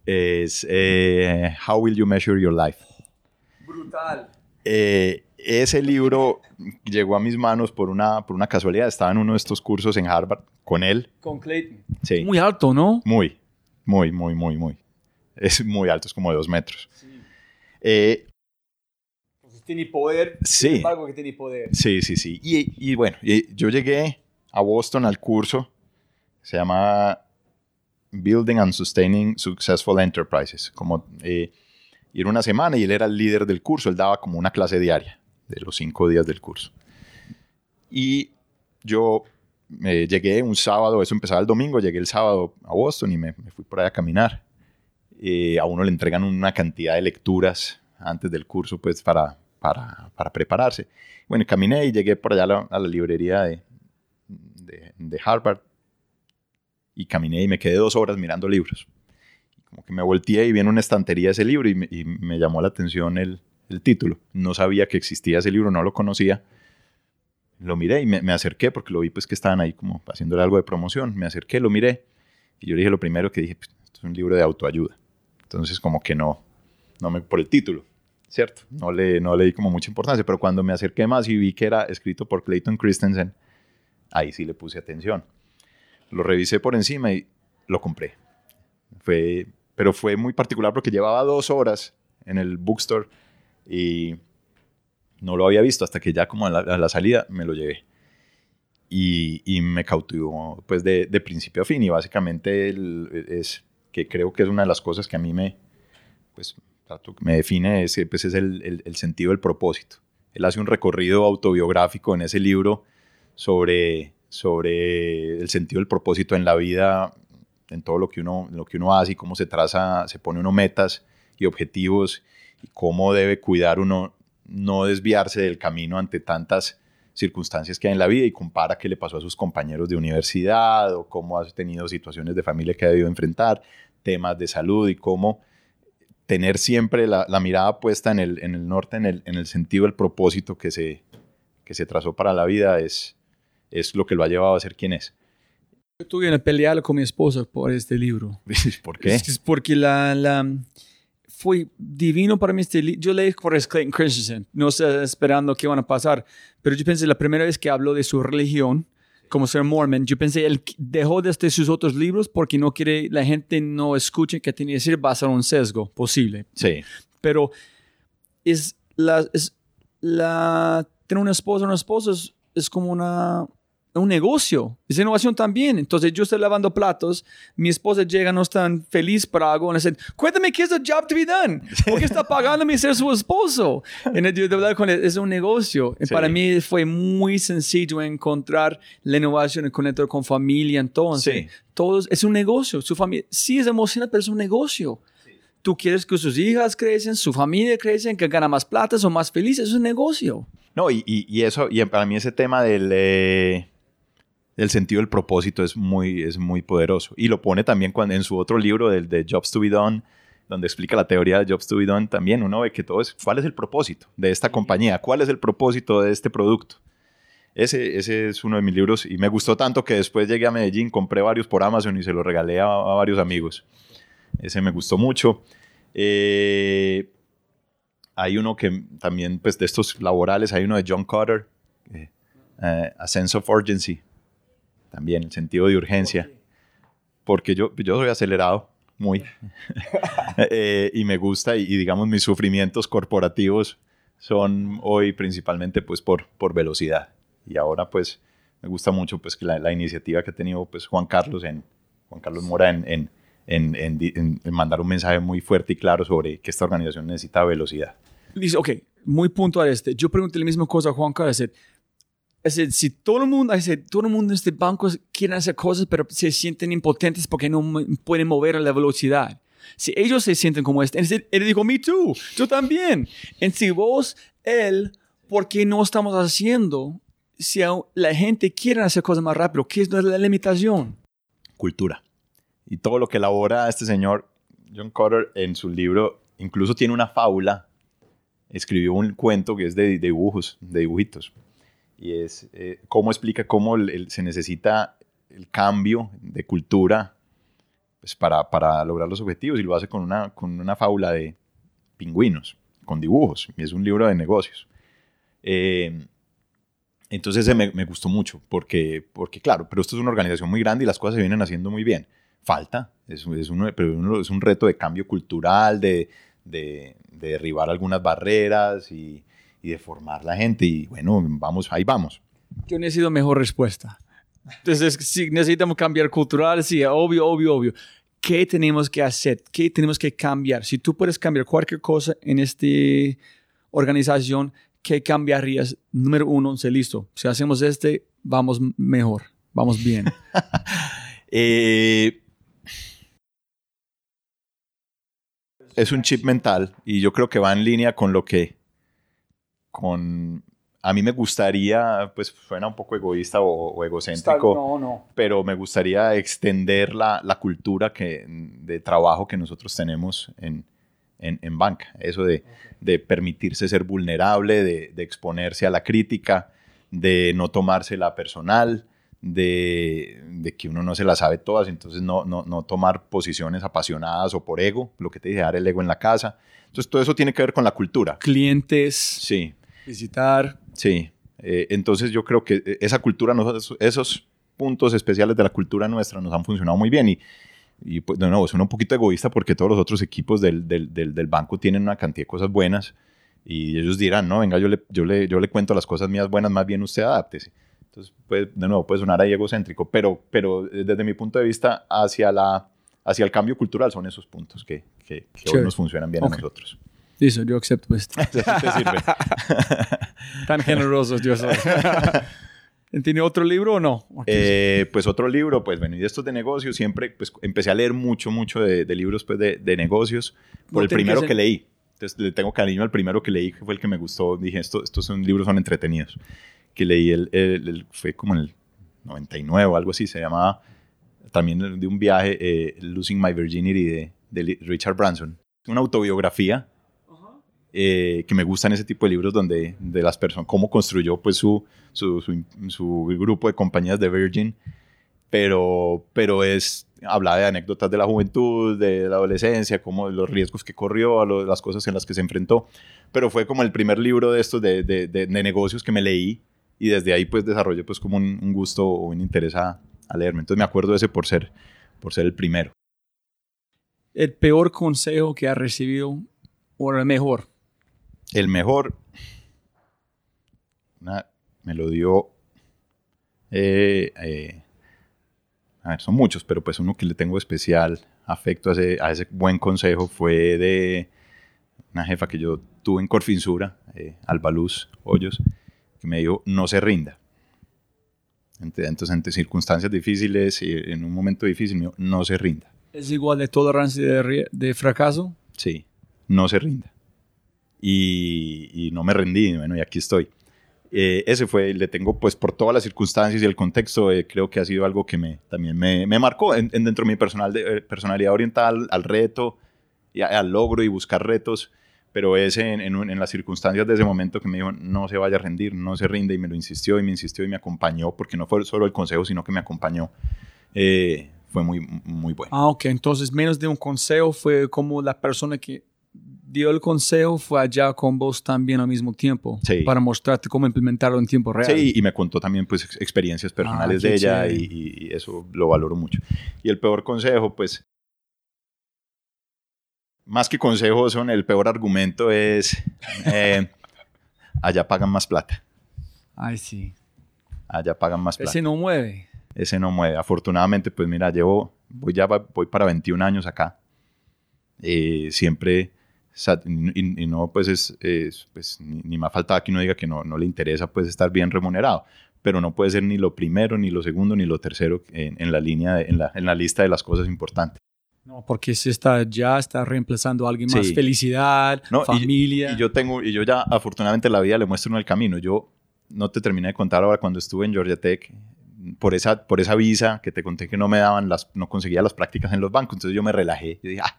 Es eh, How Will You Measure Your Life. Brutal. Eh, ese libro llegó a mis manos por una, por una casualidad. Estaba en uno de estos cursos en Harvard con él. Con Clayton. Sí. Muy alto, ¿no? Muy. Muy, muy, muy, muy. Es muy alto, es como de dos metros. Sí. Eh, pues tiene poder. Sí. Algo que tiene poder. Sí, sí, sí. Y, y bueno, yo llegué a Boston al curso, se llama Building and Sustaining Successful Enterprises. Como, eh, era una semana y él era el líder del curso, él daba como una clase diaria de los cinco días del curso. Y yo llegué un sábado, eso empezaba el domingo, llegué el sábado a Boston y me, fui por ahí a caminar. Eh, a uno le entregan una cantidad de lecturas antes del curso, pues para, para, para prepararse. Bueno, caminé y llegué por allá a la, librería de, de, Harvard y caminé y me quedé dos horas mirando libros. Como que me volteé y vi en una estantería ese libro y me, y me llamó la atención el, el título. No sabía que existía ese libro, no lo conocía lo miré y me, acerqué porque lo vi pues que estaban ahí como haciéndole algo de promoción. Me acerqué, lo miré y yo dije lo primero que dije, pues, es un libro de autoayuda. Entonces como que no, no me, por el título, ¿cierto? No le, no le di como mucha importancia, pero cuando me acerqué más y vi que era escrito por Clayton Christensen, ahí sí le puse atención. Lo revisé por encima y lo compré. Fue, pero fue muy particular porque llevaba dos horas en el bookstore y no lo había visto hasta que ya como a la, salida me lo llevé. Y, me cautivó pues de, principio a fin y básicamente es que creo que es una de las cosas que a mí me, pues, me define, es, pues, es el, sentido del propósito. Él hace un recorrido autobiográfico en ese libro sobre, sobre el sentido del propósito en la vida, en todo lo que, uno, lo que uno hace y cómo se traza, se pone uno metas y objetivos y cómo debe cuidar uno no desviarse del camino ante tantas circunstancias que hay en la vida y compara qué le pasó a sus compañeros de universidad o cómo ha tenido situaciones de familia que ha debido enfrentar, temas de salud y cómo tener siempre la, mirada puesta en el, en el norte, en el, en el, sentido, el propósito que se, que se trazó para la vida es, es lo que lo ha llevado a ser quien es. Yo tuve una pelea con mi esposa por este libro. ¿Por qué? Es porque la, la fue divino para mí este libro. Yo leí por Clayton Christensen, no sé esperando qué van a pasar, pero yo pensé la primera vez que habló de su religión, como ser mormon, yo pensé él dejó de este sus otros libros porque no quiere la gente no escuche que tiene que decir va a ser un sesgo posible. Sí. Pero es la es la tener una esposa, una esposa es como una un negocio, es innovación también. Entonces yo estoy lavando platos, mi esposa llega, no tan feliz para algo, y dice, cuéntame qué es el job to be done, ¿por qué está pagándome ser su esposo? Y de verdad es un negocio. Y para mí fue muy sencillo encontrar la innovación, el conector con familia, entonces, todos, es un negocio, su familia, sí es emocionante, pero es un negocio. Tú quieres que sus hijas crecen, su familia crecen, que gana más plata, son más felices, es un negocio. No, y, y, eso, y para mí ese tema del... Eh, el sentido del propósito es muy, es muy poderoso. Y lo pone también cuando, en su otro libro, del de Jobs to be Done, donde explica la teoría de Jobs to be Done, también uno ve que todo es, ¿cuál es el propósito de esta compañía? ¿Cuál es el propósito de este producto? Ese, ese es uno de mis libros y me gustó tanto que después llegué a Medellín, compré varios por Amazon y se los regalé a, varios amigos. Ese me gustó mucho. Eh, hay uno que también, pues de estos laborales, hay uno de John Carter, eh, eh, A Sense of Urgency, también, el sentido de urgencia, porque yo, yo soy acelerado, muy, eh, y me gusta, y, digamos mis sufrimientos corporativos son hoy principalmente pues por, por velocidad, y ahora pues me gusta mucho pues que la, iniciativa que ha tenido pues Juan Carlos, en, Juan Carlos Mora en, en, en, mandar un mensaje muy fuerte y claro sobre que esta organización necesita velocidad. Dice, ok, muy puntual este. Yo pregunté la misma cosa a Juan Carlos es decir, si todo el mundo, es todo el mundo en este banco quiere hacer cosas, pero se sienten impotentes porque no pueden mover a la velocidad. Si ellos se sienten como este, él dijo, me too, yo también. En si vos, él, ¿por qué no estamos haciendo? Si la gente quiere hacer cosas más rápido, ¿qué es la limitación? Cultura. Y todo lo que elabora este señor, John Carter, en su libro, incluso tiene una fábula. Escribió un cuento que es de dibujos, de dibujitos y es eh, cómo explica cómo se necesita el cambio de cultura pues, para, para, lograr los objetivos y lo hace con una, con una fábula de pingüinos, con dibujos, y es un libro de negocios. Eh, entonces me, me, gustó mucho, porque, porque claro, pero esto es una organización muy grande y las cosas se vienen haciendo muy bien. Falta, es, es, pero es un reto de cambio cultural, de, de, de derribar algunas barreras y, y de formar la gente. Y bueno, vamos, ahí vamos. Yo necesito mejor respuesta. Entonces, si necesitamos cambiar cultural, sí, obvio, obvio, obvio. ¿Qué tenemos que hacer? ¿Qué tenemos que cambiar? Si tú puedes cambiar cualquier cosa en esta organización, ¿qué cambiarías? Número uno, sé listo. Si hacemos este, vamos mejor, vamos bien. eh, es un chip mental y yo creo que va en línea con lo que con... A mí me gustaría, pues suena un poco egoísta o, egocéntrico, no, no. pero me gustaría extender la, la, cultura que, de trabajo que nosotros tenemos en, en, en banca. Eso de, de, permitirse ser vulnerable, de, de, exponerse a la crítica, de no tomársela personal, de, de, que uno no se la sabe todas, entonces no, no, no tomar posiciones apasionadas o por ego, lo que te dije, dar el ego en la casa. Entonces todo eso tiene que ver con la cultura. Clientes. Sí visitar. Sí, eh, entonces yo creo que eh, esa cultura, esos puntos especiales de la cultura nuestra nos han funcionado muy bien y, y pues de nuevo, suena un poquito egoísta porque todos los otros equipos del, del, del, banco tienen una cantidad de cosas buenas y ellos dirán, no, venga, yo le, yo le, yo le cuento las cosas mías buenas, más bien usted adáptese. Entonces, pues, de nuevo, puede sonar ahí egocéntrico, pero, pero eh, desde mi punto de vista, hacia, la, hacia el cambio cultural son esos puntos que, que, hoy nos funcionan bien a nosotros. Listo, yo acepto esto. te sirve. Tan generosos yo soy. ¿Tiene otro libro o no? Eh, pues otro libro, pues bueno, y de estos de negocios, siempre pues, empecé a leer mucho, mucho de, libros pues, de, de negocios, por el primero que, leí. Entonces le tengo cariño al primero que leí, que fue el que me gustó. Dije, estos, estos son libros son entretenidos, que leí, el, el- el- fue como en el 99 o algo así, se llamaba también de un viaje, eh, Losing My Virginity de, de Richard Branson. Una autobiografía eh, que me gustan ese tipo de libros donde de las personas, cómo construyó pues su, su, su, su grupo de compañías de Virgin, pero, pero es, habla de anécdotas de la juventud, de la adolescencia, como los riesgos que corrió, lo- las cosas en las que se enfrentó, pero fue como el primer libro de estos de, de, de- de negocios que me leí y desde ahí pues desarrollé pues como un, un gusto o un interés a, a leerme. Entonces me acuerdo de ese por ser, por ser el primero. El peor consejo que ha recibido o el mejor. El mejor una- me lo dio. eh, eh, a ver, son muchos, pero pues uno que le tengo especial afecto a ese, a ese buen consejo fue de una jefa que yo tuve en Corfinsura, eh, Albaluz Hoyos, que me dijo: no se rinda. Ent- Entonces, entre circunstancias difíciles y en un momento difícil, me dijo: no se rinda. ¿Es igual de tolerancia de, de fracaso? Sí, no se rinda. Y, y no me rendí, bueno, y aquí estoy. Eh, ese fue, le tengo pues por todas las circunstancias y el contexto, eh, creo que ha sido algo que me, también me, me marcó en, en dentro de mi personal de- eh, personalidad oriental al reto, y a- al logro y buscar retos, pero ese en, en las circunstancias de ese momento que me dijo no se vaya a rendir, no se rinde y me lo insistió y me insistió y me acompañó, porque no fue solo el consejo, sino que me acompañó, eh, fue muy, muy bueno. Ah, ok. Entonces, menos de un consejo fue como la persona que dio el consejo fue allá con vos también al mismo tiempo. Sí. Para mostrarte cómo implementarlo en tiempo real. Sí, y me contó también pues ex- experiencias personales qué de ella y, eso lo valoro mucho. Y el peor consejo, pues, más que consejo, son el peor argumento es, eh, allá pagan más plata, Ay, sí. allá pagan más plata. Ese no mueve. Ese no mueve. Afortunadamente, pues mira, llevo, voy ya voy para 21 años acá. Eh, siempre, y, y no, pues es, es, pues, ni, ni me ha faltado que uno diga que no, no le interesa pues estar bien remunerado, pero no puede ser ni lo primero, ni lo segundo, ni lo tercero en, en la línea, de- en, la, en la lista de las cosas importantes. No, porque si está ya está reemplazando a alguien más. Sí. Felicidad, No, y- familia. Y yo tengo, y yo ya afortunadamente la vida le muestro uno el camino. Yo no te terminé de contar ahora cuando estuve en Georgia Tech, por esa, por esa visa que te conté que no me daban las, no conseguía las prácticas en los bancos. Entonces yo me relajé. Yo dije, ah,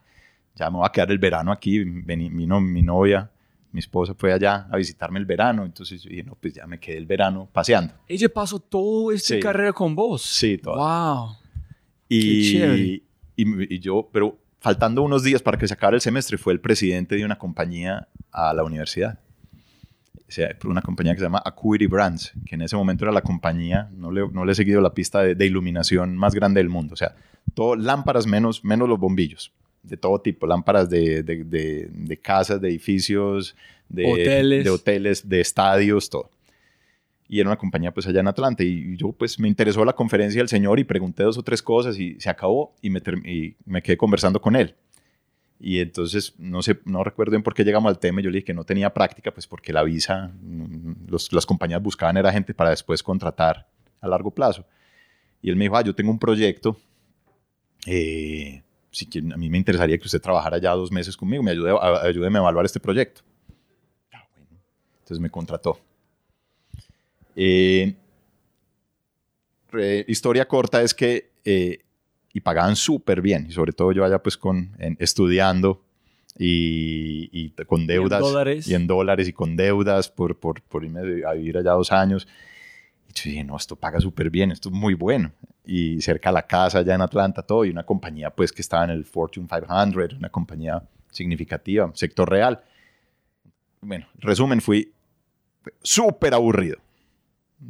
ya me voy a quedar el verano aquí. Vení- vino mi novia, mi esposa fue allá a visitarme el verano. Entonces dije, no, pues ya me quedé el verano paseando. Ella pasó toda esta Sí. carrera con vos. Sí, toda. Wow. Y, chévere. y, y yo, pero faltando unos días para que se acabara el semestre, fue el presidente de una compañía a la universidad. O sea, una compañía que se llama Acuity Brands, que en ese momento era la compañía, no le, no le he seguido la pista de, de iluminación más grande del mundo. O sea, todo, lámparas menos, menos los bombillos, de todo tipo, lámparas de, de, de- de casas, de edificios, de Hoteles. de hoteles, de estadios, todo y era una compañía pues allá en Atlanta y yo pues me interesó la conferencia del señor y pregunté dos o tres cosas y se acabó y me, y me quedé conversando con él. Y entonces no sé, no recuerdo bien por qué llegamos al tema, yo le dije que no tenía práctica pues porque la visa, mm, los- las compañías buscaban era gente para después contratar a largo plazo. Y él me dijo, ah, yo tengo un proyecto, eh, si quieren, a mí me interesaría que usted trabajara ya dos meses conmigo, me ayude, a- ayúdeme a evaluar este proyecto. Ah. Entonces me contrató. Eh, re- historia corta es que, eh, y pagaban súper bien, y sobre todo yo allá pues con, en- estudiando y, y con deudas. dólares. Y en dólares y con deudas por, por, por irme a vivir allá dos años. Y yo dije, no, esto paga súper bien, esto es muy bueno. Y cerca a la casa allá en Atlanta, todo, y una compañía pues que estaba en el Fortune 500, una compañía significativa, sector real. Bueno, resumen, fui súper aburrido.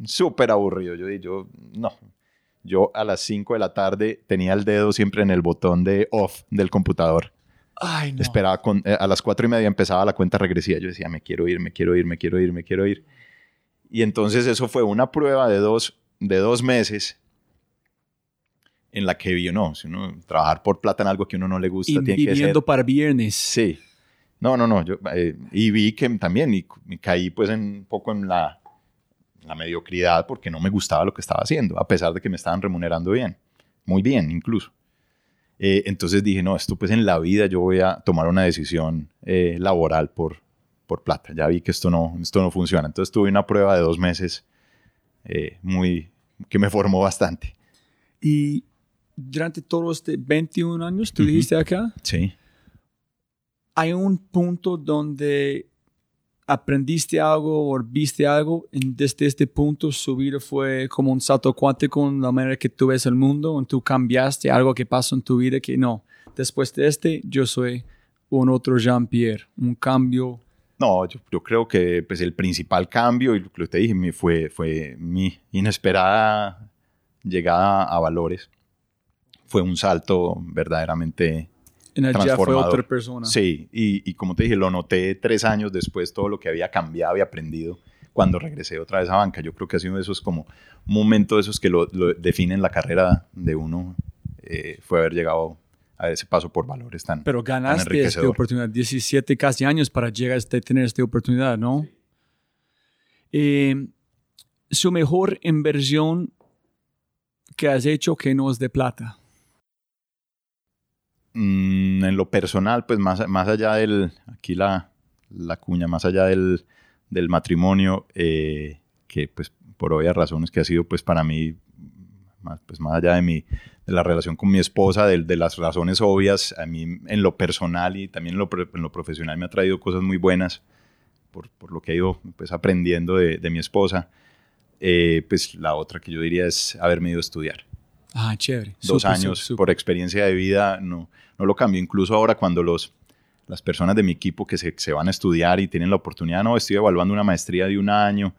Súper aburrido. Yo, yo, no. Yo a las 5 de la tarde tenía el dedo siempre en el botón de off del computador. Ay, no. Esperaba con, eh, a las 4 y media empezaba la cuenta regresiva. Yo decía, me quiero ir, me quiero ir, me quiero ir, me quiero ir. Y entonces eso fue una prueba de dos, de dos meses en la que vi, no, si uno trabajar por plata en algo que a uno no le gusta, Y tiene que ser viviendo para viernes. Sí. No, no, no. Yo, eh, y vi que también y, y caí pues en, un poco en la, la mediocridad porque no me gustaba lo que estaba haciendo, a pesar de que me estaban remunerando bien. Muy bien, incluso. Eh, entonces dije, no, esto pues en la vida yo voy a tomar una decisión eh, laboral por, por plata. Ya vi que esto no, esto no funciona. Entonces tuve una prueba de dos meses eh, muy, que me formó bastante. Y durante todos estos 21 años, tú dijiste acá, Sí. hay un punto donde aprendiste algo o viste algo y desde este punto su vida fue como un salto cuántico en la manera que tú ves el mundo, y tú cambiaste algo que pasó en tu vida que no, después de este yo soy un otro Jean-Pierre, un cambio. No, yo, yo creo que pues, el principal cambio, y lo que te dije, fue, fue mi inesperada llegada a valores. Fue un salto verdaderamente En allá fue Transformador. otra persona. Sí, y, y como te dije, lo noté tres años después, todo lo que había cambiado y aprendido cuando regresé otra vez a banca. Yo creo que ha sido de esos como momentos de esos que lo, lo definen la carrera de uno, eh, fue haber llegado a ese paso por valores tan... Pero ganaste esta oportunidad, 17 casi años para llegar a este- tener esta oportunidad, ¿no? Eh, su mejor inversión que has hecho que no es de plata. Mm, en lo personal, pues más, más allá del, aquí la, la cuña, más allá del, del matrimonio, eh, que pues por obvias razones que ha sido pues para mí, más, pues más allá de, mi, de la relación con mi esposa, de, de las razones obvias, a mí en lo personal y también en lo, en lo profesional me ha traído cosas muy buenas por, por lo que he ido pues aprendiendo de, de mi esposa. Eh, pues la otra que yo diría es haberme ido a estudiar Ah, chévere. dos Súper, años súper, súper. por experiencia de vida, no, no lo cambio. Incluso ahora cuando los, las personas de mi equipo que se, se van a estudiar y tienen la oportunidad, no, estoy evaluando una maestría de un año.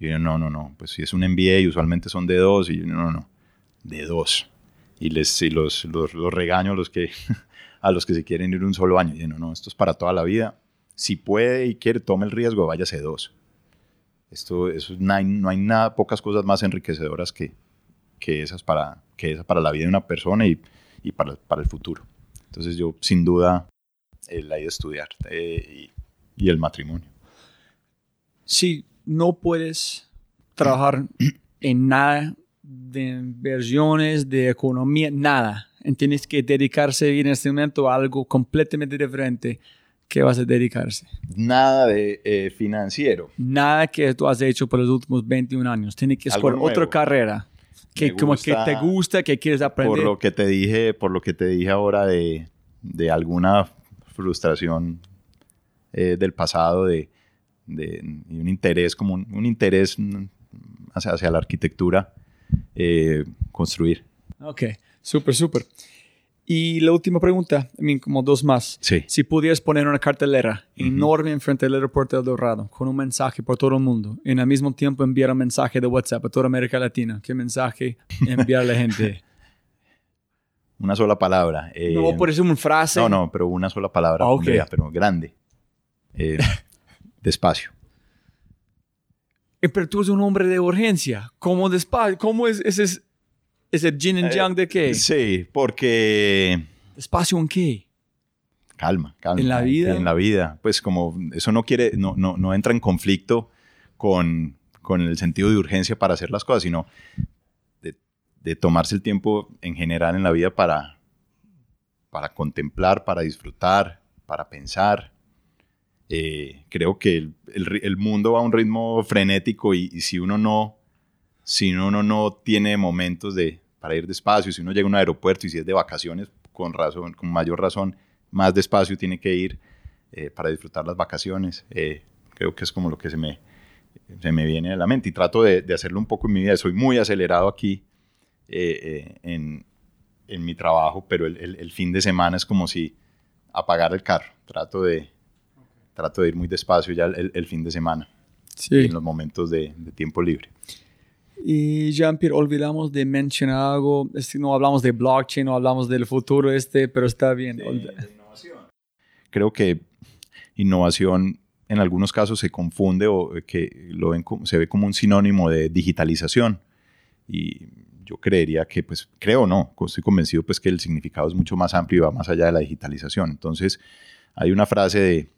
Y yo, no, no, no, pues si es un MBA, y usualmente son de dos, y yo, no, no, no, de dos. Y les y los, los, regaño a los, que, a los que se quieren ir un solo año. Y yo, no, no, esto es para toda la vida. Si puede y quiere, tome el riesgo, váyase dos. Esto, eso, no, hay, no hay nada, pocas cosas más enriquecedoras que, que esas para, que esas para la vida de una persona y, y para, para el futuro. Entonces yo sin duda eh, la he ido a estudiar eh, y, y el matrimonio. Si no puedes trabajar en nada de inversiones, de economía, nada, tienes que dedicarse en este momento a algo completamente diferente, ¿qué vas a dedicarse? Nada de eh, financiero. Nada que tú has hecho por los últimos 21 años. Tienes que escoger otra carrera que como que te gusta, que quieres aprender. Por lo que te dije, por lo que te dije ahora de, de alguna frustración eh, del pasado de, de- un interés como un, un interés mm, hacia, hacia la arquitectura, eh, construir. Ok, súper, súper. Y la última pregunta, I mean, como dos más. Sí. Si pudieras poner una cartelera enorme enfrente del aeropuerto del Dorado con un mensaje por todo el mundo y al mismo tiempo enviar un mensaje de WhatsApp a toda América Latina, ¿qué mensaje enviar a la gente? Una sola palabra. eh, no, por eso una frase. No, no, pero una sola palabra, Ah, ok. pondría, pero grande. Eh, despacio. Eh, Pero tú eres un hombre de urgencia. ¿Cómo despacio? ¿Cómo es ese, es- ese yin and yang de qué? Eh, Sí, porque ¿Despacio en qué? calma, calma. ¿En la vida? En la vida. Pues como eso no quiere, no, no, no entra en conflicto con, con el sentido de urgencia para hacer las cosas, sino de, de tomarse el tiempo en general en la vida para, para contemplar, para disfrutar, para pensar. Eh, creo que el, el el mundo va a un ritmo frenético y, y si uno no, si uno no tiene momentos de, para ir despacio, si uno llega a un aeropuerto y si es de vacaciones, con razón, con mayor razón, más despacio tiene que ir eh, para disfrutar las vacaciones. Eh, creo que es como lo que se me, se me viene a la mente y trato de, de hacerlo un poco en mi vida. Soy muy acelerado aquí eh, eh, en, en mi trabajo, pero el- el fin de semana es como si apagar el carro. Trato de, trato de ir muy despacio ya el, el fin de semana, Sí. en los momentos de, de tiempo libre. Y Jean-Pierre, olvidamos de mencionar algo. No hablamos de blockchain, no hablamos del futuro este, pero está bien. Olvida- Creo que innovación en algunos casos se confunde o que lo ven se ve como un sinónimo de digitalización. Y yo creería que, pues, creo no, estoy convencido pues que el significado es mucho más amplio y va más allá de la digitalización. Entonces, hay una frase de,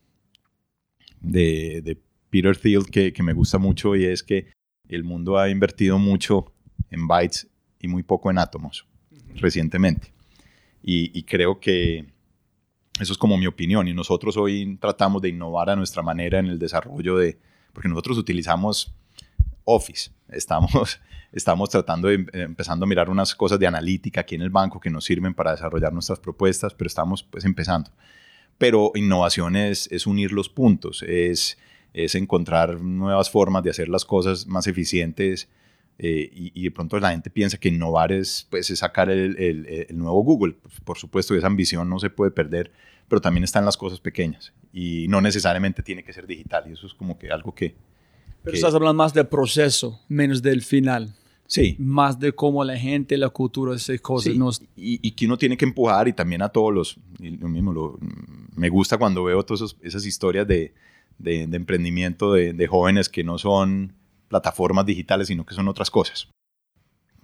de, de Peter Thiel que, que me gusta mucho y es que el mundo ha invertido mucho en bytes y muy poco en átomos recientemente. Y, y creo que eso es como mi opinión. Y nosotros hoy tratamos de innovar a nuestra manera en el desarrollo de, porque nosotros utilizamos Office. Estamos, estamos tratando de empezando a mirar unas cosas de analítica aquí en el banco que nos sirven para desarrollar nuestras propuestas, pero estamos pues empezando. Pero innovación es, es unir los puntos, es, es encontrar nuevas formas de hacer las cosas más eficientes, eh, y, de pronto la gente piensa que innovar es, pues, sacar el, el, nuevo Google. Por supuesto, esa ambición no se puede perder, pero también está en las cosas pequeñas y no necesariamente tiene que ser digital. Y eso es como que algo que... Pero estás hablando más del proceso, menos del final. Sí. Más de cómo la gente, la cultura, esas cosas. Y, y, que uno tiene que empujar y también a todos los... lo mismo, lo, me gusta cuando veo todas esas historias de, de, de emprendimiento de, de jóvenes que no son plataformas digitales, sino que son otras cosas,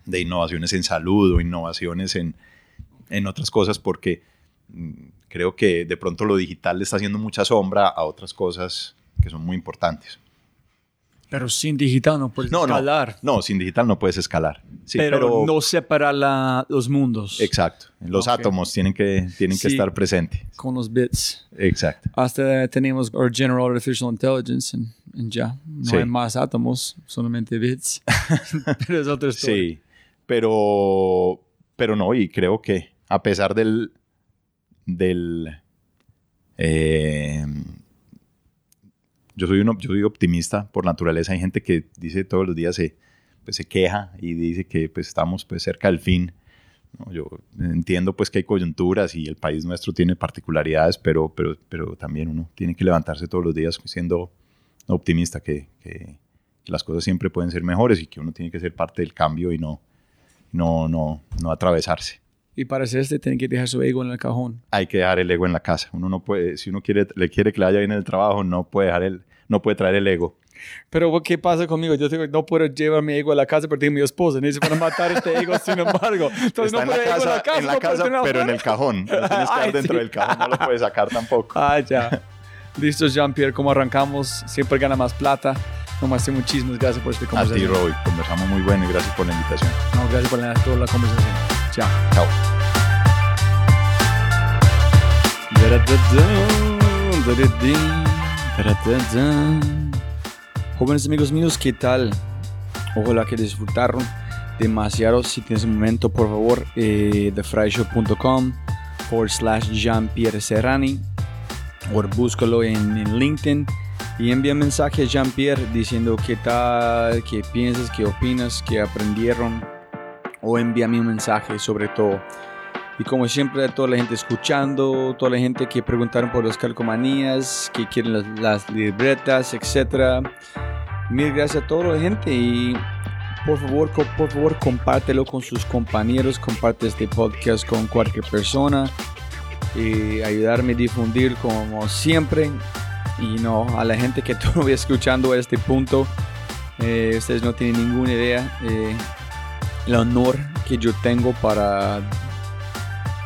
de innovaciones en salud o innovaciones en, en otras cosas, porque mm, creo que de pronto lo digital le está haciendo mucha sombra a otras cosas que son muy importantes. Pero sin digital no puedes escalar. No, sin digital no puedes escalar. pero, no separa los mundos. Exacto. Los átomos tienen que, tienen que estar presentes. Con los bits. Exacto. Hasta tenemos our General Artificial Intelligence y ya. No hay más átomos, solamente bits. pero es otra historia. Sí. Pero, pero no, y creo que a pesar del... del eh, yo soy, uno, yo soy optimista por naturaleza. Hay gente que dice todos los días, se, pues, se queja y dice que pues, estamos pues, cerca del fin. Yo entiendo pues que hay coyunturas y el país nuestro tiene particularidades, pero, pero, pero también uno tiene que levantarse todos los días siendo optimista, que, que, las cosas siempre pueden ser mejores y que uno tiene que ser parte del cambio y no, no, no, no atravesarse. Y para hacer este tiene que dejar su ego en el cajón. Hay que dejar el ego en la casa. Uno no puede, si uno quiere, le quiere que le vaya bien en el trabajo, no puede dejar el, no puede traer el ego. Pero ¿qué pasa conmigo? Yo tengo, no puedo llevar mi ego a la casa porque tengo mi esposa. Necesito para matar este ego, sin embargo. Entonces Está no la casa, en la casa, en la casa pero en el cajón. Lo tienes que dentro del cajón, no lo puedes sacar tampoco. Ah, ya. Listo, Jean-Pierre, ¿cómo arrancamos? Siempre gana más plata. No más muchísimas gracias por este conversación. A ti, Roy. Conversamos muy bueno y gracias por la invitación. No, gracias por la, toda la conversación. Chao. Chao. Jóvenes amigos míos, ¿qué tal? Ojalá que disfrutaron demasiado. Si tienes un momento, por favor, eh, thefryshow.com forward slash Jean-Pierre Serrani o búscalo en, LinkedIn y envía un mensaje a Jean-Pierre diciendo qué tal, qué piensas, qué opinas, qué aprendieron o envíame un mensaje sobre todo. Y como siempre, toda la gente escuchando, toda la gente que preguntaron por las calcomanías, que quieren las, libretas, etc. Mil gracias a toda la gente y por favor, por favor, compártelo con sus compañeros, comparte este podcast con cualquier persona y ayudarme a difundir como siempre. Y no, a la gente que todavía escuchando a este punto, eh, ustedes no tienen ninguna idea eh, el honor que yo tengo para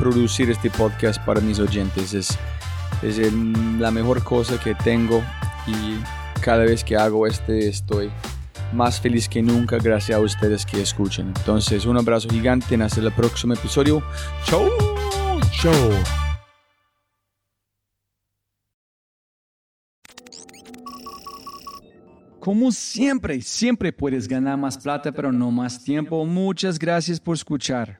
producir este podcast para mis oyentes. Es, es la mejor cosa que tengo y cada vez que hago este estoy más feliz que nunca gracias a ustedes que escuchen. Entonces, un abrazo gigante. Hasta el próximo episodio. Chau. Chau. Como siempre, siempre puedes ganar más plata, pero no más tiempo. Muchas gracias por escuchar.